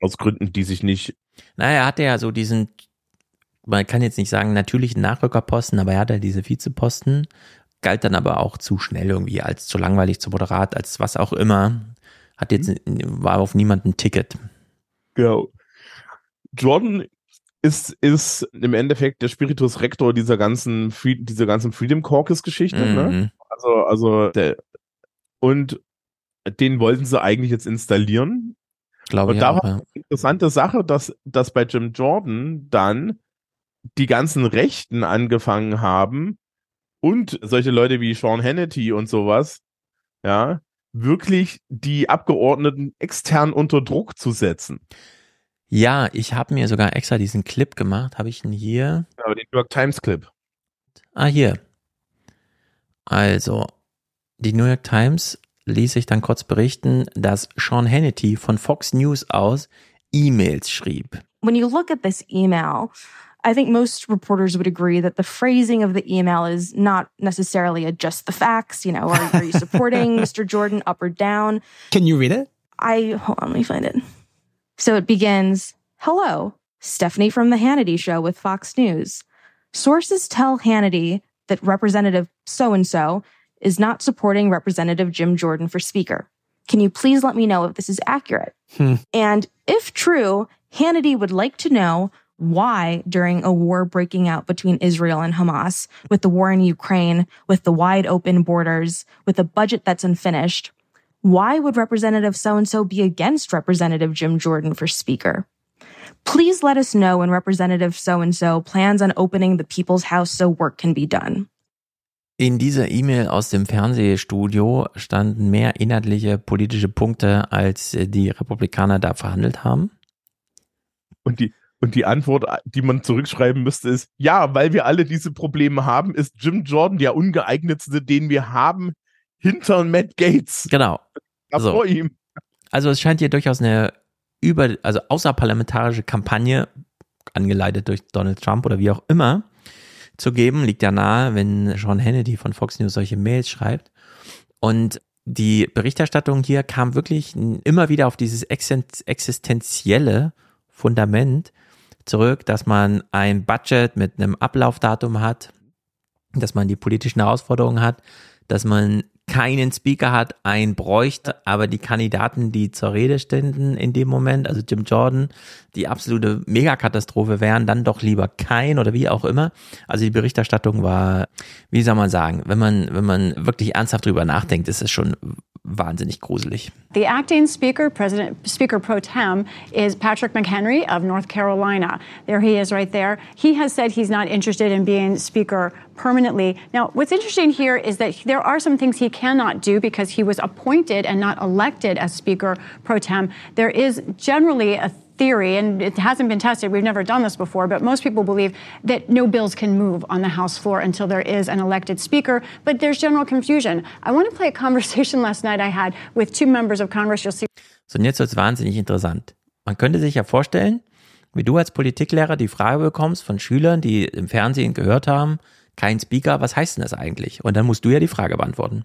Aus Gründen, die sich nicht. Naja, er hatte ja so diesen, man kann jetzt nicht sagen, natürlichen Nachrückerposten, aber er hatte ja diese Vizeposten galt dann aber auch zu schnell irgendwie, als zu langweilig, zu moderat, als was auch immer. Hat jetzt, war auf niemanden ein Ticket. Genau. Jordan ist, ist im Endeffekt der Spiritus Rector dieser ganzen, dieser ganzen Freedom Caucus Geschichte, ne? mhm. ne? Also, also, der, und den wollten sie eigentlich jetzt installieren. Glaube und ich da auch, war eine interessante Sache, dass, dass bei Jim Jordan dann die ganzen Rechten angefangen haben, und solche Leute wie Sean Hannity und sowas, ja, wirklich die Abgeordneten extern unter Druck zu setzen. Ja, ich habe mir sogar extra diesen Clip gemacht. Habe ich ihn hier? Aber den New York Times Clip. Ah, hier. Also, die New York Times ließ sich dann kurz berichten, dass Sean Hannity von Fox News aus E-Mails schrieb. When you look at this email, I think most reporters would agree that the phrasing of the email is not necessarily a just the facts. You know, are, are you supporting Mr. Jordan up or down? Can you read it? I, hold on, let me find it. So it begins Hello, Stephanie from The Hannity Show with Fox News. Sources tell Hannity that Representative so and so is not supporting Representative Jim Jordan for Speaker. Can you please let me know if this is accurate? Hmm. And if true, Hannity would like to know why during a war breaking out between Israel and Hamas, with the war in Ukraine, with the wide open borders, with a budget that's unfinished, why would Representative so and so be against Representative Jim Jordan for Speaker? Please let us know when Representative so and so plans on opening the People's House so work can be done. In dieser E-Mail aus dem Fernsehstudio standen mehr inhaltliche politische Punkte, als die Republikaner da verhandelt haben. Und die, Und die Antwort, die man zurückschreiben müsste, ist, ja, weil wir alle diese Probleme haben, ist Jim Jordan der ungeeignetste, den wir haben, hinter Matt Gates. Genau. So. Vor ihm. Also es scheint hier durchaus eine über, also außerparlamentarische Kampagne, angeleitet durch Donald Trump oder wie auch immer, zu geben. Liegt ja nahe, wenn Sean Hannity von Fox News solche Mails schreibt. Und die Berichterstattung hier kam wirklich immer wieder auf dieses existenzielle Fundament zurück, dass man ein Budget mit einem Ablaufdatum hat, dass man die politischen Herausforderungen hat, dass man keinen Speaker hat, einen bräuchte, aber die Kandidaten, die zur Rede ständen in dem Moment, also Jim Jordan, die absolute Megakatastrophe wären, dann doch lieber kein oder wie auch immer. Also die Berichterstattung war, wie soll man sagen, wenn man, wenn man wirklich ernsthaft drüber nachdenkt, ist es schon wahnsinnig gruselig. The acting speaker, President Speaker pro tem, is Patrick McHenry of North Carolina. There he is right there. He has said he's not interested in being speaker permanently. Now, what's interesting here is that there are some things he cannot do because he was appointed and not elected as speaker pro tem. There is generally a theory, and it hasn't been tested, we've never done this before, but most people believe that no bills can move on the House floor until there is an elected speaker. But there's general confusion. I want to play a conversation last night I had with two members of Congress. You'll see. So, und jetzt wird es wahnsinnig interessant. Man könnte sich ja vorstellen, wie du als Politiklehrer die Frage bekommst von Schülern, die im Fernsehen gehört haben, kein Speaker, was heißt denn das eigentlich? Und dann musst du ja die Frage beantworten.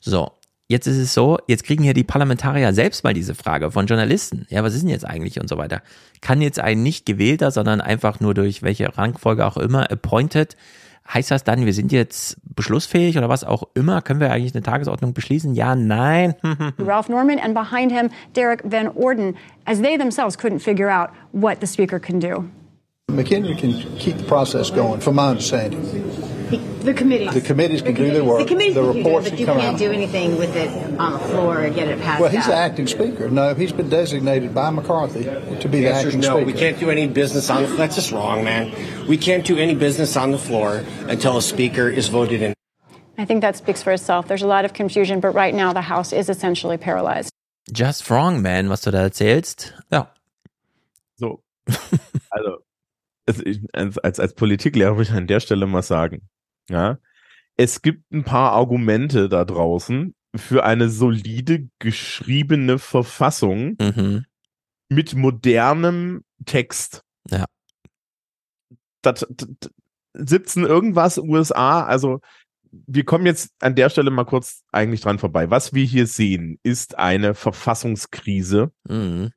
So, Jetzt ist es so, jetzt kriegen hier die Parlamentarier selbst mal diese Frage von Journalisten. Ja, was ist denn jetzt eigentlich und so weiter? Kann jetzt ein nicht gewählter, sondern einfach nur durch welche Rangfolge auch immer appointed, heißt das dann, wir sind jetzt beschlussfähig oder was auch immer? Können wir eigentlich eine Tagesordnung beschließen? Ja, nein. Ralph Norman and behind him Derek Van Orden, as they themselves couldn't figure out what the speaker can do. McKinley can keep the process going, from my understanding. The committees. The committees can do their work. The committees the can reports do it, but you come can't out. do anything with it on the floor or get it passed Well, he's out. the acting speaker. No, he's been designated by McCarthy to be The the answer acting no. speaker. We can't do any business on the. That's just wrong, man. We can't do any business on the floor until a speaker is voted in. I think that speaks for itself. There's a lot of confusion, but right now the House is essentially paralyzed. Just wrong, man, was du da erzählst. Ja. So. Also, es- ich- als, als, als Politiklehrer würde ich an der Stelle mal sagen, ja, es gibt ein paar Argumente da draußen für eine solide geschriebene Verfassung Mhm. mit modernem Text. Ja. Das, das, 17 irgendwas USA, also wir kommen jetzt an der Stelle mal kurz eigentlich dran vorbei. Was wir hier sehen, ist eine Verfassungskrise, Mhm.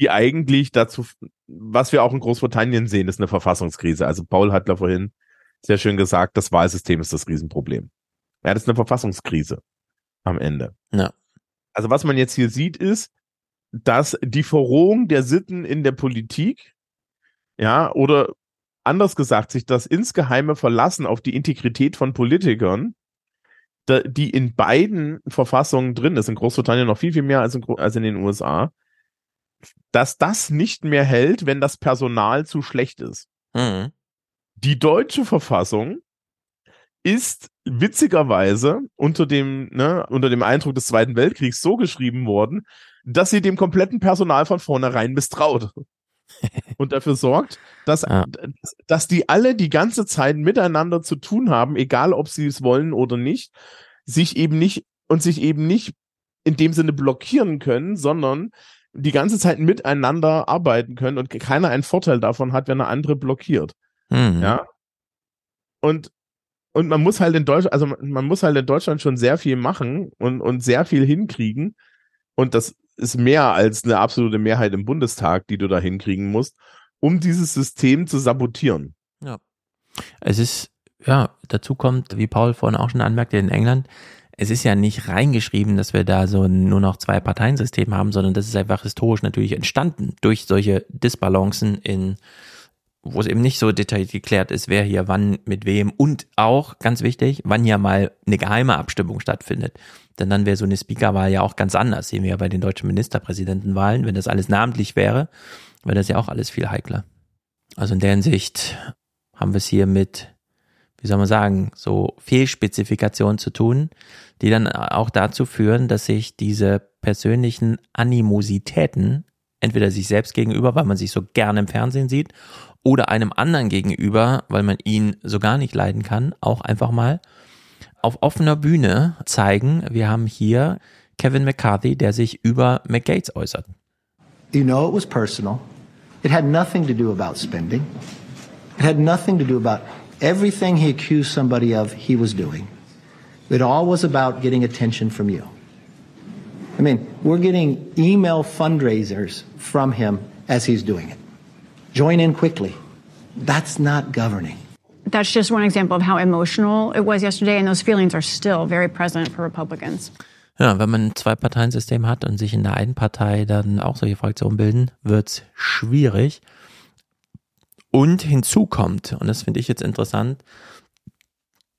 Die eigentlich dazu, was wir auch in Großbritannien sehen, ist eine Verfassungskrise. Also Paul hat da vorhin sehr schön gesagt, das Wahlsystem ist das Riesenproblem. Ja, das ist eine Verfassungskrise am Ende. Ja. Also was man jetzt hier sieht, ist, dass die Verrohung der Sitten in der Politik, ja, oder anders gesagt, sich das insgeheime Verlassen auf die Integrität von Politikern, die in beiden Verfassungen drin ist, in Großbritannien noch viel, viel mehr als in, als in den USA, dass das nicht mehr hält, wenn das Personal zu schlecht ist. Mhm. Die deutsche Verfassung ist witzigerweise unter dem, ne, unter dem Eindruck des Zweiten Weltkriegs so geschrieben worden, dass sie dem kompletten Personal von vornherein misstraut. Und dafür sorgt, dass, dass die alle die ganze Zeit miteinander zu tun haben, egal ob sie es wollen oder nicht, sich eben nicht und sich eben nicht in dem Sinne blockieren können, sondern die ganze Zeit miteinander arbeiten können und keiner einen Vorteil davon hat, wenn der andere blockiert. Mhm. Ja. Und, und man muss halt in Deutschland, also man, muss halt in Deutschland schon sehr viel machen und, und sehr viel hinkriegen. Und das ist mehr als eine absolute Mehrheit im Bundestag, die du da hinkriegen musst, um dieses System zu sabotieren. Ja. Es ist, ja, dazu kommt, wie Paul vorhin auch schon anmerkte, in England, es ist ja nicht reingeschrieben, dass wir da so nur noch zwei Parteiensystem haben, sondern das ist einfach historisch natürlich entstanden durch solche Disbalancen in, wo es eben nicht so detailliert geklärt ist, wer hier wann mit wem und auch, ganz wichtig, wann ja mal eine geheime Abstimmung stattfindet. Denn dann wäre so eine Speakerwahl ja auch ganz anders, sehen wir ja bei den deutschen Ministerpräsidentenwahlen. Wenn das alles namentlich wäre, wäre das ja auch alles viel heikler. Also in der Hinsicht haben wir es hier mit, wie soll man sagen, so Fehlspezifikationen zu tun, die dann auch dazu führen, dass sich diese persönlichen Animositäten entweder sich selbst gegenüber, weil man sich so gerne im Fernsehen sieht, oder einem anderen gegenüber, weil man ihn so gar nicht leiden kann, auch einfach mal auf offener Bühne zeigen. Wir haben hier Kevin McCarthy, der sich über McGates äußert. You know it was personal. It had nothing to do about spending. It had nothing to do about everything he accused somebody of he was doing. It all was about getting attention from you. I mean, we're getting email fundraisers from him as he's doing it. Join in quickly. That's not governing. That's just one example of how emotional it was yesterday, and those feelings are still very present for Republicans. Ja, wenn man ein Zwei-Parteien-System hat und sich in der einen Partei dann auch solche Fraktionen bilden, wird's schwierig. Und hinzu kommt, und das finde ich jetzt interessant,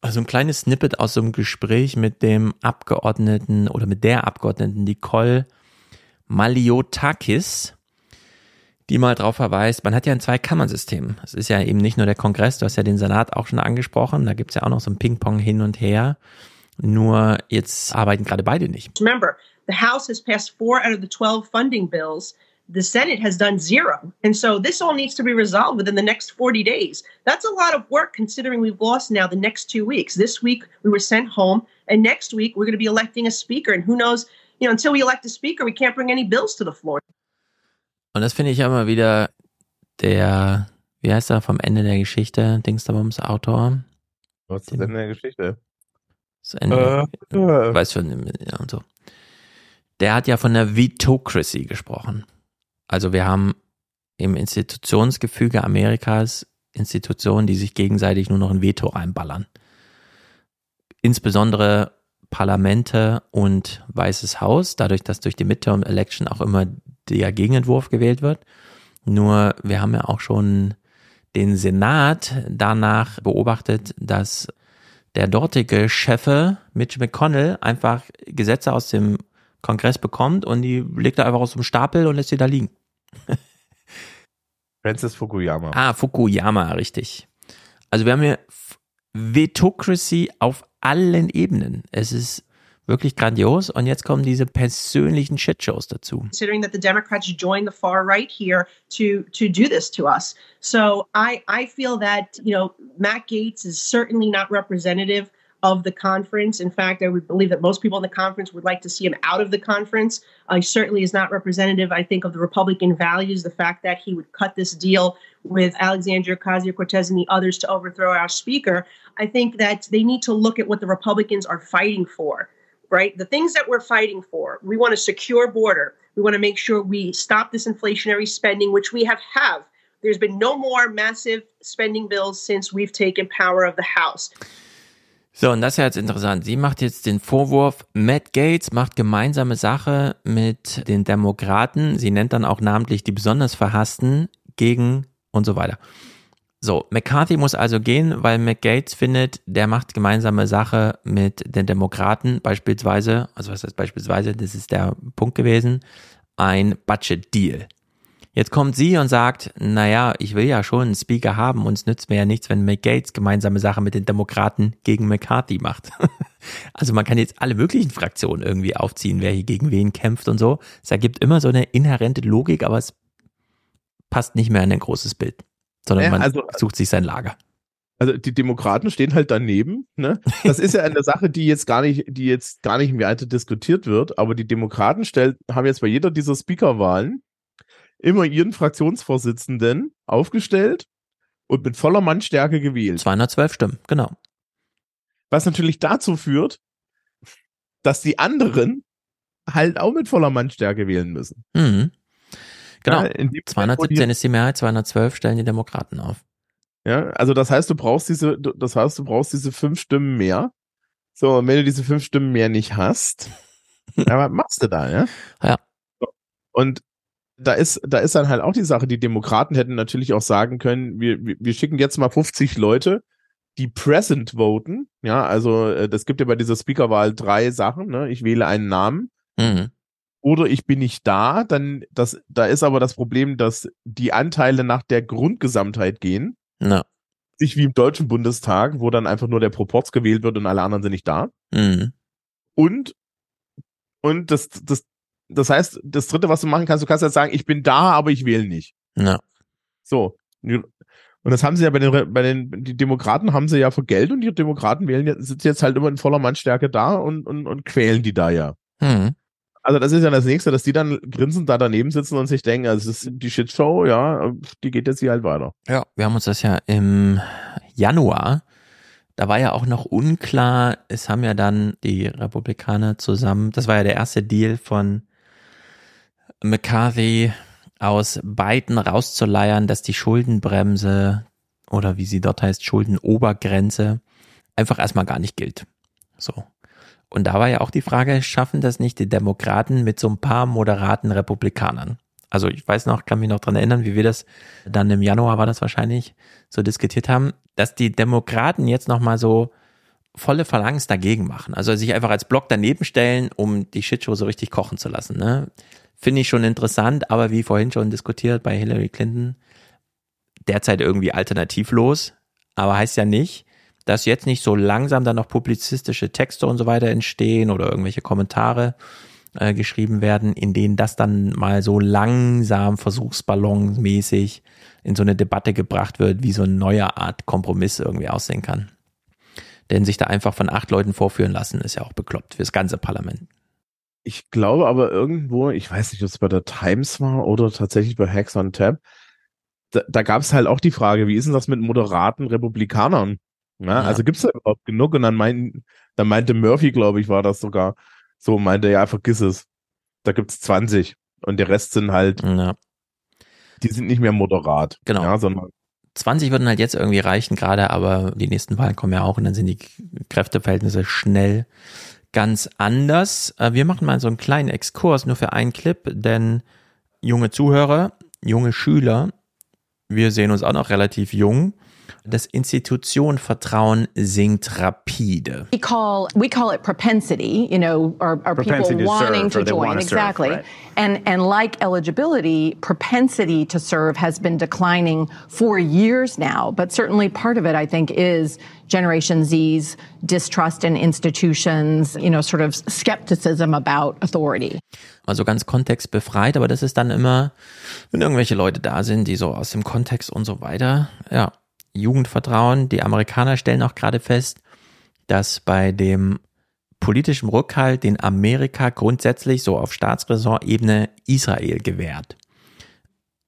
also ein kleines Snippet aus so einem Gespräch mit dem Abgeordneten oder mit der Abgeordneten Nicole Maliotakis, die mal darauf verweist, man hat ja ein Zwei-Kammern-System. Es ist ja eben nicht nur der Kongress, du hast ja den Senat auch schon angesprochen, da gibt's ja auch noch so ein Ping-Pong hin und her. Nur jetzt arbeiten gerade beide nicht. Remember, the House has passed four out of the 12 funding bills. The Senate has done zero. And so this all needs to be resolved within the next 40 days. That's a lot of work considering we've lost now the next two weeks. This week we were sent home, and next week we're going to be electing a speaker. And who knows, you know, until we elect a speaker, we can't bring any bills to the floor. Und das finde ich ja immer wieder der, wie heißt er, vom Ende der Geschichte, Dingsdabums Autor. Was ist denn der Geschichte? Das Ende, Äh, äh. weiß schon, ja, und so. Der hat ja von der Vetocracy gesprochen. Also wir haben im Institutionsgefüge Amerikas Institutionen, die sich gegenseitig nur noch ein Veto reinballern. Insbesondere Parlamente und Weißes Haus, dadurch, dass durch die Midterm Election auch immer der Gegenentwurf gewählt wird. Nur wir haben ja auch schon den Senat danach beobachtet, dass der dortige Chefe Mitch McConnell einfach Gesetze aus dem Kongress bekommt und die legt er einfach aus dem Stapel und lässt sie da liegen. Francis Fukuyama. Ah, Fukuyama, richtig. Also wir haben hier Vetocracy auf allen Ebenen. Es ist wirklich grandios und jetzt kommen diese persönlichen Shitshows dazu. considering that the Democrats joined the far right here to to do this to us. So I I feel that you know Matt Gates is certainly not representative of the conference. In fact, I would believe that most people in the conference would like to see him out of the conference. Uh, he certainly is not representative, I think, of the Republican values. The fact that he would cut this deal with Alexandria Ocasio Cortez and the others to overthrow our speaker. I think that they need to look at what the Republicans are fighting for right? The things that we're fighting for. We want a secure border. We want to make sure we stop this inflationary spending, which we have have. There's been no more massive spending bills since we've taken power of the House. So, und das ist ja jetzt interessant. Sie macht jetzt den Vorwurf, Matt Gates macht gemeinsame Sache mit den Demokraten. Sie nennt dann auch namentlich die besonders Verhassten gegen und so weiter. So, McCarthy muss also gehen, weil McGates findet, der macht gemeinsame Sache mit den Demokraten, beispielsweise, also was heißt beispielsweise, das ist der Punkt gewesen, ein Budget Deal. Jetzt kommt sie und sagt, naja, ich will ja schon einen Speaker haben und es nützt mir ja nichts, wenn McGates gemeinsame Sache mit den Demokraten gegen McCarthy macht. also man kann jetzt alle möglichen Fraktionen irgendwie aufziehen, wer hier gegen wen kämpft und so. Es ergibt immer so eine inhärente Logik, aber es passt nicht mehr in ein großes Bild, sondern Ja, man also- sucht sich sein Lager. Also die Demokraten stehen halt daneben. Ne? Das ist ja eine Sache, die jetzt gar nicht, die jetzt gar nicht weiter diskutiert wird. Aber die Demokraten stellt, haben jetzt bei jeder dieser Speakerwahlen immer ihren Fraktionsvorsitzenden aufgestellt und mit voller Mannstärke gewählt. 212 Stimmen, genau. Was natürlich dazu führt, dass die anderen halt auch mit voller Mannstärke wählen müssen. Mhm. Genau. Ja, in dem Moment, wo 217 die- ist die Mehrheit, 212 stellen die Demokraten auf. Ja, also das heißt, du brauchst diese, das heißt, du brauchst diese fünf Stimmen mehr. So, und wenn du diese fünf Stimmen mehr nicht hast, ja, was machst du da, ja? Ja. Und da ist, da ist dann halt auch die Sache, die Demokraten hätten natürlich auch sagen können, wir, wir schicken jetzt mal 50 Leute, die present voten. Ja, also äh, das gibt ja bei dieser Speakerwahl drei Sachen, ne? Ich wähle einen Namen Mhm. oder ich bin nicht da, dann das, da ist aber das Problem, dass die Anteile nach der Grundgesamtheit gehen. Na. Nicht wie im Deutschen Bundestag, wo dann einfach nur der Proporz gewählt wird und alle anderen sind nicht da. Mhm. Und, und das, das, das heißt, das dritte, was du machen kannst, du kannst jetzt sagen, ich bin da, aber ich wähle nicht. Ja. So. Und das haben sie ja bei den, bei den, die Demokraten haben sie ja für Geld und die Demokraten wählen jetzt, sind jetzt halt immer in voller Mannstärke da und, und, und quälen die da ja. Mhm. Also das ist ja das nächste, dass die dann grinsend da daneben sitzen und sich denken, also es ist die Shitshow, ja, die geht jetzt hier halt weiter. Ja, wir haben uns das ja im Januar Da war ja auch noch unklar, es haben ja dann die Republikaner zusammen, das war ja der erste Deal von McCarthy aus Biden rauszuleiern, dass die Schuldenbremse oder wie sie dort heißt, Schuldenobergrenze einfach erstmal gar nicht gilt. So. Und da war ja auch die Frage, schaffen das nicht die Demokraten mit so ein paar moderaten Republikanern? Also ich weiß noch, kann mich noch dran erinnern, wie wir das dann im Januar war das wahrscheinlich so diskutiert haben, dass die Demokraten jetzt nochmal so volle Phalanx dagegen machen. Also sich einfach als Block daneben stellen, um die Shitshow so richtig kochen zu lassen. Ne? Finde ich schon interessant, aber wie vorhin schon diskutiert bei Hillary Clinton, derzeit irgendwie alternativlos, aber heißt ja nicht, dass jetzt nicht so langsam dann noch publizistische Texte und so weiter entstehen oder irgendwelche Kommentare äh, geschrieben werden, in denen das dann mal so langsam versuchsballonmäßig in so eine Debatte gebracht wird, wie so eine neue Art Kompromiss irgendwie aussehen kann. Denn sich da einfach von acht Leuten vorführen lassen, ist ja auch bekloppt fürs ganze Parlament. Ich glaube aber irgendwo, ich weiß nicht, ob es bei der Times war oder tatsächlich bei Hacks on Tab, da, da gab es halt auch die Frage, wie ist denn das mit moderaten Republikanern? Ja, ja. Also gibt es da überhaupt genug? Und dann, mein, dann meinte Murphy, glaube ich, war das sogar, so meinte, ja, vergiss es. Da gibt's 20 und der Rest sind halt, ja. die sind nicht mehr moderat. Genau. Ja, sondern 20 würden halt jetzt irgendwie reichen gerade, aber die nächsten Wahlen kommen ja auch und dann sind die Kräfteverhältnisse schnell ganz anders. Äh, wir machen mal so einen kleinen Exkurs nur für einen Clip, denn junge Zuhörer, junge Schüler, wir sehen uns auch noch relativ jung das Institutionenvertrauen sinkt rapide. We call we call it propensity, you know, are, are people wanting to, to join exactly. Serve, right. And and like eligibility, propensity to serve has been declining for years now, but certainly part of it I think is Generation Z's distrust in institutions, you know, sort of skepticism about authority. Also ganz kontextbefreit, aber das ist dann immer, wenn irgendwelche Leute da sind, die so aus dem Kontext und so weiter, ja, Jugendvertrauen. Die Amerikaner stellen auch gerade fest, dass bei dem politischen Rückhalt, den Amerika grundsätzlich so auf Staatsräson-Ebene Israel gewährt,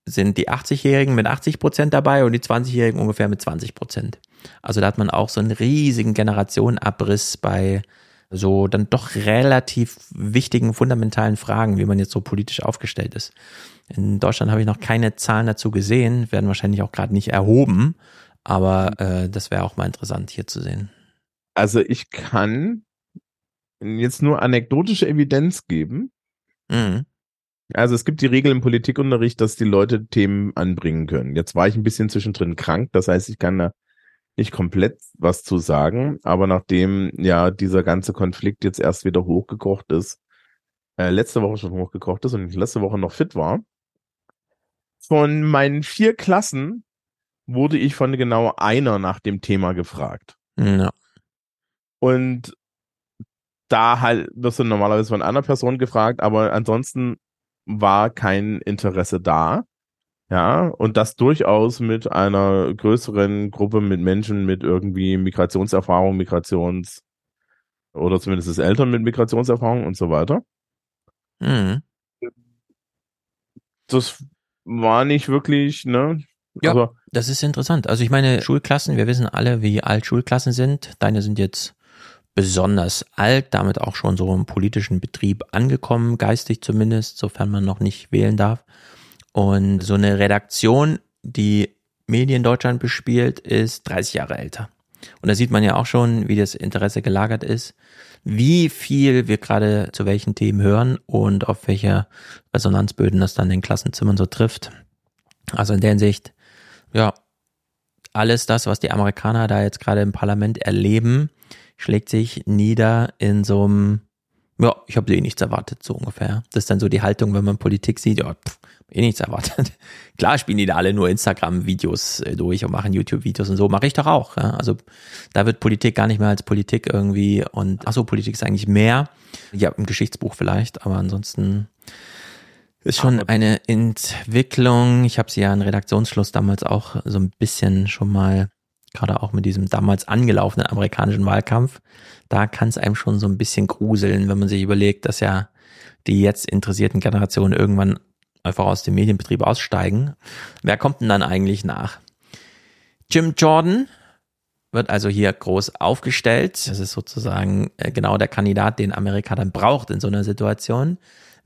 sind die 80-Jährigen mit 80 Prozent dabei und die 20-Jährigen ungefähr mit 20 Prozent. Also da hat man auch so einen riesigen Generationenabriss bei so dann doch relativ wichtigen, fundamentalen Fragen, wie man jetzt so politisch aufgestellt ist. In Deutschland habe ich noch keine Zahlen dazu gesehen, werden wahrscheinlich auch gerade nicht erhoben. Aber äh, das wäre auch mal interessant hier zu sehen. Also ich kann jetzt nur anekdotische Evidenz geben. Mhm. Also es gibt die Regel im Politikunterricht, dass die Leute Themen anbringen können. Jetzt war ich ein bisschen zwischendrin krank, das heißt, ich kann da nicht komplett was zu sagen, aber nachdem ja dieser ganze Konflikt jetzt erst wieder hochgekocht ist, äh, letzte Woche schon hochgekocht ist und ich letzte Woche noch fit war, von meinen vier Klassen wurde ich von genau einer nach dem Thema gefragt. Ja. Und da halt wirst du normalerweise von einer Person gefragt, aber ansonsten war kein Interesse da. Ja, und das durchaus mit einer größeren Gruppe mit Menschen mit irgendwie Migrationserfahrung, Migrations- oder zumindest Eltern mit Migrationserfahrung und so weiter. Mhm. Das war nicht wirklich, ne? Ja, also, das ist interessant. Also ich meine, Schulklassen, wir wissen alle, wie alt Schulklassen sind. Deine sind jetzt besonders alt, damit auch schon so im politischen Betrieb angekommen, geistig zumindest, sofern man noch nicht wählen darf. Und so eine Redaktion, die Medien Deutschland bespielt, ist 30 Jahre älter. Und da sieht man ja auch schon, wie das Interesse gelagert ist, wie viel wir gerade zu welchen Themen hören und auf welche Resonanzböden das dann in den Klassenzimmern so trifft. Also in der Hinsicht ja, alles das, was die Amerikaner da jetzt gerade im Parlament erleben, schlägt sich nieder in so einem, ja, ich habe eh nichts erwartet, so ungefähr. Das ist dann so die Haltung, wenn man Politik sieht, ja, pff, eh nichts erwartet. Klar spielen die da alle nur Instagram-Videos äh, durch und machen YouTube-Videos und so, mache ich doch auch. Ja? Also da wird Politik gar nicht mehr als Politik irgendwie und ach so, Politik ist eigentlich mehr. Ja, im Geschichtsbuch vielleicht, aber ansonsten ist schon eine Entwicklung. Ich habe sie ja in Redaktionsschluss damals auch so ein bisschen schon mal, gerade auch mit diesem damals angelaufenen amerikanischen Wahlkampf, da kann es einem schon so ein bisschen gruseln, wenn man sich überlegt, dass ja die jetzt interessierten Generationen irgendwann einfach aus dem Medienbetrieb aussteigen. Wer kommt denn dann eigentlich nach? Jim Jordan, wird also hier groß aufgestellt. Das ist sozusagen äh, genau der Kandidat, den Amerika dann braucht in so einer Situation.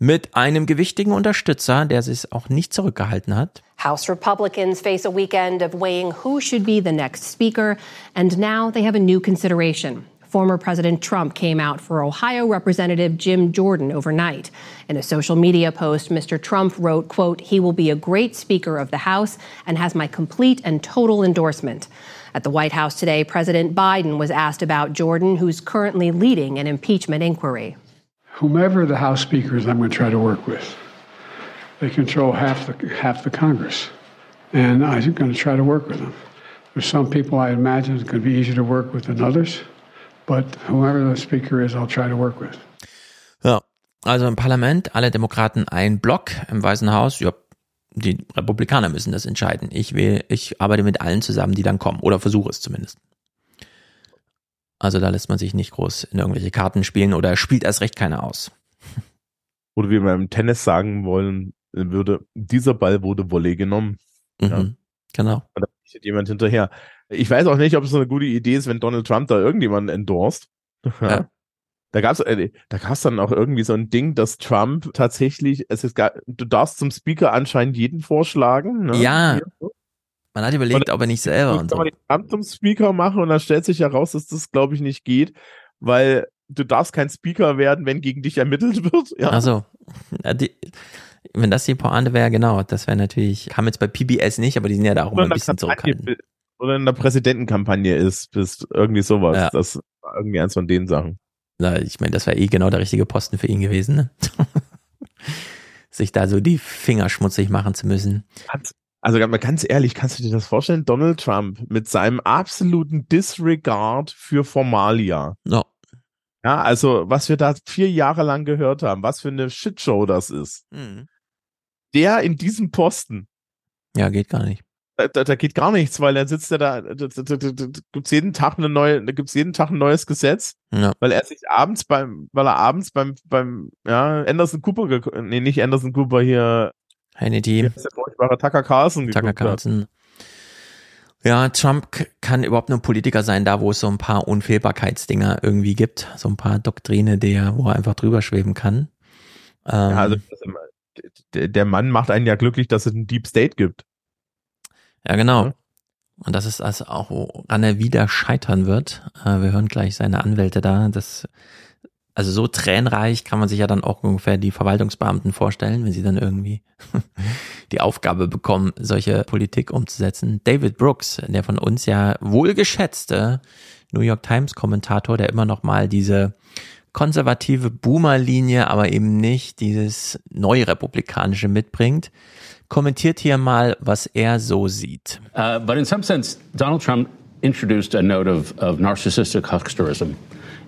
Mit einem gewichtigen Unterstützer, der sich auch nicht zurückgehalten hat. House Republicans face a weekend of weighing who should be the next speaker, and now they have a new consideration. Former President Trump came out for Ohio Representative Jim Jordan overnight. In a social media post, Mr. Trump wrote, quote, he will be a great speaker of the House and has my complete and total endorsement. At the White House today, President Biden was asked about Jordan, who's currently leading an impeachment inquiry. Whomever the House Speaker is, I'm going to try to work with. They control half the, half the Congress, and I'm going to try to work with them. There's some people I imagine it's going to be easier to work with than others, but whoever the Speaker is, I'll try to work with. Ja, also im Parlament alle Demokraten ein Block, im Weißen Haus, ja, die Republikaner müssen das entscheiden. Ich will, ich arbeite mit allen zusammen, die dann kommen oder versuche es zumindest. Also da lässt man sich nicht groß in irgendwelche Karten spielen oder spielt erst recht keiner aus. Oder wie man im Tennis sagen wollen würde, dieser Ball wurde Volley genommen. Mhm, ja. Genau. Und da steht jemand hinterher. Ich weiß auch nicht, ob es eine gute Idee ist, wenn Donald Trump da irgendjemanden endorst. Ja. Da gab's, äh, da gab's dann auch irgendwie so ein Ding, dass Trump tatsächlich, es ist gar, du darfst zum Speaker anscheinend jeden vorschlagen. Ne? Ja. Man hat überlegt, ob er nicht selber und so. Kann man den Trump zum Speaker machen und dann stellt sich heraus, dass das, glaube ich, nicht geht, weil du darfst kein Speaker werden, wenn gegen dich ermittelt wird. Ja. Also, wenn das die Pointe wäre, genau, das wäre natürlich, kam jetzt bei PBS nicht, aber die sind ja da auch immer ein bisschen zurückhaltend. Oder in der Präsidentenkampagne ist, bist irgendwie sowas. Ja. Das war irgendwie eins von den Sachen. Na, ich meine, das wäre eh genau der richtige Posten für ihn gewesen, ne? sich da so die Finger schmutzig machen zu müssen. Also ganz ehrlich, kannst du dir das vorstellen? Donald Trump mit seinem absoluten Disregard für Formalia. No. Ja, also was wir da vier Jahre lang gehört haben, was für eine Shitshow das ist. Mhm. Der in diesem Posten. Ja, geht gar nicht da, da geht gar nichts, weil dann sitzt er da, da, da, da, da gibt's jeden Tag eine neue, da gibt's jeden Tag ein neues Gesetz, ja. weil er sich abends beim, weil er abends beim, beim, ja, Anderson Cooper, nee, nicht Anderson Cooper hier, Hannity, der furchtbare Tucker Carlson Tucker Carlson. Ja, Trump kann überhaupt nur Politiker sein, da wo es so ein paar Unfehlbarkeitsdinger irgendwie gibt, so ein paar Doktrine, der, wo er einfach drüber schweben kann. Ähm, ja, also der Mann macht einen ja glücklich, dass es einen Deep State gibt. Ja, genau. Mhm. Und das ist also auch, woran er wieder scheitern wird. Äh, wir hören gleich seine Anwälte da. Das, also so tränenreich kann man sich ja dann auch ungefähr die Verwaltungsbeamten vorstellen, wenn sie dann irgendwie die Aufgabe bekommen, solche Politik umzusetzen. David Brooks, der von uns ja wohlgeschätzte New York Times Kommentator, der immer noch mal diese konservative Boomer-Linie, aber eben nicht dieses neurepublikanische mitbringt. kommentiert hier mal, was er so sieht. Uh, but in some sense, Donald Trump introduced a note of, of narcissistic hucksterism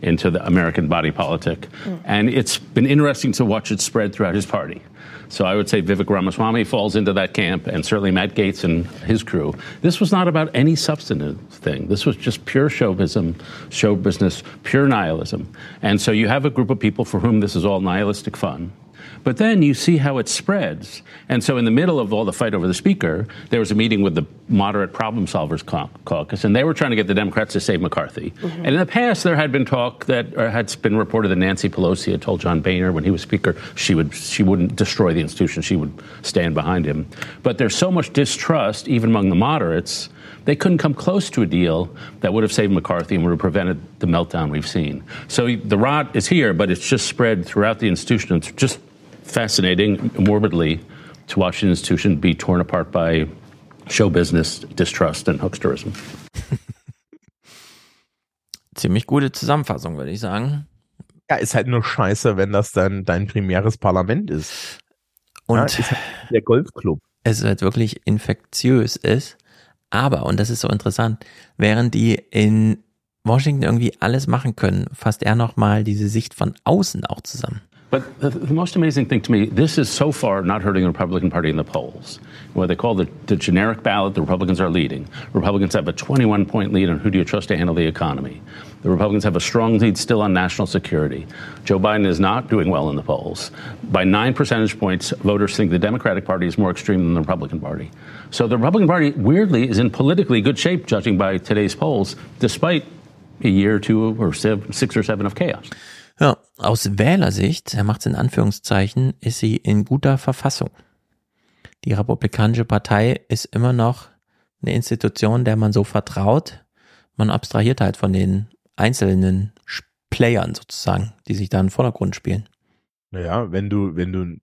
into the American body politic. Mm. And it's been interesting to watch it spread throughout his party. So I would say Vivek Ramaswamy falls into that camp, and certainly Matt Gates and his crew. This was not about any substantive thing. This was just pure chauvinism, show business, pure nihilism. And so you have a group of people for whom this is all nihilistic fun. But then you see how it spreads. And so, in the middle of all the fight over the speaker, there was a meeting with the moderate problem solvers caucus, and they were trying to get the Democrats to save McCarthy. Mm-hmm. And in the past, there had been talk that or had been reported that Nancy Pelosi had told John Boehner when he was speaker she would she wouldn't destroy the institution, she would stand behind him. But there's so much distrust, even among the moderates, they couldn't come close to a deal that would have saved McCarthy and would have prevented the meltdown we've seen. So the rot is here, but it's just spread throughout the institution. It's just fascinating, morbidly, to watch an institution be torn apart by show business, distrust and hucksterism. Ziemlich gute Zusammenfassung, würde ich sagen. Ja, ist halt nur scheiße, wenn das dann dein primäres Parlament ist. Und ja, ist halt der Golfclub. Es halt wirklich infektiös ist. Aber, und das ist so interessant, während die in Washington irgendwie alles machen können, fasst er nochmal diese Sicht von außen auch zusammen. But the, the, most amazing thing to me, this is so far not hurting the Republican Party in the polls. What they call the, the generic ballot, the Republicans are leading. Republicans have a 21 point lead on who do you trust to handle the economy. The Republicans have a strong lead still on national security. Joe Biden is not doing well in the polls. By nine percentage points, voters think the Democratic Party is more extreme than the Republican Party. So the Republican Party, weirdly, is in politically good shape, judging by today's polls, despite a year or two or six or seven of chaos. Ja, aus Wählersicht, er macht es in Anführungszeichen, ist sie in guter Verfassung. Die Republikanische Partei ist immer noch eine Institution, der man so vertraut. Man abstrahiert halt von den einzelnen Playern sozusagen, die sich da im Vordergrund spielen. Naja, wenn du, wenn du,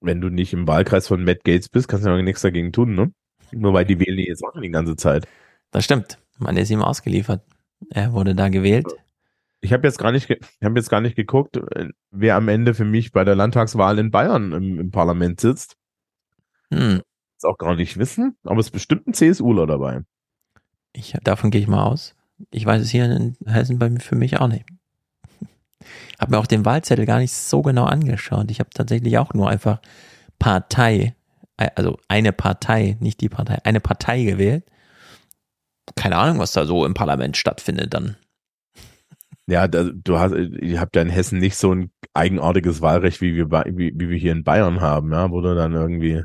wenn du nicht im Wahlkreis von Matt Gates bist, kannst du ja nichts dagegen tun, ne? Nur weil die wählen jetzt auch die ganze Zeit. Das stimmt. Man ist ihm ausgeliefert. Er wurde da gewählt. Ich habe jetzt gar nicht, ich habe jetzt gar nicht geguckt, wer am Ende für mich bei der Landtagswahl in Bayern im, im Parlament sitzt. Hm. Das auch gar nicht wissen, aber es ist bestimmt ein CSUler dabei. Ich, davon gehe ich mal aus. Ich weiß es hier in Hessen bei mir für mich auch nicht. Habe mir auch den Wahlzettel gar nicht so genau angeschaut. Ich habe tatsächlich auch nur einfach Partei, also eine Partei, nicht die Partei, eine Partei gewählt. Keine Ahnung, was da so im Parlament stattfindet dann. Ja, da, du hast, ihr habt ja in Hessen nicht so ein eigenartiges Wahlrecht, wie wir, wie, wie wir hier in Bayern haben, ja, wo du dann irgendwie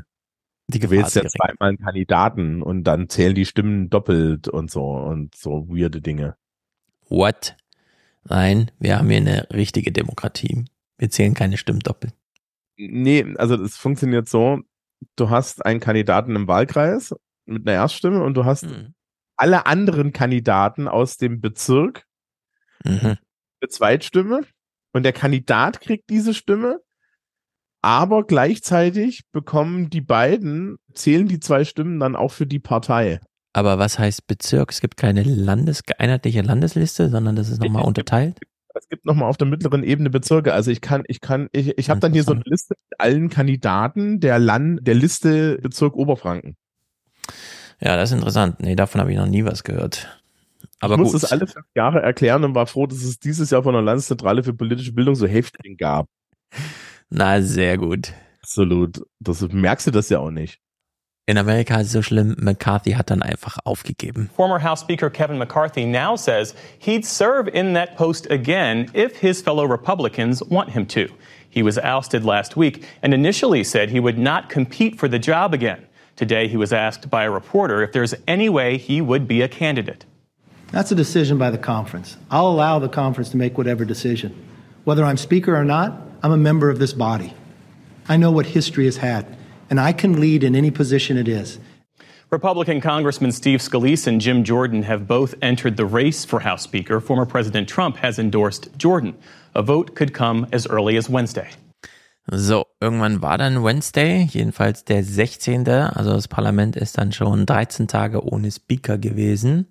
die du wählst ja zweimal einen Kandidaten und dann zählen die Stimmen doppelt und so und so weirde Dinge. What? Nein, wir haben hier eine richtige Demokratie. Wir zählen keine Stimmen doppelt. Nee, also es funktioniert so, du hast einen Kandidaten im Wahlkreis mit einer Erststimme und du hast hm. alle anderen Kandidaten aus dem Bezirk Mhm. Eine Zweitstimme und der Kandidat kriegt diese Stimme, aber gleichzeitig bekommen die beiden, zählen die zwei Stimmen dann auch für die Partei. Aber was heißt Bezirk? Es gibt keine Landes einheitliche Landesliste, sondern das ist nochmal unterteilt? Es gibt nochmal auf der mittleren Ebene Bezirke. Also ich kann, ich kann, ich, ich habe dann hier so eine Liste mit allen Kandidaten der Land, der Liste Bezirk Oberfranken. Ja, das ist interessant. Nee, davon habe ich noch nie was gehört. Aber ich muss das alle fünf Jahre erklären und war froh, dass es dieses Jahr von der Landeszentrale für politische Bildung so Häftling gab. Na, sehr gut. Absolut. Das merkst du das ja auch nicht. In Amerika ist es so schlimm, McCarthy hat dann einfach aufgegeben. Former House Speaker Kevin McCarthy now says he'd serve in that post again if his fellow Republicans want him to. He was ousted last week and initially said he would not compete for the job again. Today he was asked by a reporter if there's any way he would be a candidate. That's a decision by the conference. I'll allow the conference to make whatever decision. Whether I'm speaker or not, I'm a member of this body. I know what history has had, and I can lead in any position it is. Republican Congressman Steve Scalise and Jim Jordan have both entered the race for House Speaker. Former President Trump has endorsed Jordan. A vote could come as early as Wednesday. So, irgendwann war dann Wednesday, jedenfalls der 16. Also das Parlament ist dann schon 13 Tage ohne Speaker gewesen.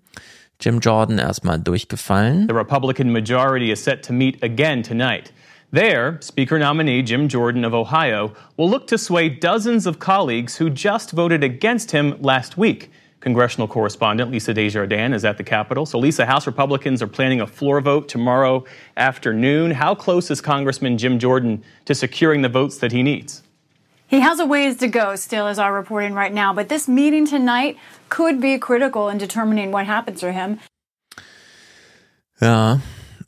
Jim Jordan erstmal durchgefallen. The Republican majority is set to meet again tonight. There, Speaker nominee Jim Jordan of Ohio will look to sway dozens of colleagues who just voted against him last week. Congressional correspondent Lisa Desjardins is at the Capitol. So, Lisa, House Republicans are planning a floor vote tomorrow afternoon. How close is Congressman Jim Jordan to securing the votes that he needs? He has a ways to go still, as our reporting right now, but this meeting tonight could be critical in determining what happens to him. Ja,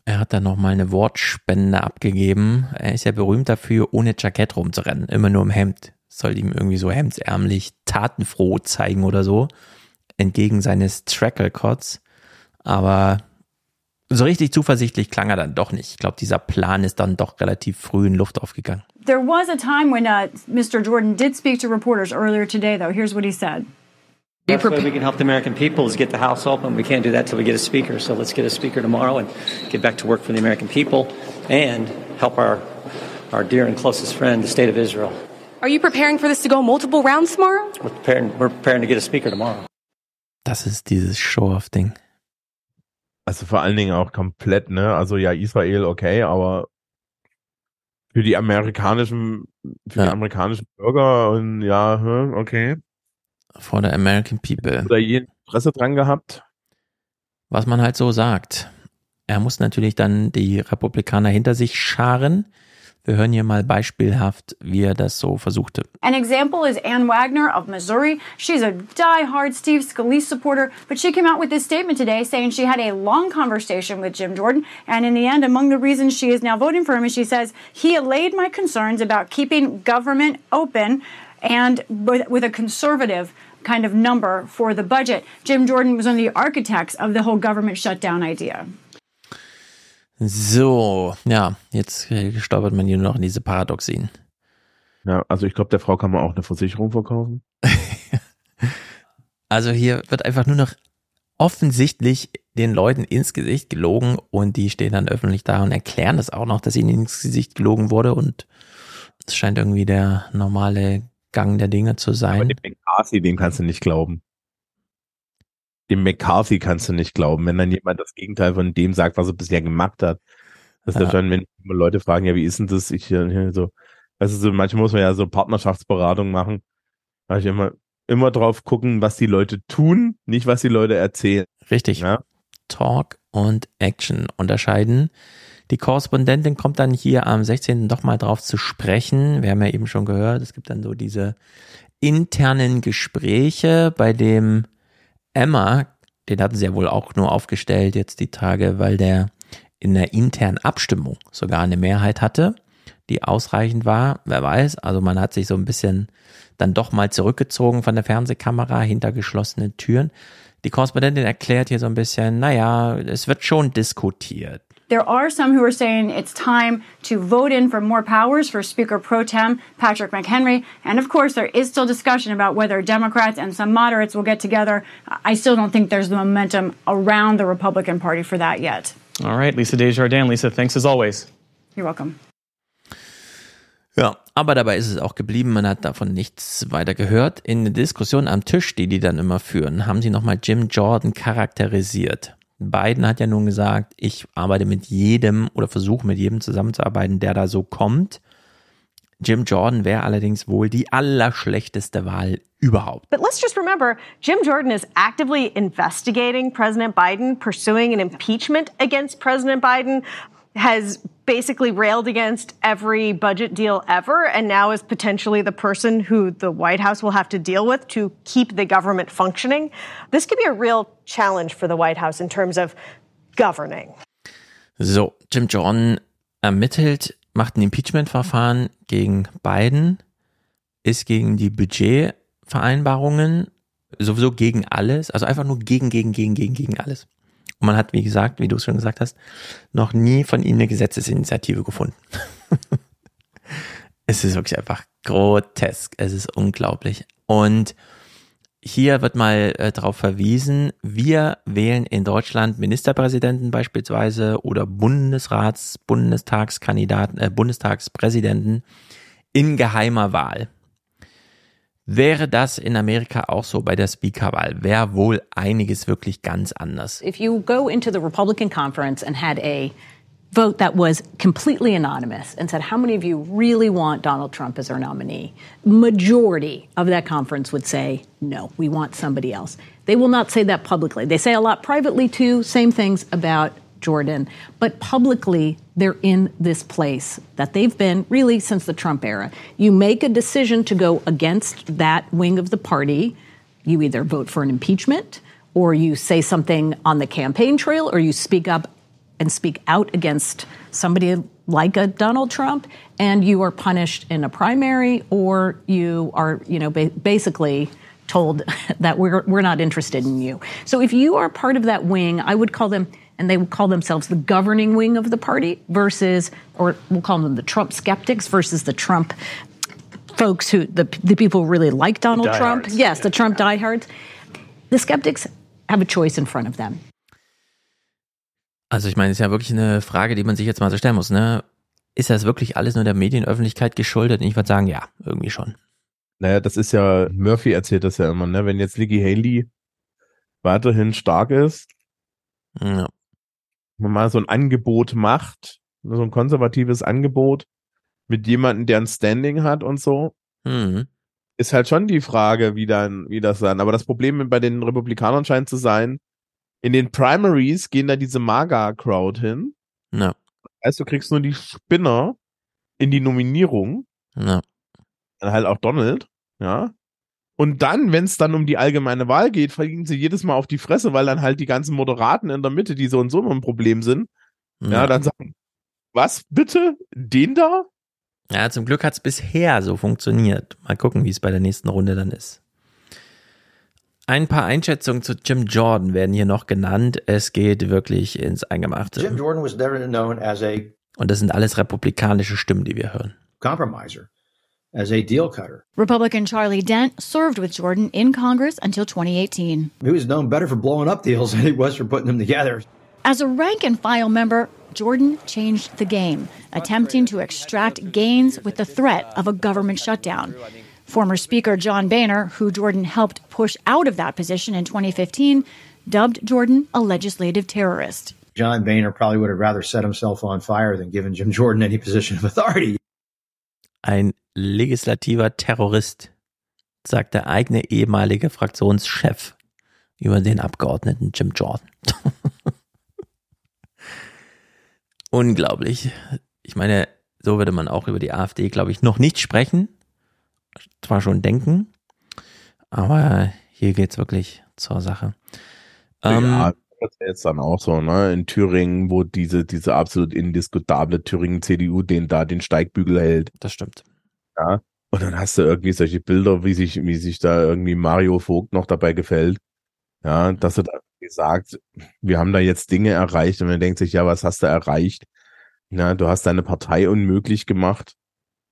er hat dann nochmal eine Wortspende abgegeben. Er ist ja berühmt dafür, ohne Jackett rumzurennen, immer nur im Hemd. Soll ihm irgendwie so hemdsärmlich tatenfroh zeigen oder so, entgegen seines Trackle-Cots. Aber so richtig zuversichtlich klang er dann doch nicht. Ich glaube, dieser Plan ist dann doch relativ früh in Luft aufgegangen. There was a time when uh, Mr. Jordan did speak to reporters earlier today, though. Here's what he said. That's way we can help the American people is get the House open. We can't do that till we get a speaker. So let's get a speaker tomorrow and get back to work for the American people and help our our dear and closest friend, the state of Israel. Are you preparing for this to go multiple rounds tomorrow? We're preparing, we're preparing to get a speaker tomorrow. Das ist dieses Show-off-Ding. Also vor allen Dingen auch komplett, ne? Also ja, Israel, okay, aber für die amerikanischen, für ja. die amerikanischen Bürger und ja, hm, okay. For the American People. Oder je Interesse dran gehabt. Was man halt so sagt. Er muss natürlich dann die Republikaner hinter sich scharen. Wir hören hier mal beispielhaft, wie er das so versuchte. An example is Ann Wagner of Missouri. She's a die-hard Steve Scalise supporter, but she came out with this statement today saying she had a long conversation with Jim Jordan, and in the end, among the reasons she is now voting for him is she says he allayed my concerns about keeping government open and with a conservative kind of number for the budget. Jim Jordan was one of the architects of the whole government shutdown idea. So, ja, jetzt stolpert man hier nur noch in diese Paradoxien. Ja, also ich glaube, der Frau kann man auch eine Versicherung verkaufen. also hier wird einfach nur noch offensichtlich den Leuten ins Gesicht gelogen und die stehen dann öffentlich da und erklären das auch noch, dass ihnen ins Gesicht gelogen wurde und es scheint irgendwie der normale Gang der Dinge zu sein. Aber dem McCarthy, dem kannst du nicht glauben. Dem McCarthy kannst du nicht glauben, wenn dann jemand das Gegenteil von dem sagt, was er bisher gemacht hat. Das ist ja. dann, wenn Leute fragen, ja, wie ist denn das? Ich hier so, also so, manchmal muss man ja so Partnerschaftsberatung machen. Da ich immer, immer drauf gucken, was die Leute tun, nicht was die Leute erzählen. Richtig. Ja? Talk und Action unterscheiden. Die Korrespondentin kommt dann hier am 16. doch mal drauf zu sprechen. Wir haben ja eben schon gehört, es gibt dann so diese internen Gespräche, bei dem Emma, den hatten sie ja wohl auch nur aufgestellt jetzt die Tage, weil der in der internen Abstimmung sogar eine Mehrheit hatte, die ausreichend war. Wer weiß, also man hat sich so ein bisschen dann doch mal zurückgezogen von der Fernsehkamera hinter geschlossenen Türen. Die Korrespondentin erklärt hier so ein bisschen, naja, es wird schon diskutiert. There are some who are saying it's time to vote in for more powers for Speaker Pro Tem Patrick McHenry. And of course, there is still discussion about whether Democrats and some moderates will get together. I still don't think there's the momentum around the Republican Party for that yet. All right, Lisa Desjardins. Lisa, thanks as always. You're welcome. Ja, aber dabei ist es auch geblieben. Man hat davon nichts weiter gehört. In der Diskussion am Tisch, die die dann immer führen, haben sie nochmal Jim Jordan charakterisiert. Biden hat ja nun gesagt, ich arbeite mit jedem oder versuche mit jedem zusammenzuarbeiten, der da so kommt. Jim Jordan wäre allerdings wohl die allerschlechteste Wahl überhaupt. But let's just remember, Jim Jordan is actively investigating President Biden, pursuing an impeachment against President Biden, has basically railed against every budget deal ever and now is potentially the person who the White House will have to deal with to keep the government functioning. This could be a real challenge for the White House in terms of governing. So, Jim Jordan ermittelt, macht ein Impeachment-Verfahren gegen Biden, ist gegen die Budgetvereinbarungen, sowieso gegen alles, also einfach nur gegen, gegen, gegen, gegen, gegen alles. Und man hat, wie gesagt, wie du es schon gesagt hast, noch nie von ihnen eine Gesetzesinitiative gefunden. es ist wirklich einfach grotesk. Es ist unglaublich. Und hier wird mal äh, darauf verwiesen, wir wählen in Deutschland Ministerpräsidenten beispielsweise oder Bundesrats, Bundestagskandidaten, äh, Bundestagspräsidenten in geheimer Wahl. Wäre das in Amerika auch so bei der Speakerwahl, wäre wohl einiges wirklich ganz anders. If you go into the Republican conference and had a vote that was completely anonymous and said, How many of you really want Donald Trump as our nominee? Majority of that conference would say, No, we want somebody else. They will not say that publicly. They say a lot privately too, same things about Jordan. But publicly, they're in this place that they've been really since the Trump era. You make a decision to go against that wing of the party, you either vote for an impeachment or you say something on the campaign trail or you speak up and speak out against somebody like a Donald Trump and you are punished in a primary or you are, you know, ba- basically told that we're we're not interested in you. So if you are part of that wing, I would call them and they would call themselves the governing wing of the party versus, or we'll call them the Trump skeptics versus the Trump folks who, the, the people who really like Donald Trump. Yes, yeah, the Trump diehards. The skeptics have a choice in front of them. Also ich meine, es ist ja wirklich eine Frage, die man sich jetzt mal so stellen muss. Ne? Ist das wirklich alles nur der Medienöffentlichkeit geschuldet? Und ich würde sagen, ja, irgendwie schon. Naja, das ist ja, Murphy erzählt das ja immer, ne? Wenn jetzt Nikki Haley weiterhin stark ist, ja man mal so ein Angebot macht, so ein konservatives Angebot mit jemandem, der ein Standing hat und so, mhm. ist halt schon die Frage, wie dann, wie das dann. Aber das Problem bei den Republikanern scheint zu sein, in den Primaries gehen da diese MAGA-Crowd hin. Ja. Heißt, du kriegst nur die Spinner, in die Nominierung. Ja. Halt auch Donald, ja. Und dann, wenn es dann um die allgemeine Wahl geht, fliegen sie jedes Mal auf die Fresse, weil dann halt die ganzen Moderaten in der Mitte, die so und so ein Problem sind, ja, ja dann sagen, was bitte? Den da? Ja, zum Glück hat es bisher so funktioniert. Mal gucken, wie es bei der nächsten Runde dann ist. Ein paar Einschätzungen zu Jim Jordan werden hier noch genannt. Es geht wirklich ins Eingemachte. Jim Jordan was never known as a Und das sind alles republikanische Stimmen, die wir hören. Compromiser. As a deal cutter. Republican Charlie Dent served with Jordan in Congress until 2018. He was known better for blowing up deals than he was for putting them together. As a rank and file member, Jordan changed the game, attempting to extract gains with the threat of a government shutdown. Former Speaker John Boehner, who Jordan helped push out of that position in 2015, dubbed Jordan a legislative terrorist. John Boehner probably would have rather set himself on fire than given Jim Jordan any position of authority. Ein legislativer Terrorist, sagt der eigene ehemalige Fraktionschef über den Abgeordneten Jim Jordan. Unglaublich. Ich meine, so würde man auch über die AfD, glaube ich, noch nicht sprechen. Zwar schon denken, aber hier geht es wirklich zur Sache. Ja, ähm, das jetzt dann auch so, ne? In Thüringen, wo diese, diese absolut indiskutable Thüringen-CDU den da den Steigbügel hält. Das stimmt. Ja. Und dann hast du irgendwie solche Bilder, wie sich, wie sich da irgendwie Mario Vogt noch dabei gefällt. Ja, dass er da gesagt, wir haben da jetzt Dinge erreicht und man denkt sich, ja, was hast du erreicht? Na, du hast deine Partei unmöglich gemacht.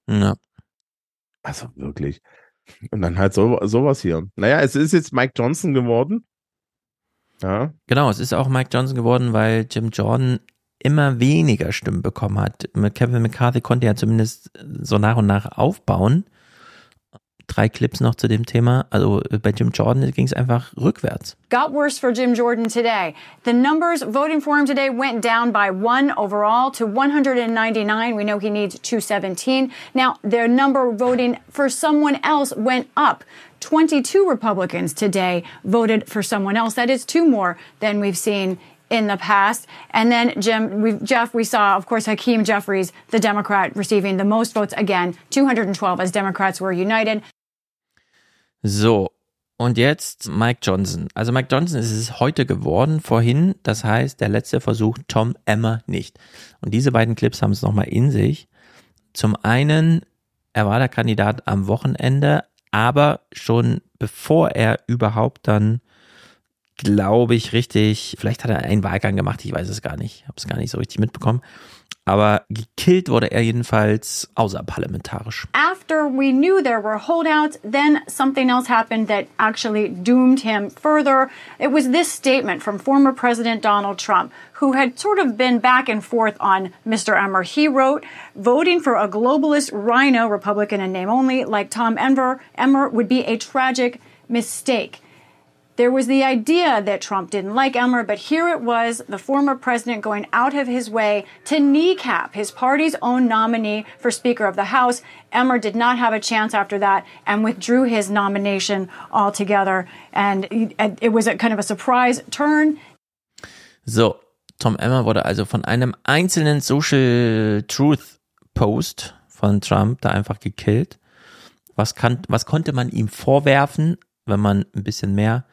Ja. Also wirklich. Und dann halt so, sowas hier. Naja, es ist jetzt Mike Johnson geworden. Ja. Genau, es ist auch Mike Johnson geworden, weil Jim Jordan immer weniger Stimmen bekommen hat. Kevin McCarthy konnte ja zumindest so nach und nach aufbauen drei Clips noch zu dem Thema. Also bei Jim Jordan ging es einfach rückwärts. Got worse for Jim Jordan today. The numbers voting for him today went down by one overall to 199. We know he needs 217. Now, their number voting for someone else went up. 22 Republicans today voted for someone else. That is two more than we've seen in the past. And then Jim, we, Jeff, we saw, of course, Hakeem Jeffries, the Democrat, receiving the most votes again, 212 as Democrats were united. So, und jetzt Mike Johnson. Also Mike Johnson ist es heute geworden, vorhin, das heißt, der letzte Versuch, Tom Emmer nicht. Und diese beiden Clips haben es nochmal in sich. Zum einen, er war der Kandidat am Wochenende, aber schon bevor er überhaupt dann, glaube ich, richtig, vielleicht hat er einen Wahlgang gemacht, ich weiß es gar nicht, habe es gar nicht so richtig mitbekommen. Aber gekillt wurde er jedenfalls außerparlamentarisch. After we knew there were holdouts, then something else happened that actually doomed him further. It was this statement from former President Donald Trump, who had sort of been back and forth on Mr. Emmer. He wrote, voting for a globalist rhino, Republican in name only, like Tom Emmer, Emmer would be a tragic mistake. There was the idea that Trump didn't like Emmer, but here it was the former president going out of his way to kneecap his party's own nominee for Speaker of the House. Emmer did not have a chance after that and withdrew his nomination altogether. And it was a kind of a surprise turn. So, Tom Emmer wurde also von einem einzelnen Social Truth Post von Trump da einfach gekillt. Was, kann, was konnte man ihm vorwerfen, wenn man ein bisschen mehr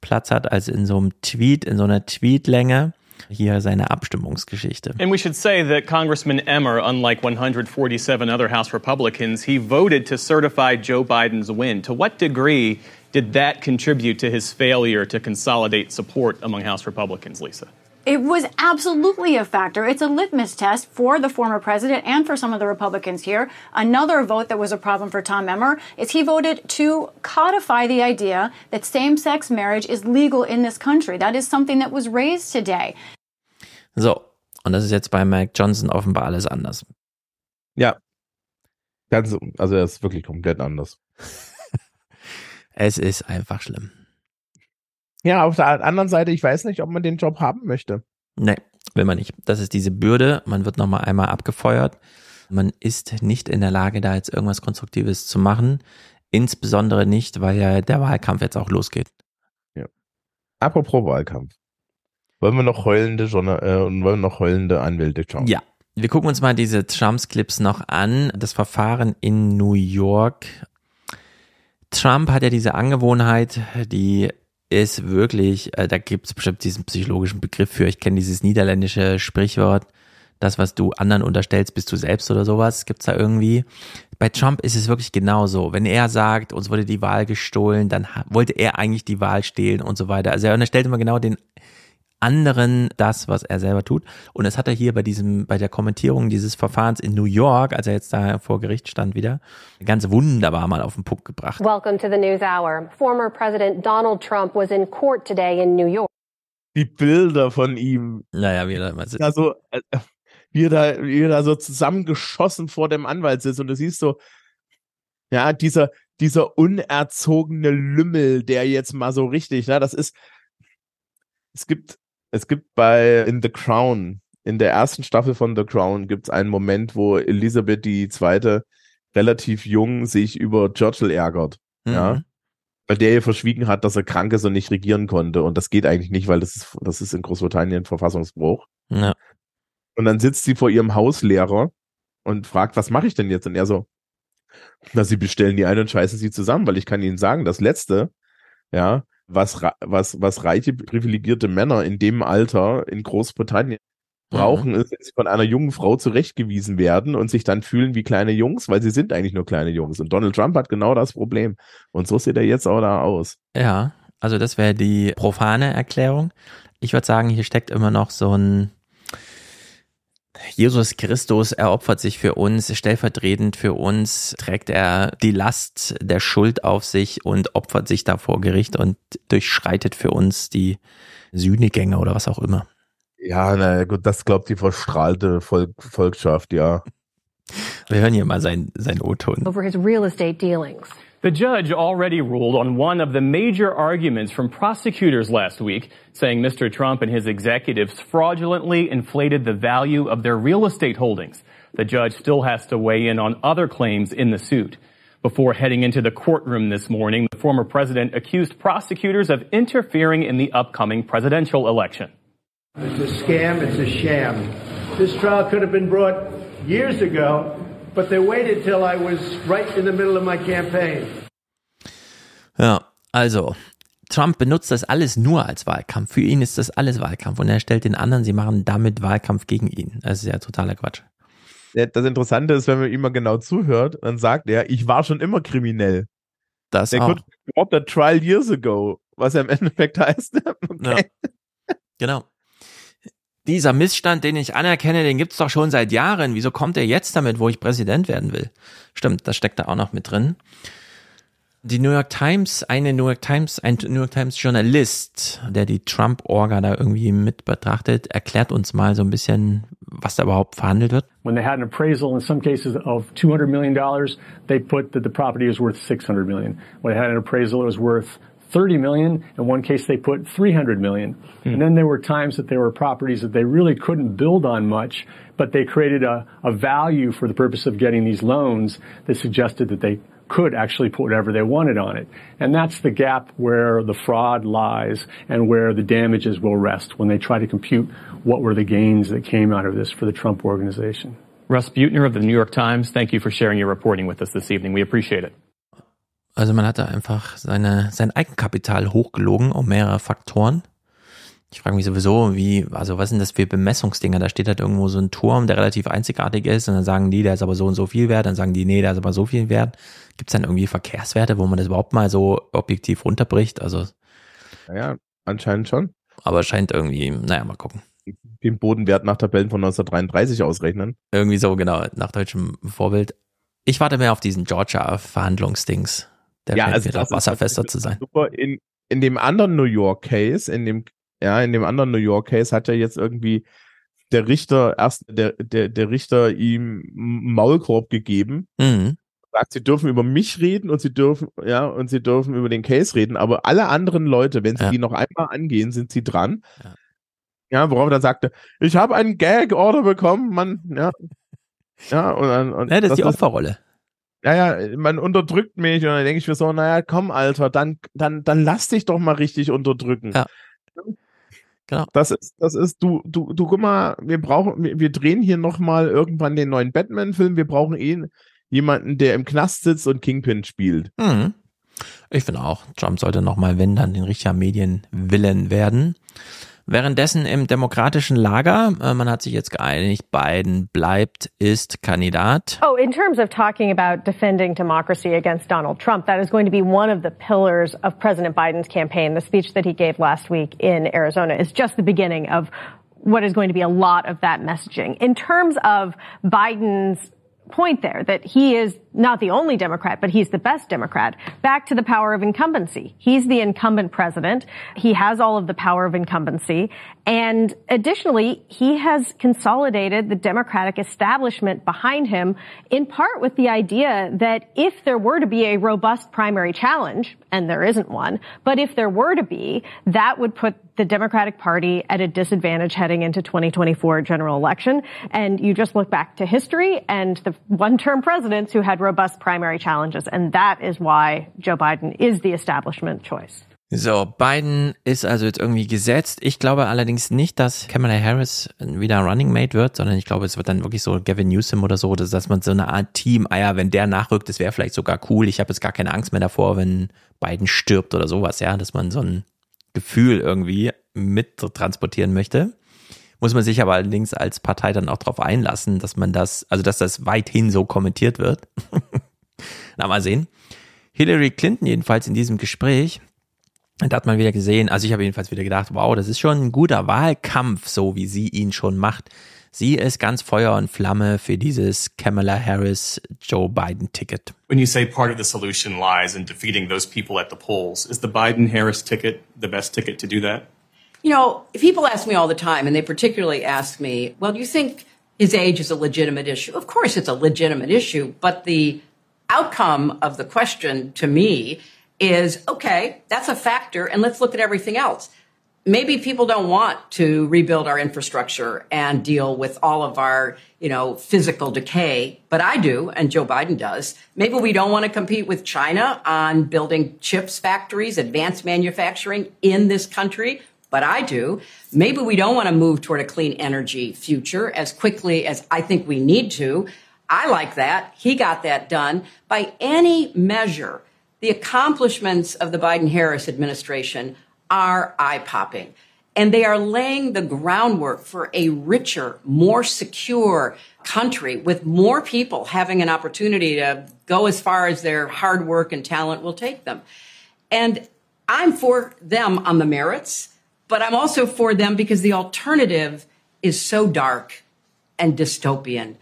Platz hat als in so einem Tweet, in so einer Tweetlänge. Hier seine Abstimmungsgeschichte. And we should say that Congressman Emmer, unlike 147 other House Republicans, he voted to certify Joe Biden's win. To what degree did that contribute to his failure to consolidate support among House Republicans, Lisa? It was absolutely a factor. It's a litmus test for the former president and for some of the Republicans here. Another vote that was a problem for Tom Emmer is he voted to codify the idea that same sex marriage is legal in this country. That is something that was raised today. So, und das ist jetzt bei Mike Johnson offenbar alles anders. Ja. Ganz, also er ist wirklich komplett anders. es ist einfach schlimm. Ja, auf der anderen Seite, ich weiß nicht, ob man den Job haben möchte. Nee, will man nicht. Das ist diese Bürde. Man wird nochmal einmal abgefeuert. Man ist nicht in der Lage, da jetzt irgendwas Konstruktives zu machen. Insbesondere nicht, weil ja der Wahlkampf jetzt auch losgeht. Ja. Apropos Wahlkampf. Wollen wir noch heulende, Journal äh, wollen wir noch heulende Anwälte schauen? Ja, Wir gucken uns mal diese Trumps-Clips noch an. Das Verfahren in New York. Trump hat ja diese Angewohnheit, die ist wirklich, äh, da gibt es bestimmt diesen psychologischen Begriff für. Ich kenne dieses niederländische Sprichwort, das, was du anderen unterstellst, bist du selbst oder sowas, gibt's da irgendwie. Bei Trump ist es wirklich genauso. Wenn er sagt, uns wurde die Wahl gestohlen, dann wollte er eigentlich die Wahl stehlen und so weiter. Also er unterstellt immer genau den anderen das, was er selber tut. Und das hat er hier bei diesem, bei der Kommentierung dieses Verfahrens in New York, als er jetzt da vor Gericht stand wieder, ganz wunderbar mal auf den Punkt gebracht. Welcome to the News Hour. Former President Donald Trump was in court today in New York. Die Bilder von ihm. Naja, wie er da immer sitzt. Also, wie er da, wie er da so zusammengeschossen vor dem Anwalt sitzt und du siehst so, ja, dieser, dieser unerzogene Lümmel, der jetzt mal so richtig, ne, das ist, es gibt es gibt bei in The Crown, in der ersten Staffel von The Crown, gibt es einen Moment, wo Elisabeth II. relativ jung sich über Churchill ärgert. Mhm. Ja. Weil der ihr verschwiegen hat, dass er krank ist und nicht regieren konnte. Und das geht eigentlich nicht, weil das ist, das ist in Großbritannien Verfassungsbruch. Ja. Und dann sitzt sie vor ihrem Hauslehrer und fragt, was mache ich denn jetzt? Und er so, na, sie bestellen die ein und scheißen sie zusammen, weil ich kann ihnen sagen, das letzte, ja, was, was, was reiche, privilegierte Männer in dem Alter in Großbritannien brauchen, mhm. ist, dass sie von einer jungen Frau zurechtgewiesen werden und sich dann fühlen wie kleine Jungs, weil sie sind eigentlich nur kleine Jungs. Und Donald Trump hat genau das Problem. Und so sieht er jetzt auch da aus. Ja, also das wäre die profane Erklärung. Ich würde sagen, hier steckt immer noch so ein Jesus Christus eropfert sich für uns, stellvertretend für uns trägt er die Last der Schuld auf sich und opfert sich da vor Gericht und durchschreitet für uns die Sühnegänge oder was auch immer. Ja, na gut, das glaubt die verstrahlte Volk Volkschaft, ja. Wir hören hier mal sein, sein O-Ton. Over his real estate dealings. The judge already ruled on one of the major arguments from prosecutors last week, saying Mr. Trump and his executives fraudulently inflated the value of their real estate holdings. The judge still has to weigh in on other claims in the suit. Before heading into the courtroom this morning, the former president accused prosecutors of interfering in the upcoming presidential election. It's a scam, it's a sham. This trial could have been brought years ago but they waited till I was right in the middle of my campaign. Ja, also Trump benutzt das alles nur als Wahlkampf. Für ihn ist das alles Wahlkampf und er stellt den anderen, sie machen damit Wahlkampf gegen ihn. Das ist ja totaler Quatsch. Das Interessante ist, wenn man ihm mal genau zuhört, dann sagt er, ich war schon immer kriminell. Das Der auch. drop that trial years ago, was ja im Endeffekt heißt. Okay. Ja. Genau dieser Missstand, den ich anerkenne, den gibt's doch schon seit Jahren. Wieso kommt er jetzt damit, wo ich Präsident werden will? Stimmt, das steckt da auch noch mit drin. Die New York Times, eine New York Times, ein New York Times Journalist, der die Trump-Orga da irgendwie mit betrachtet, erklärt uns mal so ein bisschen, was da überhaupt verhandelt wird. When they had an appraisal in some cases of 200 million dollars, they put that the property is worth 600 million. When they had an appraisal, it was worth 30 million. In one case, they put 300 million. Hmm. And then there were times that there were properties that they really couldn't build on much, but they created a, a value for the purpose of getting these loans that suggested that they could actually put whatever they wanted on it. And that's the gap where the fraud lies and where the damages will rest when they try to compute what were the gains that came out of this for the Trump organization. Russ Butner of the New York Times, thank you for sharing your reporting with us this evening. We appreciate it. Also man hat da einfach seine, sein Eigenkapital hochgelogen um mehrere Faktoren. Ich frage mich sowieso, wie, also was sind das für Bemessungsdinger? Da steht halt irgendwo so ein Turm, der relativ einzigartig ist und dann sagen die, der ist aber so und so viel wert, dann sagen die, nee, der ist aber so viel wert. Gibt es dann irgendwie Verkehrswerte, wo man das überhaupt mal so objektiv runterbricht? Also. Naja, anscheinend schon. Aber scheint irgendwie, naja, mal gucken. Den Bodenwert nach Tabellen von 1933 ausrechnen. Irgendwie so, genau, nach deutschem Vorbild. Ich warte mehr auf diesen Georgia-Verhandlungsdings. Der ja, also doch wasserfester zu sein. Super. In, in dem anderen New York Case, in dem, ja, in dem anderen New York Case hat ja jetzt irgendwie der Richter erst, der, der, der Richter ihm Maulkorb gegeben. Mhm. Sagt, sie dürfen über mich reden und sie dürfen, ja, und sie dürfen über den Case reden, aber alle anderen Leute, wenn sie Ja. die noch einmal angehen, sind sie dran. Ja. Ja, worauf er dann sagte, ich habe einen Gag-Order bekommen, man, ja. Ja, und, und Ja, das ist die Opferrolle. Ja, ja, man unterdrückt mich und dann denke ich mir so, naja, komm, Alter, dann, dann, dann lass dich doch mal richtig unterdrücken. Ja. Genau. Das ist, das ist, du, du, du, guck mal, wir brauchen, wir, wir drehen hier nochmal irgendwann den neuen Batman-Film. Wir brauchen eh jemanden, der im Knast sitzt und Kingpin spielt. Mhm. Ich finde auch, Trump sollte nochmal, wenn dann, den richtiger Medienwillen werden. Währenddessen im demokratischen Lager, äh, man hat sich jetzt geeinigt, Biden bleibt, ist Kandidat. Oh, in terms of talking about defending democracy against Donald Trump, that is going to be one of the pillars of President Biden's campaign. The speech that he gave last week in Arizona is just the beginning of what is going to be a lot of that messaging. In terms of Biden's point there that he is not the only Democrat, but he's the best Democrat. Back to the power of incumbency. He's the incumbent president. He has all of the power of incumbency. And additionally, he has consolidated the Democratic establishment behind him in part with the idea that if there were to be a robust primary challenge, and there isn't one, but if there were to be, that would put the Democratic Party at a disadvantage heading into 2024 general election. And you just look back to history and the one-term presidents who had robust primary challenges. And that is why Joe Biden is the establishment choice. So, Biden ist also jetzt irgendwie gesetzt. Ich glaube allerdings nicht, dass Kamala Harris wieder Running Mate wird, sondern ich glaube, es wird dann wirklich so Gavin Newsom oder so, dass, dass man so eine Art Team, ah ja, wenn der nachrückt, das wäre vielleicht sogar cool. Ich habe jetzt gar keine Angst mehr davor, wenn Biden stirbt oder sowas, ja, dass man so ein Gefühl irgendwie mit transportieren möchte. Muss man sich aber allerdings als Partei dann auch darauf einlassen, dass man das, also dass das weithin so kommentiert wird. Na, mal sehen. Hillary Clinton jedenfalls in diesem Gespräch, da hat man wieder gesehen, also ich habe jedenfalls wieder gedacht, wow, das ist schon ein guter Wahlkampf, so wie sie ihn schon macht. Sie ist ganz Feuer und Flamme für dieses Kamala Harris Joe Biden Ticket. When you say part of the solution lies in defeating those people at the polls, is the Biden Harris ticket the best ticket to do that? You know, people ask me all the time, and they particularly ask me, well, do you think his age is a legitimate issue? Of course, it's a legitimate issue, but the outcome of the question to me is okay, that's a factor, and let's look at everything else. Maybe people don't want to rebuild our infrastructure and deal with all of our, you know, physical decay, but I do, and Joe Biden does. Maybe we don't want to compete with China on building chips factories, advanced manufacturing in this country but I do. Maybe we don't want to move toward a clean energy future as quickly as I think we need to. I like that. He got that done. By any measure, the accomplishments of the Biden Harris administration are eye popping. And they are laying the groundwork for a richer, more secure country with more people having an opportunity to go as far as their hard work and talent will take them. And I'm for them on the merits. But I'm also for them because the alternative is so dark and dystopian.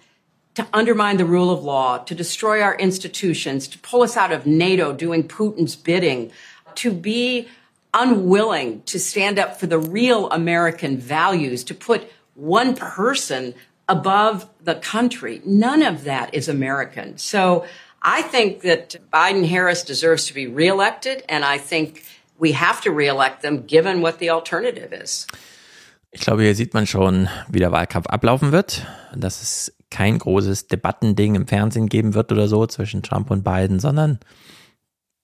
To undermine the rule of law, to destroy our institutions, to pull us out of NATO doing Putin's bidding, to be unwilling to stand up for the real American values, to put one person above the country. None of that is American. So I think that Biden Harris deserves to be reelected, and I think we have to reelect them given what the alternative is. Ich glaube, hier sieht man schon, wie der Wahlkampf ablaufen wird. Dass es kein großes Debattending im Fernsehen geben wird oder so zwischen Trump und Biden, sondern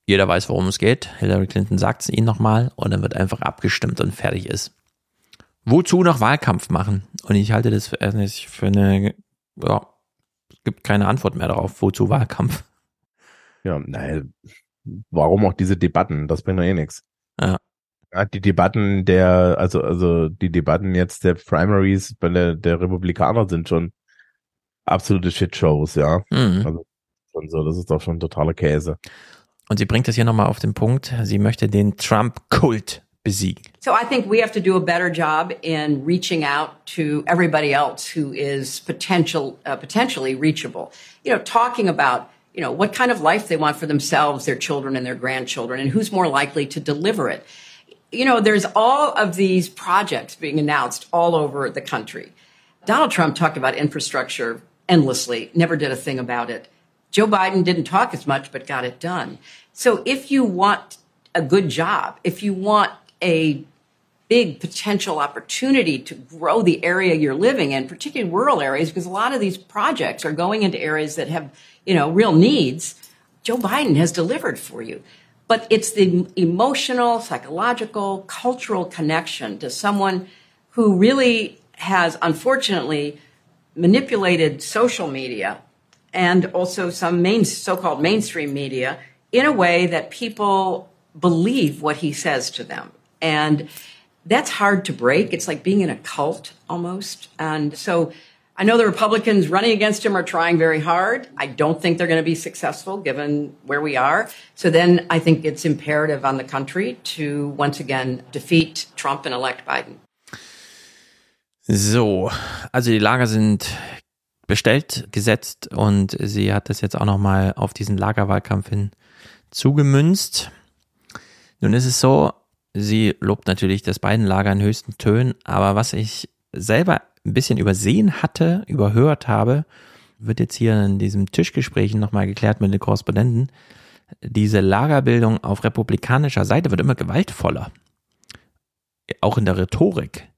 jeder weiß, worum es geht. Hillary Clinton sagt es ihnen nochmal und dann wird einfach abgestimmt und fertig ist. Wozu noch Wahlkampf machen? Und ich halte das für eine, ja, es gibt keine Antwort mehr darauf, wozu Wahlkampf. Ja, nein, warum auch diese Debatten? Das bringt doch eh nichts. Ja. ja. Die Debatten der, also, also die Debatten jetzt der Primaries bei der, der Republikaner sind schon absolute Shitshows, ja. Mhm. Also schon so, das ist doch schon totaler Käse. Und sie bringt das hier nochmal auf den Punkt. Sie möchte den Trump-Kult besiegen. So I think we have to do a better job in reaching out to everybody else who is potential, uh, potentially reachable. You know, talking about you know, what kind of life they want for themselves, their children and their grandchildren, and who's more likely to deliver it. You know, there's all of these projects being announced all over the country. Donald Trump talked about infrastructure endlessly, never did a thing about it. Joe Biden didn't talk as much, but got it done. So if you want a good job, if you want a big potential opportunity to grow the area you're living in, particularly rural areas, because a lot of these projects are going into areas that have you know, real needs, Joe Biden has delivered for you. but it's the emotional, psychological, cultural connection to someone who really has unfortunately manipulated social media and also some main, so-called mainstream media in a way that people believe what he says to them. And that's hard to break. It's like being in a cult almost. And so I know the Republicans running against him are trying very hard. I don't think they're going to be successful given where we are. So then I think it's imperative on the country to once again defeat Trump and elect Biden. So, also die Lager sind bestellt, gesetzt und sie hat das jetzt auch nochmal auf diesen Lagerwahlkampf hin zugemünzt. Nun ist es so, sie lobt natürlich das beiden Lager in höchsten Tönen, aber was ich selber ein bisschen übersehen hatte, überhört habe, wird jetzt hier in diesem Tischgesprächen nochmal geklärt mit den Korrespondenten. Diese Lagerbildung auf republikanischer Seite wird immer gewaltvoller. Auch in der Rhetorik.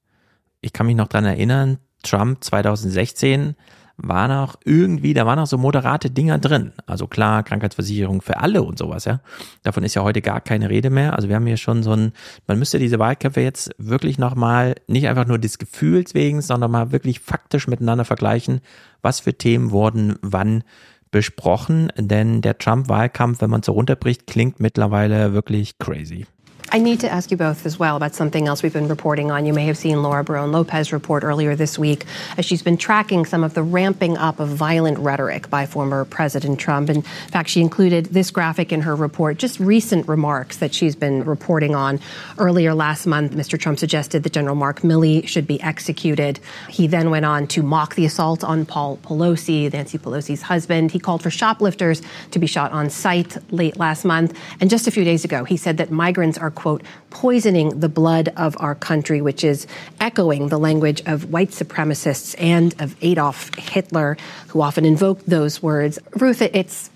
Ich kann mich noch dran erinnern, Trump 2016 war noch irgendwie, da waren noch so moderate Dinger drin. Also klar, Krankheitsversicherung für alle und sowas, ja. Davon ist ja heute gar keine Rede mehr. Also wir haben hier schon so ein, man müsste diese Wahlkämpfe jetzt wirklich nochmal, nicht einfach nur des Gefühls wegen, sondern mal wirklich faktisch miteinander vergleichen, was für Themen wurden wann besprochen. Denn der Trump-Wahlkampf, wenn man so runterbricht, klingt mittlerweile wirklich crazy. I need to ask you both as well about something else we've been reporting on. You may have seen Laura Barone Lopez report earlier this week as she's been tracking some of the ramping up of violent rhetoric by former President Trump. In fact, she included this graphic in her report, just recent remarks that she's been reporting on. Earlier last month, Mr. Trump suggested that General Mark Milley should be executed. He then went on to mock the assault on Paul Pelosi, Nancy Pelosi's husband. He called for shoplifters to be shot on site late last month. And just a few days ago, he said that migrants are quote, poisoning the blood of our country, which is echoing the language of white supremacists and of Adolf Hitler, who often invoked those words. Ruth, it's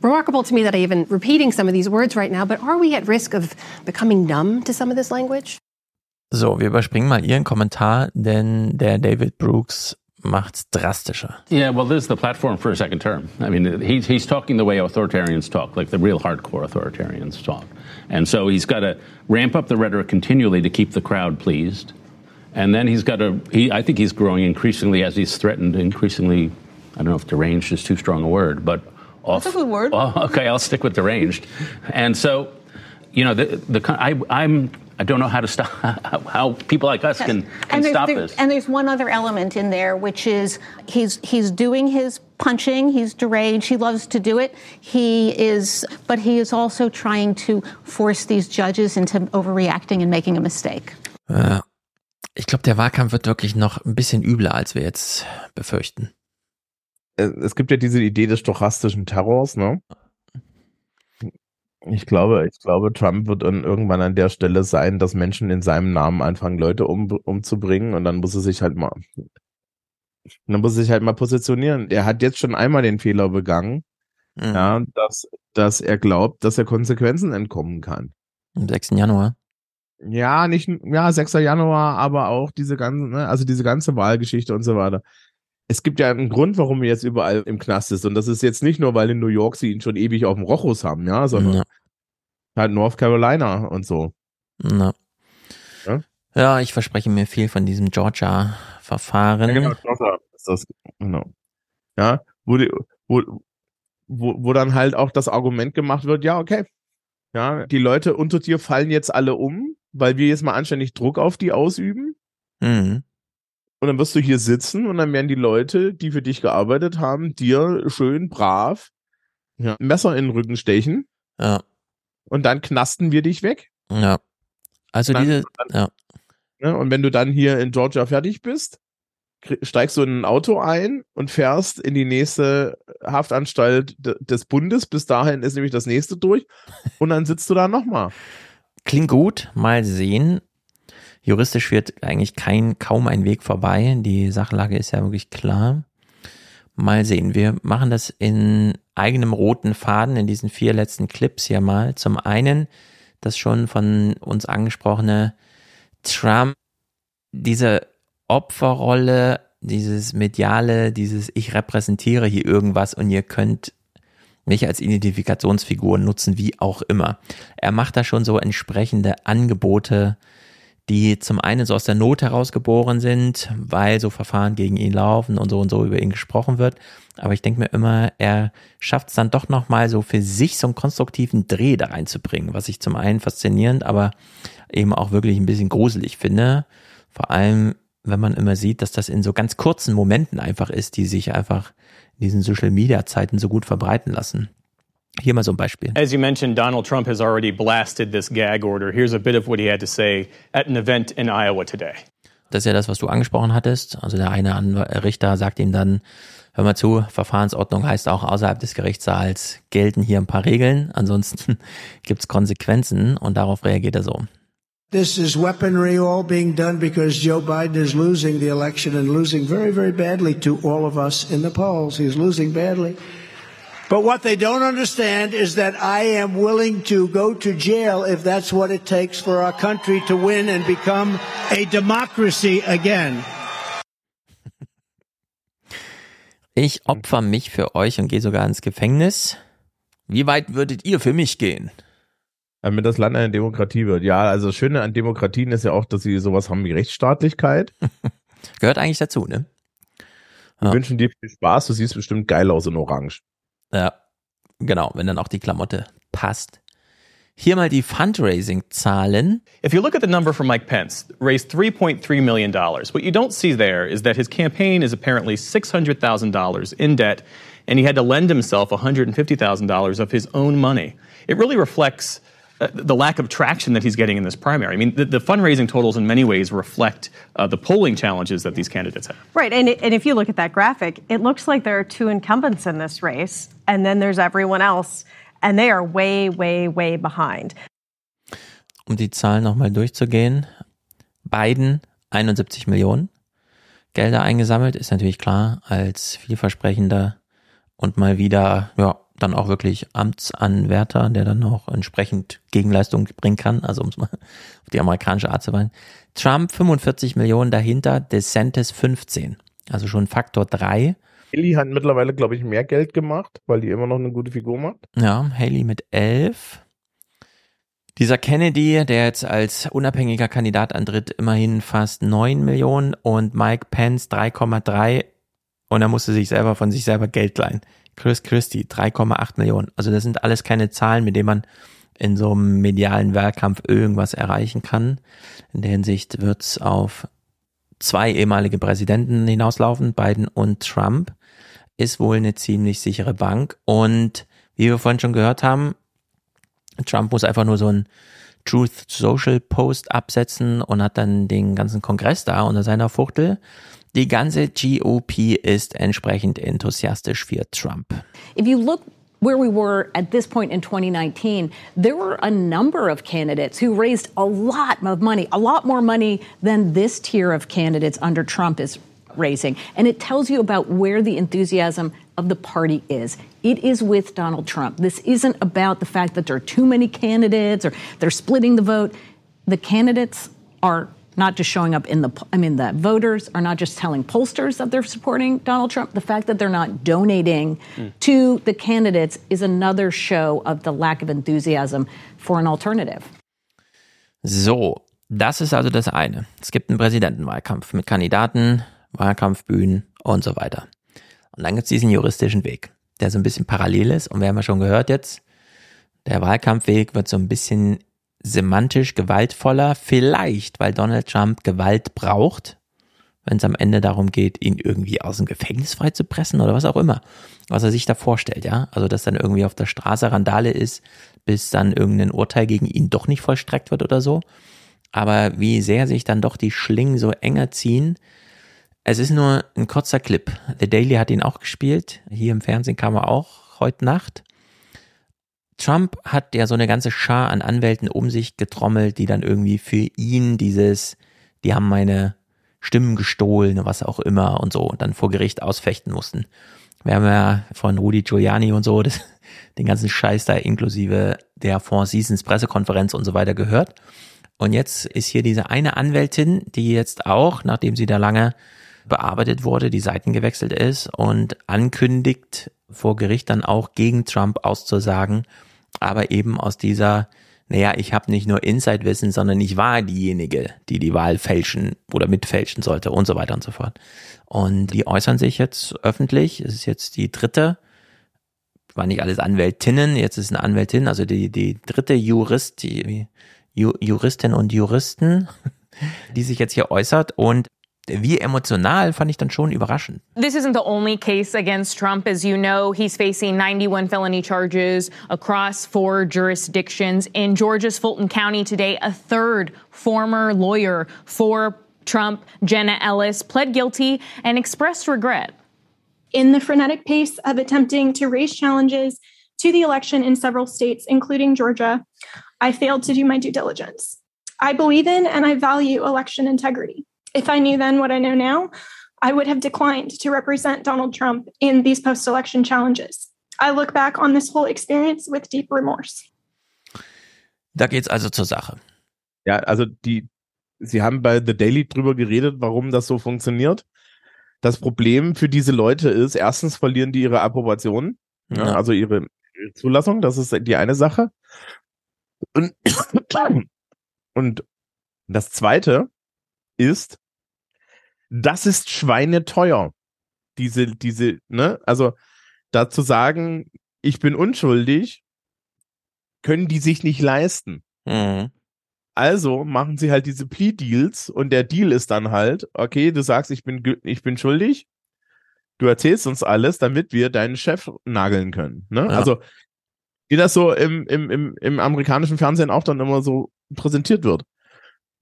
remarkable to me that I'm even repeating some of these words right now, but are we at risk of becoming numb to some of this language? So, wir überspringen mal Ihren Kommentar, denn der David Brooks macht's drastischer. Yeah, well, this is the platform for a second term. I mean, he's, he's talking the way authoritarians talk, like the real hardcore authoritarians talk. And so he's got to ramp up the rhetoric continually to keep the crowd pleased. And then he's got to, he, I think he's growing increasingly as he's threatened, increasingly, I don't know if deranged is too strong a word, but off. That's a good word. Oh, okay, I'll stick with deranged. and so, you know, the, the I, I'm I don't know how to stop how people like us can, can stop there, this. And there's one other element in there, which is he's he's doing his punching. He's deranged. He loves to do it. He is, but he is also trying to force these judges into overreacting and making a mistake. Äh, ich glaube, der Wahlkampf wird wirklich noch ein bisschen übler, als wir jetzt befürchten. Äh, es gibt ja diese Idee des stochastischen Terrors, ne? Ich glaube, ich glaube, Trump wird dann irgendwann an der Stelle sein, dass Menschen in seinem Namen anfangen, Leute um, umzubringen und dann muss er sich halt mal, dann muss er sich halt mal positionieren. Er hat jetzt schon einmal den Fehler begangen, mhm. ja, dass, dass er glaubt, dass er Konsequenzen entkommen kann. Am 6. Januar. Ja, nicht, ja, 6. Januar, aber auch diese ganze, ne, also diese ganze Wahlgeschichte und so weiter. Es gibt ja einen Grund, warum er jetzt überall im Knast ist. Und das ist jetzt nicht nur, weil in New York sie ihn schon ewig auf dem Rochus haben, ja, sondern ja. halt North Carolina und so. Ja. ja. Ja, ich verspreche mir viel von diesem Georgia-Verfahren. Ja, genau, Georgia ist das, genau. Ja, wo, die, wo, wo, wo dann halt auch das Argument gemacht wird, ja, okay. Ja, die Leute unter dir fallen jetzt alle um, weil wir jetzt mal anständig Druck auf die ausüben. Mhm. Und dann wirst du hier sitzen und dann werden die Leute, die für dich gearbeitet haben, dir schön brav ja, Messer in den Rücken stechen. Ja. Und dann knasten wir dich weg. Ja. Also dann, diese, dann, ja. Ne, und wenn du dann hier in Georgia fertig bist, steigst du in ein Auto ein und fährst in die nächste Haftanstalt des Bundes. Bis dahin ist nämlich das nächste durch. Und dann sitzt du da nochmal. Klingt gut. Mal sehen. Juristisch wird eigentlich kein, kaum ein Weg vorbei. Die Sachlage ist ja wirklich klar. Mal sehen. Wir machen das in eigenem roten Faden in diesen vier letzten Clips hier mal. Zum einen das schon von uns angesprochene Trump, diese Opferrolle, dieses mediale, dieses ich repräsentiere hier irgendwas und ihr könnt nicht als Identifikationsfigur nutzen, wie auch immer. Er macht da schon so entsprechende Angebote, die zum einen so aus der Not heraus geboren sind, weil so Verfahren gegen ihn laufen und so und so über ihn gesprochen wird. Aber ich denke mir immer, er schafft es dann doch nochmal so für sich so einen konstruktiven Dreh da reinzubringen, was ich zum einen faszinierend, aber eben auch wirklich ein bisschen gruselig finde. Vor allem, wenn man immer sieht, dass das in so ganz kurzen Momenten einfach ist, die sich einfach in diesen Social Media Zeiten so gut verbreiten lassen. Hier mal so ein Beispiel. As you mentioned, Donald Trump has already blasted this gag order. Here's a bit of what he had to say at an event in Iowa today. Das ist ja das, was du angesprochen hattest. Also der eine Richter sagt ihm dann, hör mal zu, Verfahrensordnung heißt auch außerhalb des Gerichtssaals gelten hier ein paar Regeln, ansonsten gibt's Konsequenzen und darauf reagiert er so. This is weaponry all being done because Joe Biden is losing the election and losing very, very badly to all of us in the polls. He's losing badly. But what they don't understand is that I am willing to go to jail if that's what it takes for our country to win and become a democracy again. Ich opfer mich für euch und gehe sogar ins Gefängnis. Wie weit würdet ihr für mich gehen? Damit das Land eine Demokratie wird. Ja, also das Schöne an Demokratien ist ja auch, dass sie sowas haben wie Rechtsstaatlichkeit. Gehört eigentlich dazu, ne? Wir ja. wünschen dir viel Spaß, du siehst bestimmt geil aus in Orange. Ja, genau, wenn dann auch die Klamotte passt. Hier mal die Fundraising-Zahlen. If you look at the number for Mike Pence, raised $3.3 million. What you don't see there is that his campaign is apparently $600,000 in debt, and he had to lend himself $150,000 of his own money. It really reflects uh, the lack of traction that he's getting in this primary. I mean, the, the fundraising totals in many ways reflect uh, the polling challenges that these candidates have. Right, and, and if you look at that graphic, it looks like there are two incumbents in this race, and then there's everyone else, and they are way, way, way behind. Um die Zahlen nochmal durchzugehen. Biden 71 Millionen Gelder eingesammelt, ist natürlich klar als vielversprechender und mal wieder, ja, dann auch wirklich Amtsanwärter, der dann auch entsprechend Gegenleistung bringen kann, also um es mal auf die amerikanische Art zu weisen. Trump 45 Millionen dahinter, DeSantis 15, also schon Faktor 3. Haley hat mittlerweile, glaube ich, mehr Geld gemacht, weil die immer noch eine gute Figur macht. Ja, Haley mit 11. Dieser Kennedy, der jetzt als unabhängiger Kandidat antritt, immerhin fast 9 Millionen und Mike Pence 3,3 und er musste sich selber von sich selber Geld leihen. Chris Christie 3,8 Millionen. Also das sind alles keine Zahlen, mit denen man in so einem medialen Wahlkampf irgendwas erreichen kann. In der Hinsicht wird's auf zwei ehemalige Präsidenten hinauslaufen, Biden und Trump. Ist wohl eine ziemlich sichere Bank. Und wie wir vorhin schon gehört haben, Trump muss einfach nur so ein Truth Social Post absetzen und hat dann den ganzen Kongress da unter seiner Fuchtel. Die ganze GOP ist entsprechend enthusiastisch für Trump. If you look where we were at this point in 2019, there were a number of candidates who raised a lot of money, a lot more money than this tier of candidates under Trump is raising. And it tells you about where the enthusiasm of the party is. It is with Donald Trump. This isn't about the fact that there are too many candidates or they're splitting the vote. The candidates are not just showing up in the, I mean, the voters are not just telling pollsters that they're supporting Donald Trump. The fact that they're not donating mm. to the candidates is another show of the lack of enthusiasm for an alternative. So, das ist also das eine. Es gibt einen Präsidentenwahlkampf mit Kandidaten, Wahlkampfbühnen und so weiter. Und dann gibt es diesen juristischen Weg, der so ein bisschen parallel ist. Und wir haben ja schon gehört jetzt, der Wahlkampfweg wird so ein bisschen semantisch gewaltvoller, vielleicht weil Donald Trump Gewalt braucht, wenn es am Ende darum geht, ihn irgendwie aus dem Gefängnis freizupressen oder was auch immer, was er sich da vorstellt, ja. Also, dass dann irgendwie auf der Straße Randale ist, bis dann irgendein Urteil gegen ihn doch nicht vollstreckt wird oder so. Aber wie sehr sich dann doch die Schlingen so enger ziehen. Es ist nur ein kurzer Clip. The Daily hat ihn auch gespielt. Hier im Fernsehen kam er auch heute Nacht. Trump hat ja so eine ganze Schar an Anwälten um sich getrommelt, die dann irgendwie für ihn dieses, die haben meine Stimmen gestohlen, was auch immer und so, und dann vor Gericht ausfechten mussten. Wir haben ja von Rudy Giuliani und so das, den ganzen Scheiß da inklusive der Four Seasons Pressekonferenz und so weiter gehört. Und jetzt ist hier diese eine Anwältin, die jetzt auch, nachdem sie da lange bearbeitet wurde, die Seiten gewechselt ist und ankündigt, vor Gericht dann auch gegen Trump auszusagen, aber eben aus dieser, naja, ich habe nicht nur Inside-Wissen, sondern ich war diejenige, die die Wahl fälschen oder mitfälschen sollte und so weiter und so fort. Und die äußern sich jetzt öffentlich, es ist jetzt die dritte, war nicht alles Anwältinnen, jetzt ist eine Anwältin, also die, die dritte Jurist, die Ju, Juristin und Juristen, die sich jetzt hier äußert und wie emotional fand ich dann schon überraschend. This isn't the only case against Trump. As you know, he's facing 91 felony charges across four jurisdictions. In Georgia's Fulton County today, a third former lawyer for Trump, Jenna Ellis, pled guilty and expressed regret. In the frenetic pace of attempting to raise challenges to the election in several states, including Georgia, I failed to do my due diligence. I believe in and I value election integrity. If I knew then what I know now, I would have declined to represent Donald Trump in these post election challenges. I look back on this whole experience with deep remorse. Da geht's also zur Sache. Ja, also die, Sie haben bei The Daily drüber geredet, warum das so funktioniert. Das Problem für diese Leute ist, erstens verlieren die ihre Approbation, ja. Ja, also ihre Zulassung, das ist die eine Sache. Und, und das zweite ist, das ist schweineteuer. Diese, diese, ne, also da zu sagen, ich bin unschuldig, können die sich nicht leisten. Mhm. Also machen sie halt diese Plea-Deals und der Deal ist dann halt, okay, du sagst, ich bin, ich bin schuldig, du erzählst uns alles, damit wir deinen Chef nageln können. Ne? Ja. Also, wie das so im, im, im, im amerikanischen Fernsehen auch dann immer so präsentiert wird.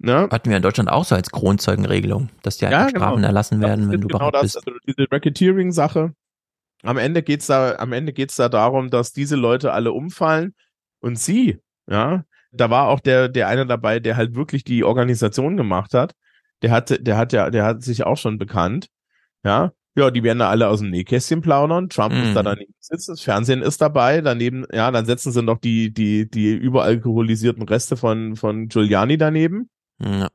Ne? Hatten wir in Deutschland auch so als Kronzeugenregelung, dass die ja, Strafen genau. erlassen werden, wenn du genau das, bist. Also diese Racketeering-Sache. Am Ende geht's da, am Ende geht's da darum, dass diese Leute alle umfallen und sie, ja, da war auch der, der eine dabei, der halt wirklich die Organisation gemacht hat. Der hatte, der hat ja, der hat sich auch schon bekannt. Ja, ja, die werden da alle aus dem Nähkästchen plaudern. Trump mm. ist da mhm. daneben sitzen, das Fernsehen ist dabei, daneben, ja, dann setzen sie noch die, die, die überalkoholisierten Reste von, von Giuliani daneben. Ja.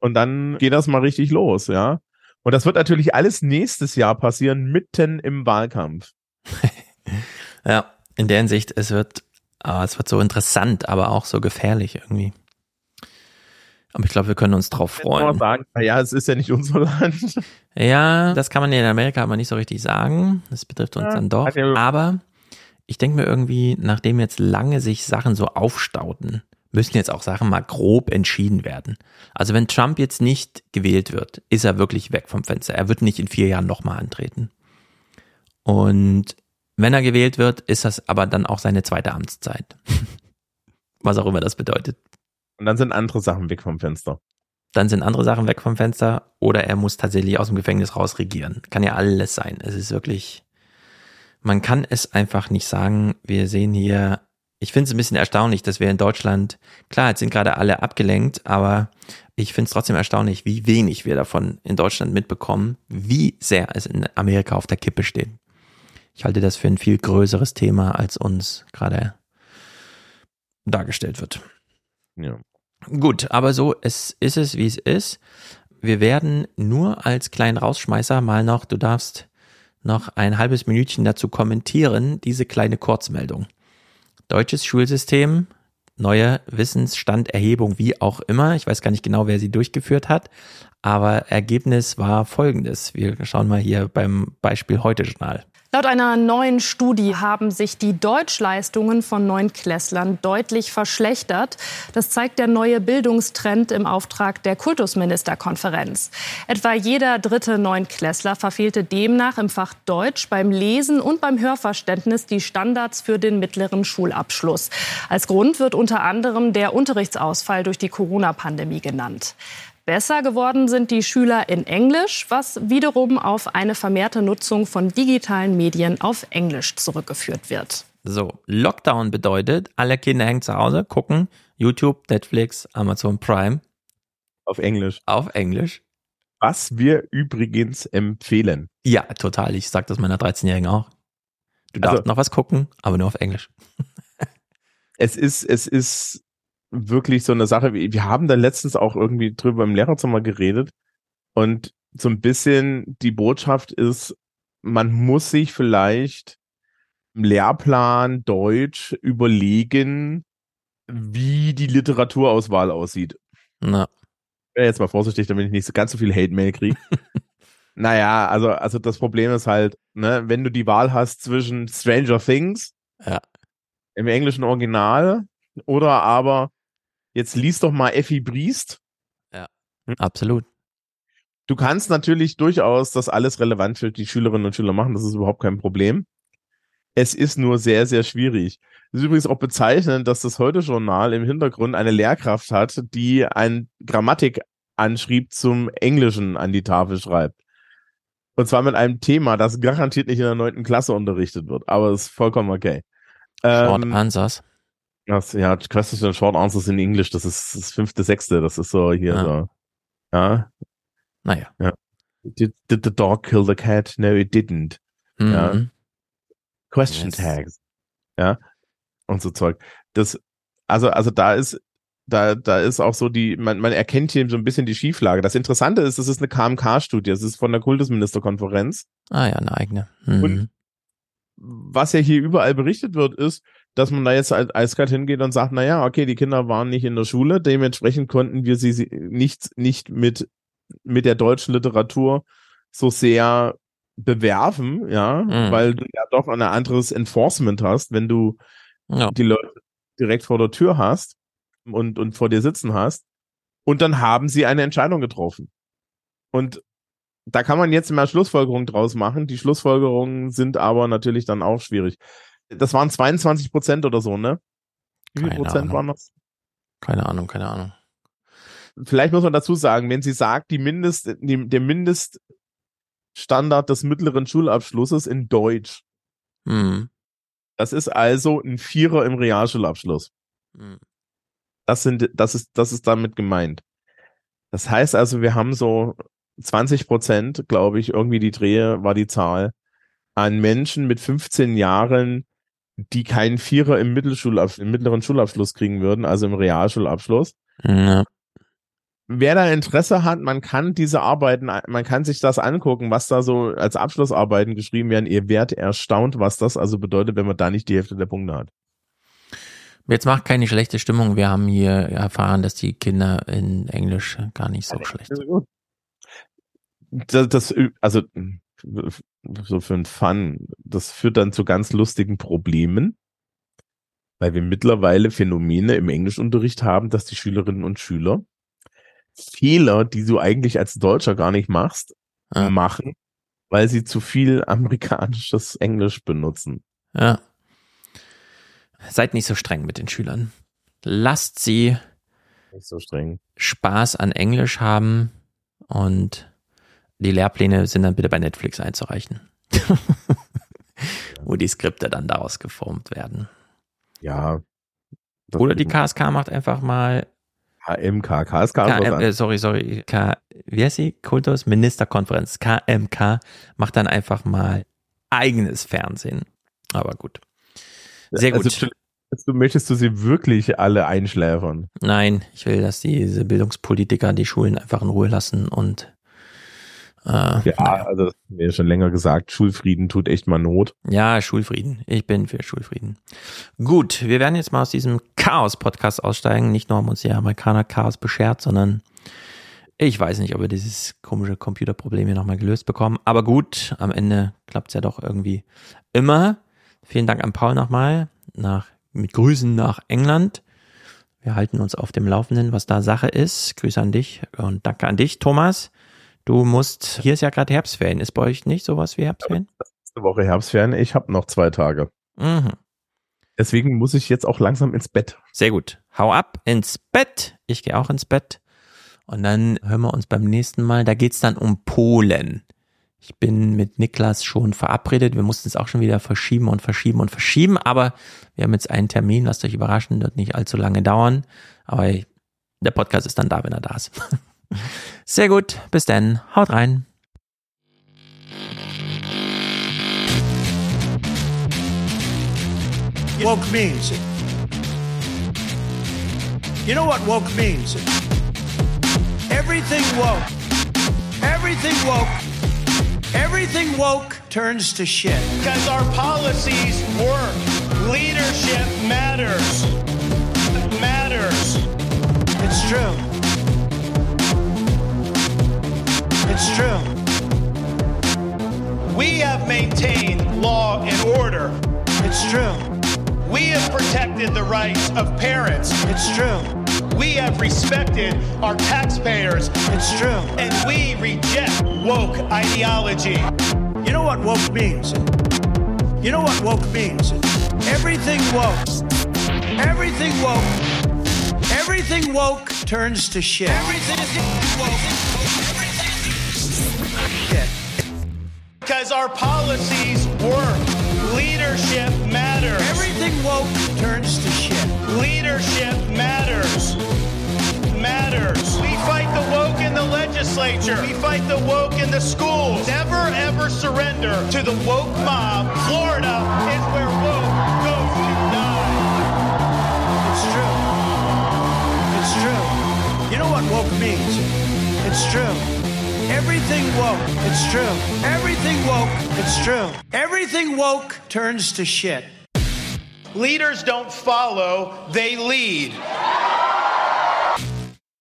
Und dann geht das mal richtig los, ja. Und das wird natürlich alles nächstes Jahr passieren, mitten im Wahlkampf. ja, in der Hinsicht, es wird, aber es wird so interessant, aber auch so gefährlich irgendwie. Aber ich glaube, wir können uns drauf freuen. Sagen, ja, es ist ja nicht unser Land. Ja, das kann man in Amerika aber nicht so richtig sagen. Das betrifft uns ja, dann doch. Aber ich denke mir irgendwie, nachdem jetzt lange sich Sachen so aufstauten, müssen jetzt auch Sachen mal grob entschieden werden. Also wenn Trump jetzt nicht gewählt wird, ist er wirklich weg vom Fenster. Er wird nicht in vier Jahren nochmal antreten. Und wenn er gewählt wird, ist das aber dann auch seine zweite Amtszeit. Was auch immer das bedeutet. Und dann sind andere Sachen weg vom Fenster. Dann sind andere Sachen weg vom Fenster oder er muss tatsächlich aus dem Gefängnis raus regieren. Kann ja alles sein. Es ist wirklich, man kann es einfach nicht sagen. Wir sehen hier ich finde es ein bisschen erstaunlich, dass wir in Deutschland, klar, jetzt sind gerade alle abgelenkt, aber ich finde es trotzdem erstaunlich, wie wenig wir davon in Deutschland mitbekommen, wie sehr es in Amerika auf der Kippe steht. Ich halte das für ein viel größeres Thema, als uns gerade dargestellt wird. Ja. Gut, aber so es ist es, wie es ist. Wir werden nur als kleinen Rausschmeißer mal noch, du darfst noch ein halbes Minütchen dazu kommentieren, diese kleine Kurzmeldung. Deutsches Schulsystem, neue Wissensstanderhebung, wie auch immer. Ich weiß gar nicht genau, wer sie durchgeführt hat, aber Ergebnis war folgendes. Wir schauen mal hier beim Beispiel heute Journal. Laut einer neuen Studie haben sich die Deutschleistungen von Neunklässlern deutlich verschlechtert. Das zeigt der neue Bildungstrend im Auftrag der Kultusministerkonferenz. Etwa jeder dritte Neunklässler verfehlte demnach im Fach Deutsch beim Lesen und beim Hörverständnis die Standards für den mittleren Schulabschluss. Als Grund wird unter anderem der Unterrichtsausfall durch die Corona-Pandemie genannt. Besser geworden sind die Schüler in Englisch, was wiederum auf eine vermehrte Nutzung von digitalen Medien auf Englisch zurückgeführt wird. So, Lockdown bedeutet, alle Kinder hängen zu Hause, gucken YouTube, Netflix, Amazon Prime. Auf Englisch. Auf Englisch. Was wir übrigens empfehlen. Ja, total. Ich sag das meiner 13-Jährigen auch. Du darfst also, noch was gucken, aber nur auf Englisch. es ist, es ist wirklich so eine Sache, wir haben da letztens auch irgendwie drüber im Lehrerzimmer geredet und so ein bisschen die Botschaft ist, man muss sich vielleicht im Lehrplan Deutsch überlegen, wie die Literaturauswahl aussieht. Na. Ich wäre jetzt mal vorsichtig, damit ich nicht so ganz so viel Hate-Mail kriege. naja, also, also das Problem ist halt, ne, wenn du die Wahl hast zwischen Stranger Things ja. im englischen Original oder aber jetzt liest doch mal Effi Briest. Ja, hm? absolut. Du kannst natürlich durchaus das alles relevant für die Schülerinnen und Schüler machen, das ist überhaupt kein Problem. Es ist nur sehr, sehr schwierig. Es ist übrigens auch bezeichnend, dass das Heute-Journal im Hintergrund eine Lehrkraft hat, die ein Grammatik-Anschrieb zum Englischen an die Tafel schreibt. Und zwar mit einem Thema, das garantiert nicht in der neunten Klasse unterrichtet wird, aber es ist vollkommen okay. Short ähm, Answers. Das, ja, Questions and Short Answers in English, das ist das fünfte, sechste, das ist so hier Ja. so. Ja. Naja. Ja. Did, did the dog kill the cat? No, it didn't. Mhm. Ja. Question Yes. Tags. Ja. Und so Zeug. Das, also, also da ist, da, da ist auch so die, man, man erkennt hier so ein bisschen die Schieflage. Das Interessante ist, das ist eine KMK-Studie, das ist von der Kultusministerkonferenz. Ah ja, eine eigene. Mhm. Und was ja hier überall berichtet wird, ist, dass man da jetzt als eiskalt hingeht und sagt, na ja, okay, die Kinder waren nicht in der Schule, dementsprechend konnten wir sie sie nicht, nicht mit, mit der deutschen Literatur so sehr bewerfen, ja, Mhm. weil du ja doch ein anderes Enforcement hast, wenn du Ja. die Leute direkt vor der Tür hast und, und vor dir sitzen hast. Und dann haben sie eine Entscheidung getroffen. Und da kann man jetzt mal Schlussfolgerungen draus machen. Die Schlussfolgerungen sind aber natürlich dann auch schwierig. Das waren 22 Prozent oder so, ne? Wie viel Keine Prozent Ahnung. waren das? Keine Ahnung, keine Ahnung. Vielleicht muss man dazu sagen, wenn sie sagt, die Mindest, die, der Mindeststandard des mittleren Schulabschlusses in Deutsch, Mhm. das ist also ein Vierer im Realschulabschluss. Mhm. Das sind, das ist, das ist damit gemeint. Das heißt also, wir haben so 20 Prozent, glaube ich, irgendwie die Drehe war die Zahl an Menschen mit 15 Jahren, die keinen Vierer im, Mittelschulab im mittleren Schulabschluss kriegen würden, also im Realschulabschluss. Ja. Wer da Interesse hat, man kann diese Arbeiten, man kann sich das angucken, was da so als Abschlussarbeiten geschrieben werden. Ihr werdet erstaunt, was das also bedeutet, wenn man da nicht die Hälfte der Punkte hat. Jetzt macht keine schlechte Stimmung. Wir haben hier erfahren, dass die Kinder in Englisch gar nicht so schlecht sind. Das, das, also so für ein Fun, das führt dann zu ganz lustigen Problemen, weil wir mittlerweile Phänomene im Englischunterricht haben, dass die Schülerinnen und Schüler Fehler, die du eigentlich als Deutscher gar nicht machst, machen, weil sie zu viel amerikanisches Englisch benutzen. Ja. Seid nicht so streng mit den Schülern. Lasst sie Nicht so streng. Spaß an Englisch haben und die Lehrpläne sind dann bitte bei Netflix einzureichen. Wo die Skripte dann daraus geformt werden. Ja. Oder die KSK macht einfach mal HMK, KSK. K ist was äh, sorry, sorry, K wie heißt sie? Kultusministerkonferenz. KMK macht dann einfach mal eigenes Fernsehen. Aber gut. Sehr gut. Also, du möchtest du sie wirklich alle einschläfern? Nein, ich will, dass diese Bildungspolitiker die Schulen einfach in Ruhe lassen und äh, Ja, also das haben wir ja schon länger gesagt, Schulfrieden tut echt mal Not. Ja, Schulfrieden. Ich bin für Schulfrieden. Gut, wir werden jetzt mal aus diesem Chaos-Podcast aussteigen. Nicht nur haben uns die Amerikaner Chaos beschert, sondern ich weiß nicht, ob wir dieses komische Computerproblem hier nochmal gelöst bekommen. Aber gut, am Ende klappt es ja doch irgendwie immer. Vielen Dank an Paul nochmal. Nach, mit Grüßen nach England. Wir halten uns auf dem Laufenden, was da Sache ist. Grüße an dich und danke an dich, Thomas. Du musst, hier ist ja gerade Herbstferien. Ist bei euch nicht sowas wie Herbstferien? Nächste Woche Herbstferien, ich habe noch zwei Tage. Mhm. Deswegen muss ich jetzt auch langsam ins Bett. Sehr gut. Hau ab ins Bett. Ich gehe auch ins Bett. Und dann hören wir uns beim nächsten Mal. Da geht's dann um Polen. Ich bin mit Niklas schon verabredet. Wir mussten es auch schon wieder verschieben und verschieben und verschieben. Aber wir haben jetzt einen Termin. Lasst euch überraschen. Wird nicht allzu lange dauern. Aber der Podcast ist dann da, wenn er da ist. Sehr gut. Bis dann. Haut rein. Woke means. You know what woke means? Everything woke. Every Everything woke. Everything woke turns to shit. Because our policies work. Leadership matters. Matters. It's true. It's true. We have maintained law and order. It's true. We have protected the rights of parents. It's true. We have respected our taxpayers. It's true. And we reject woke ideology. You know what woke means? You know what woke means? Everything woke. Everything woke. Everything woke turns to shit. Everything woke. Shit. Because our policies work. Leadership matters. Everything woke turns to shit. Leadership matters. Matters. We fight the woke in the legislature. We fight the woke in the schools. Never ever surrender to the woke mob. Florida is where woke goes to die. It's true. It's true. You know what woke means? It's true. Everything woke. It's true. Everything woke. It's true. Everything woke turns to shit. Leaders don't follow, they lead.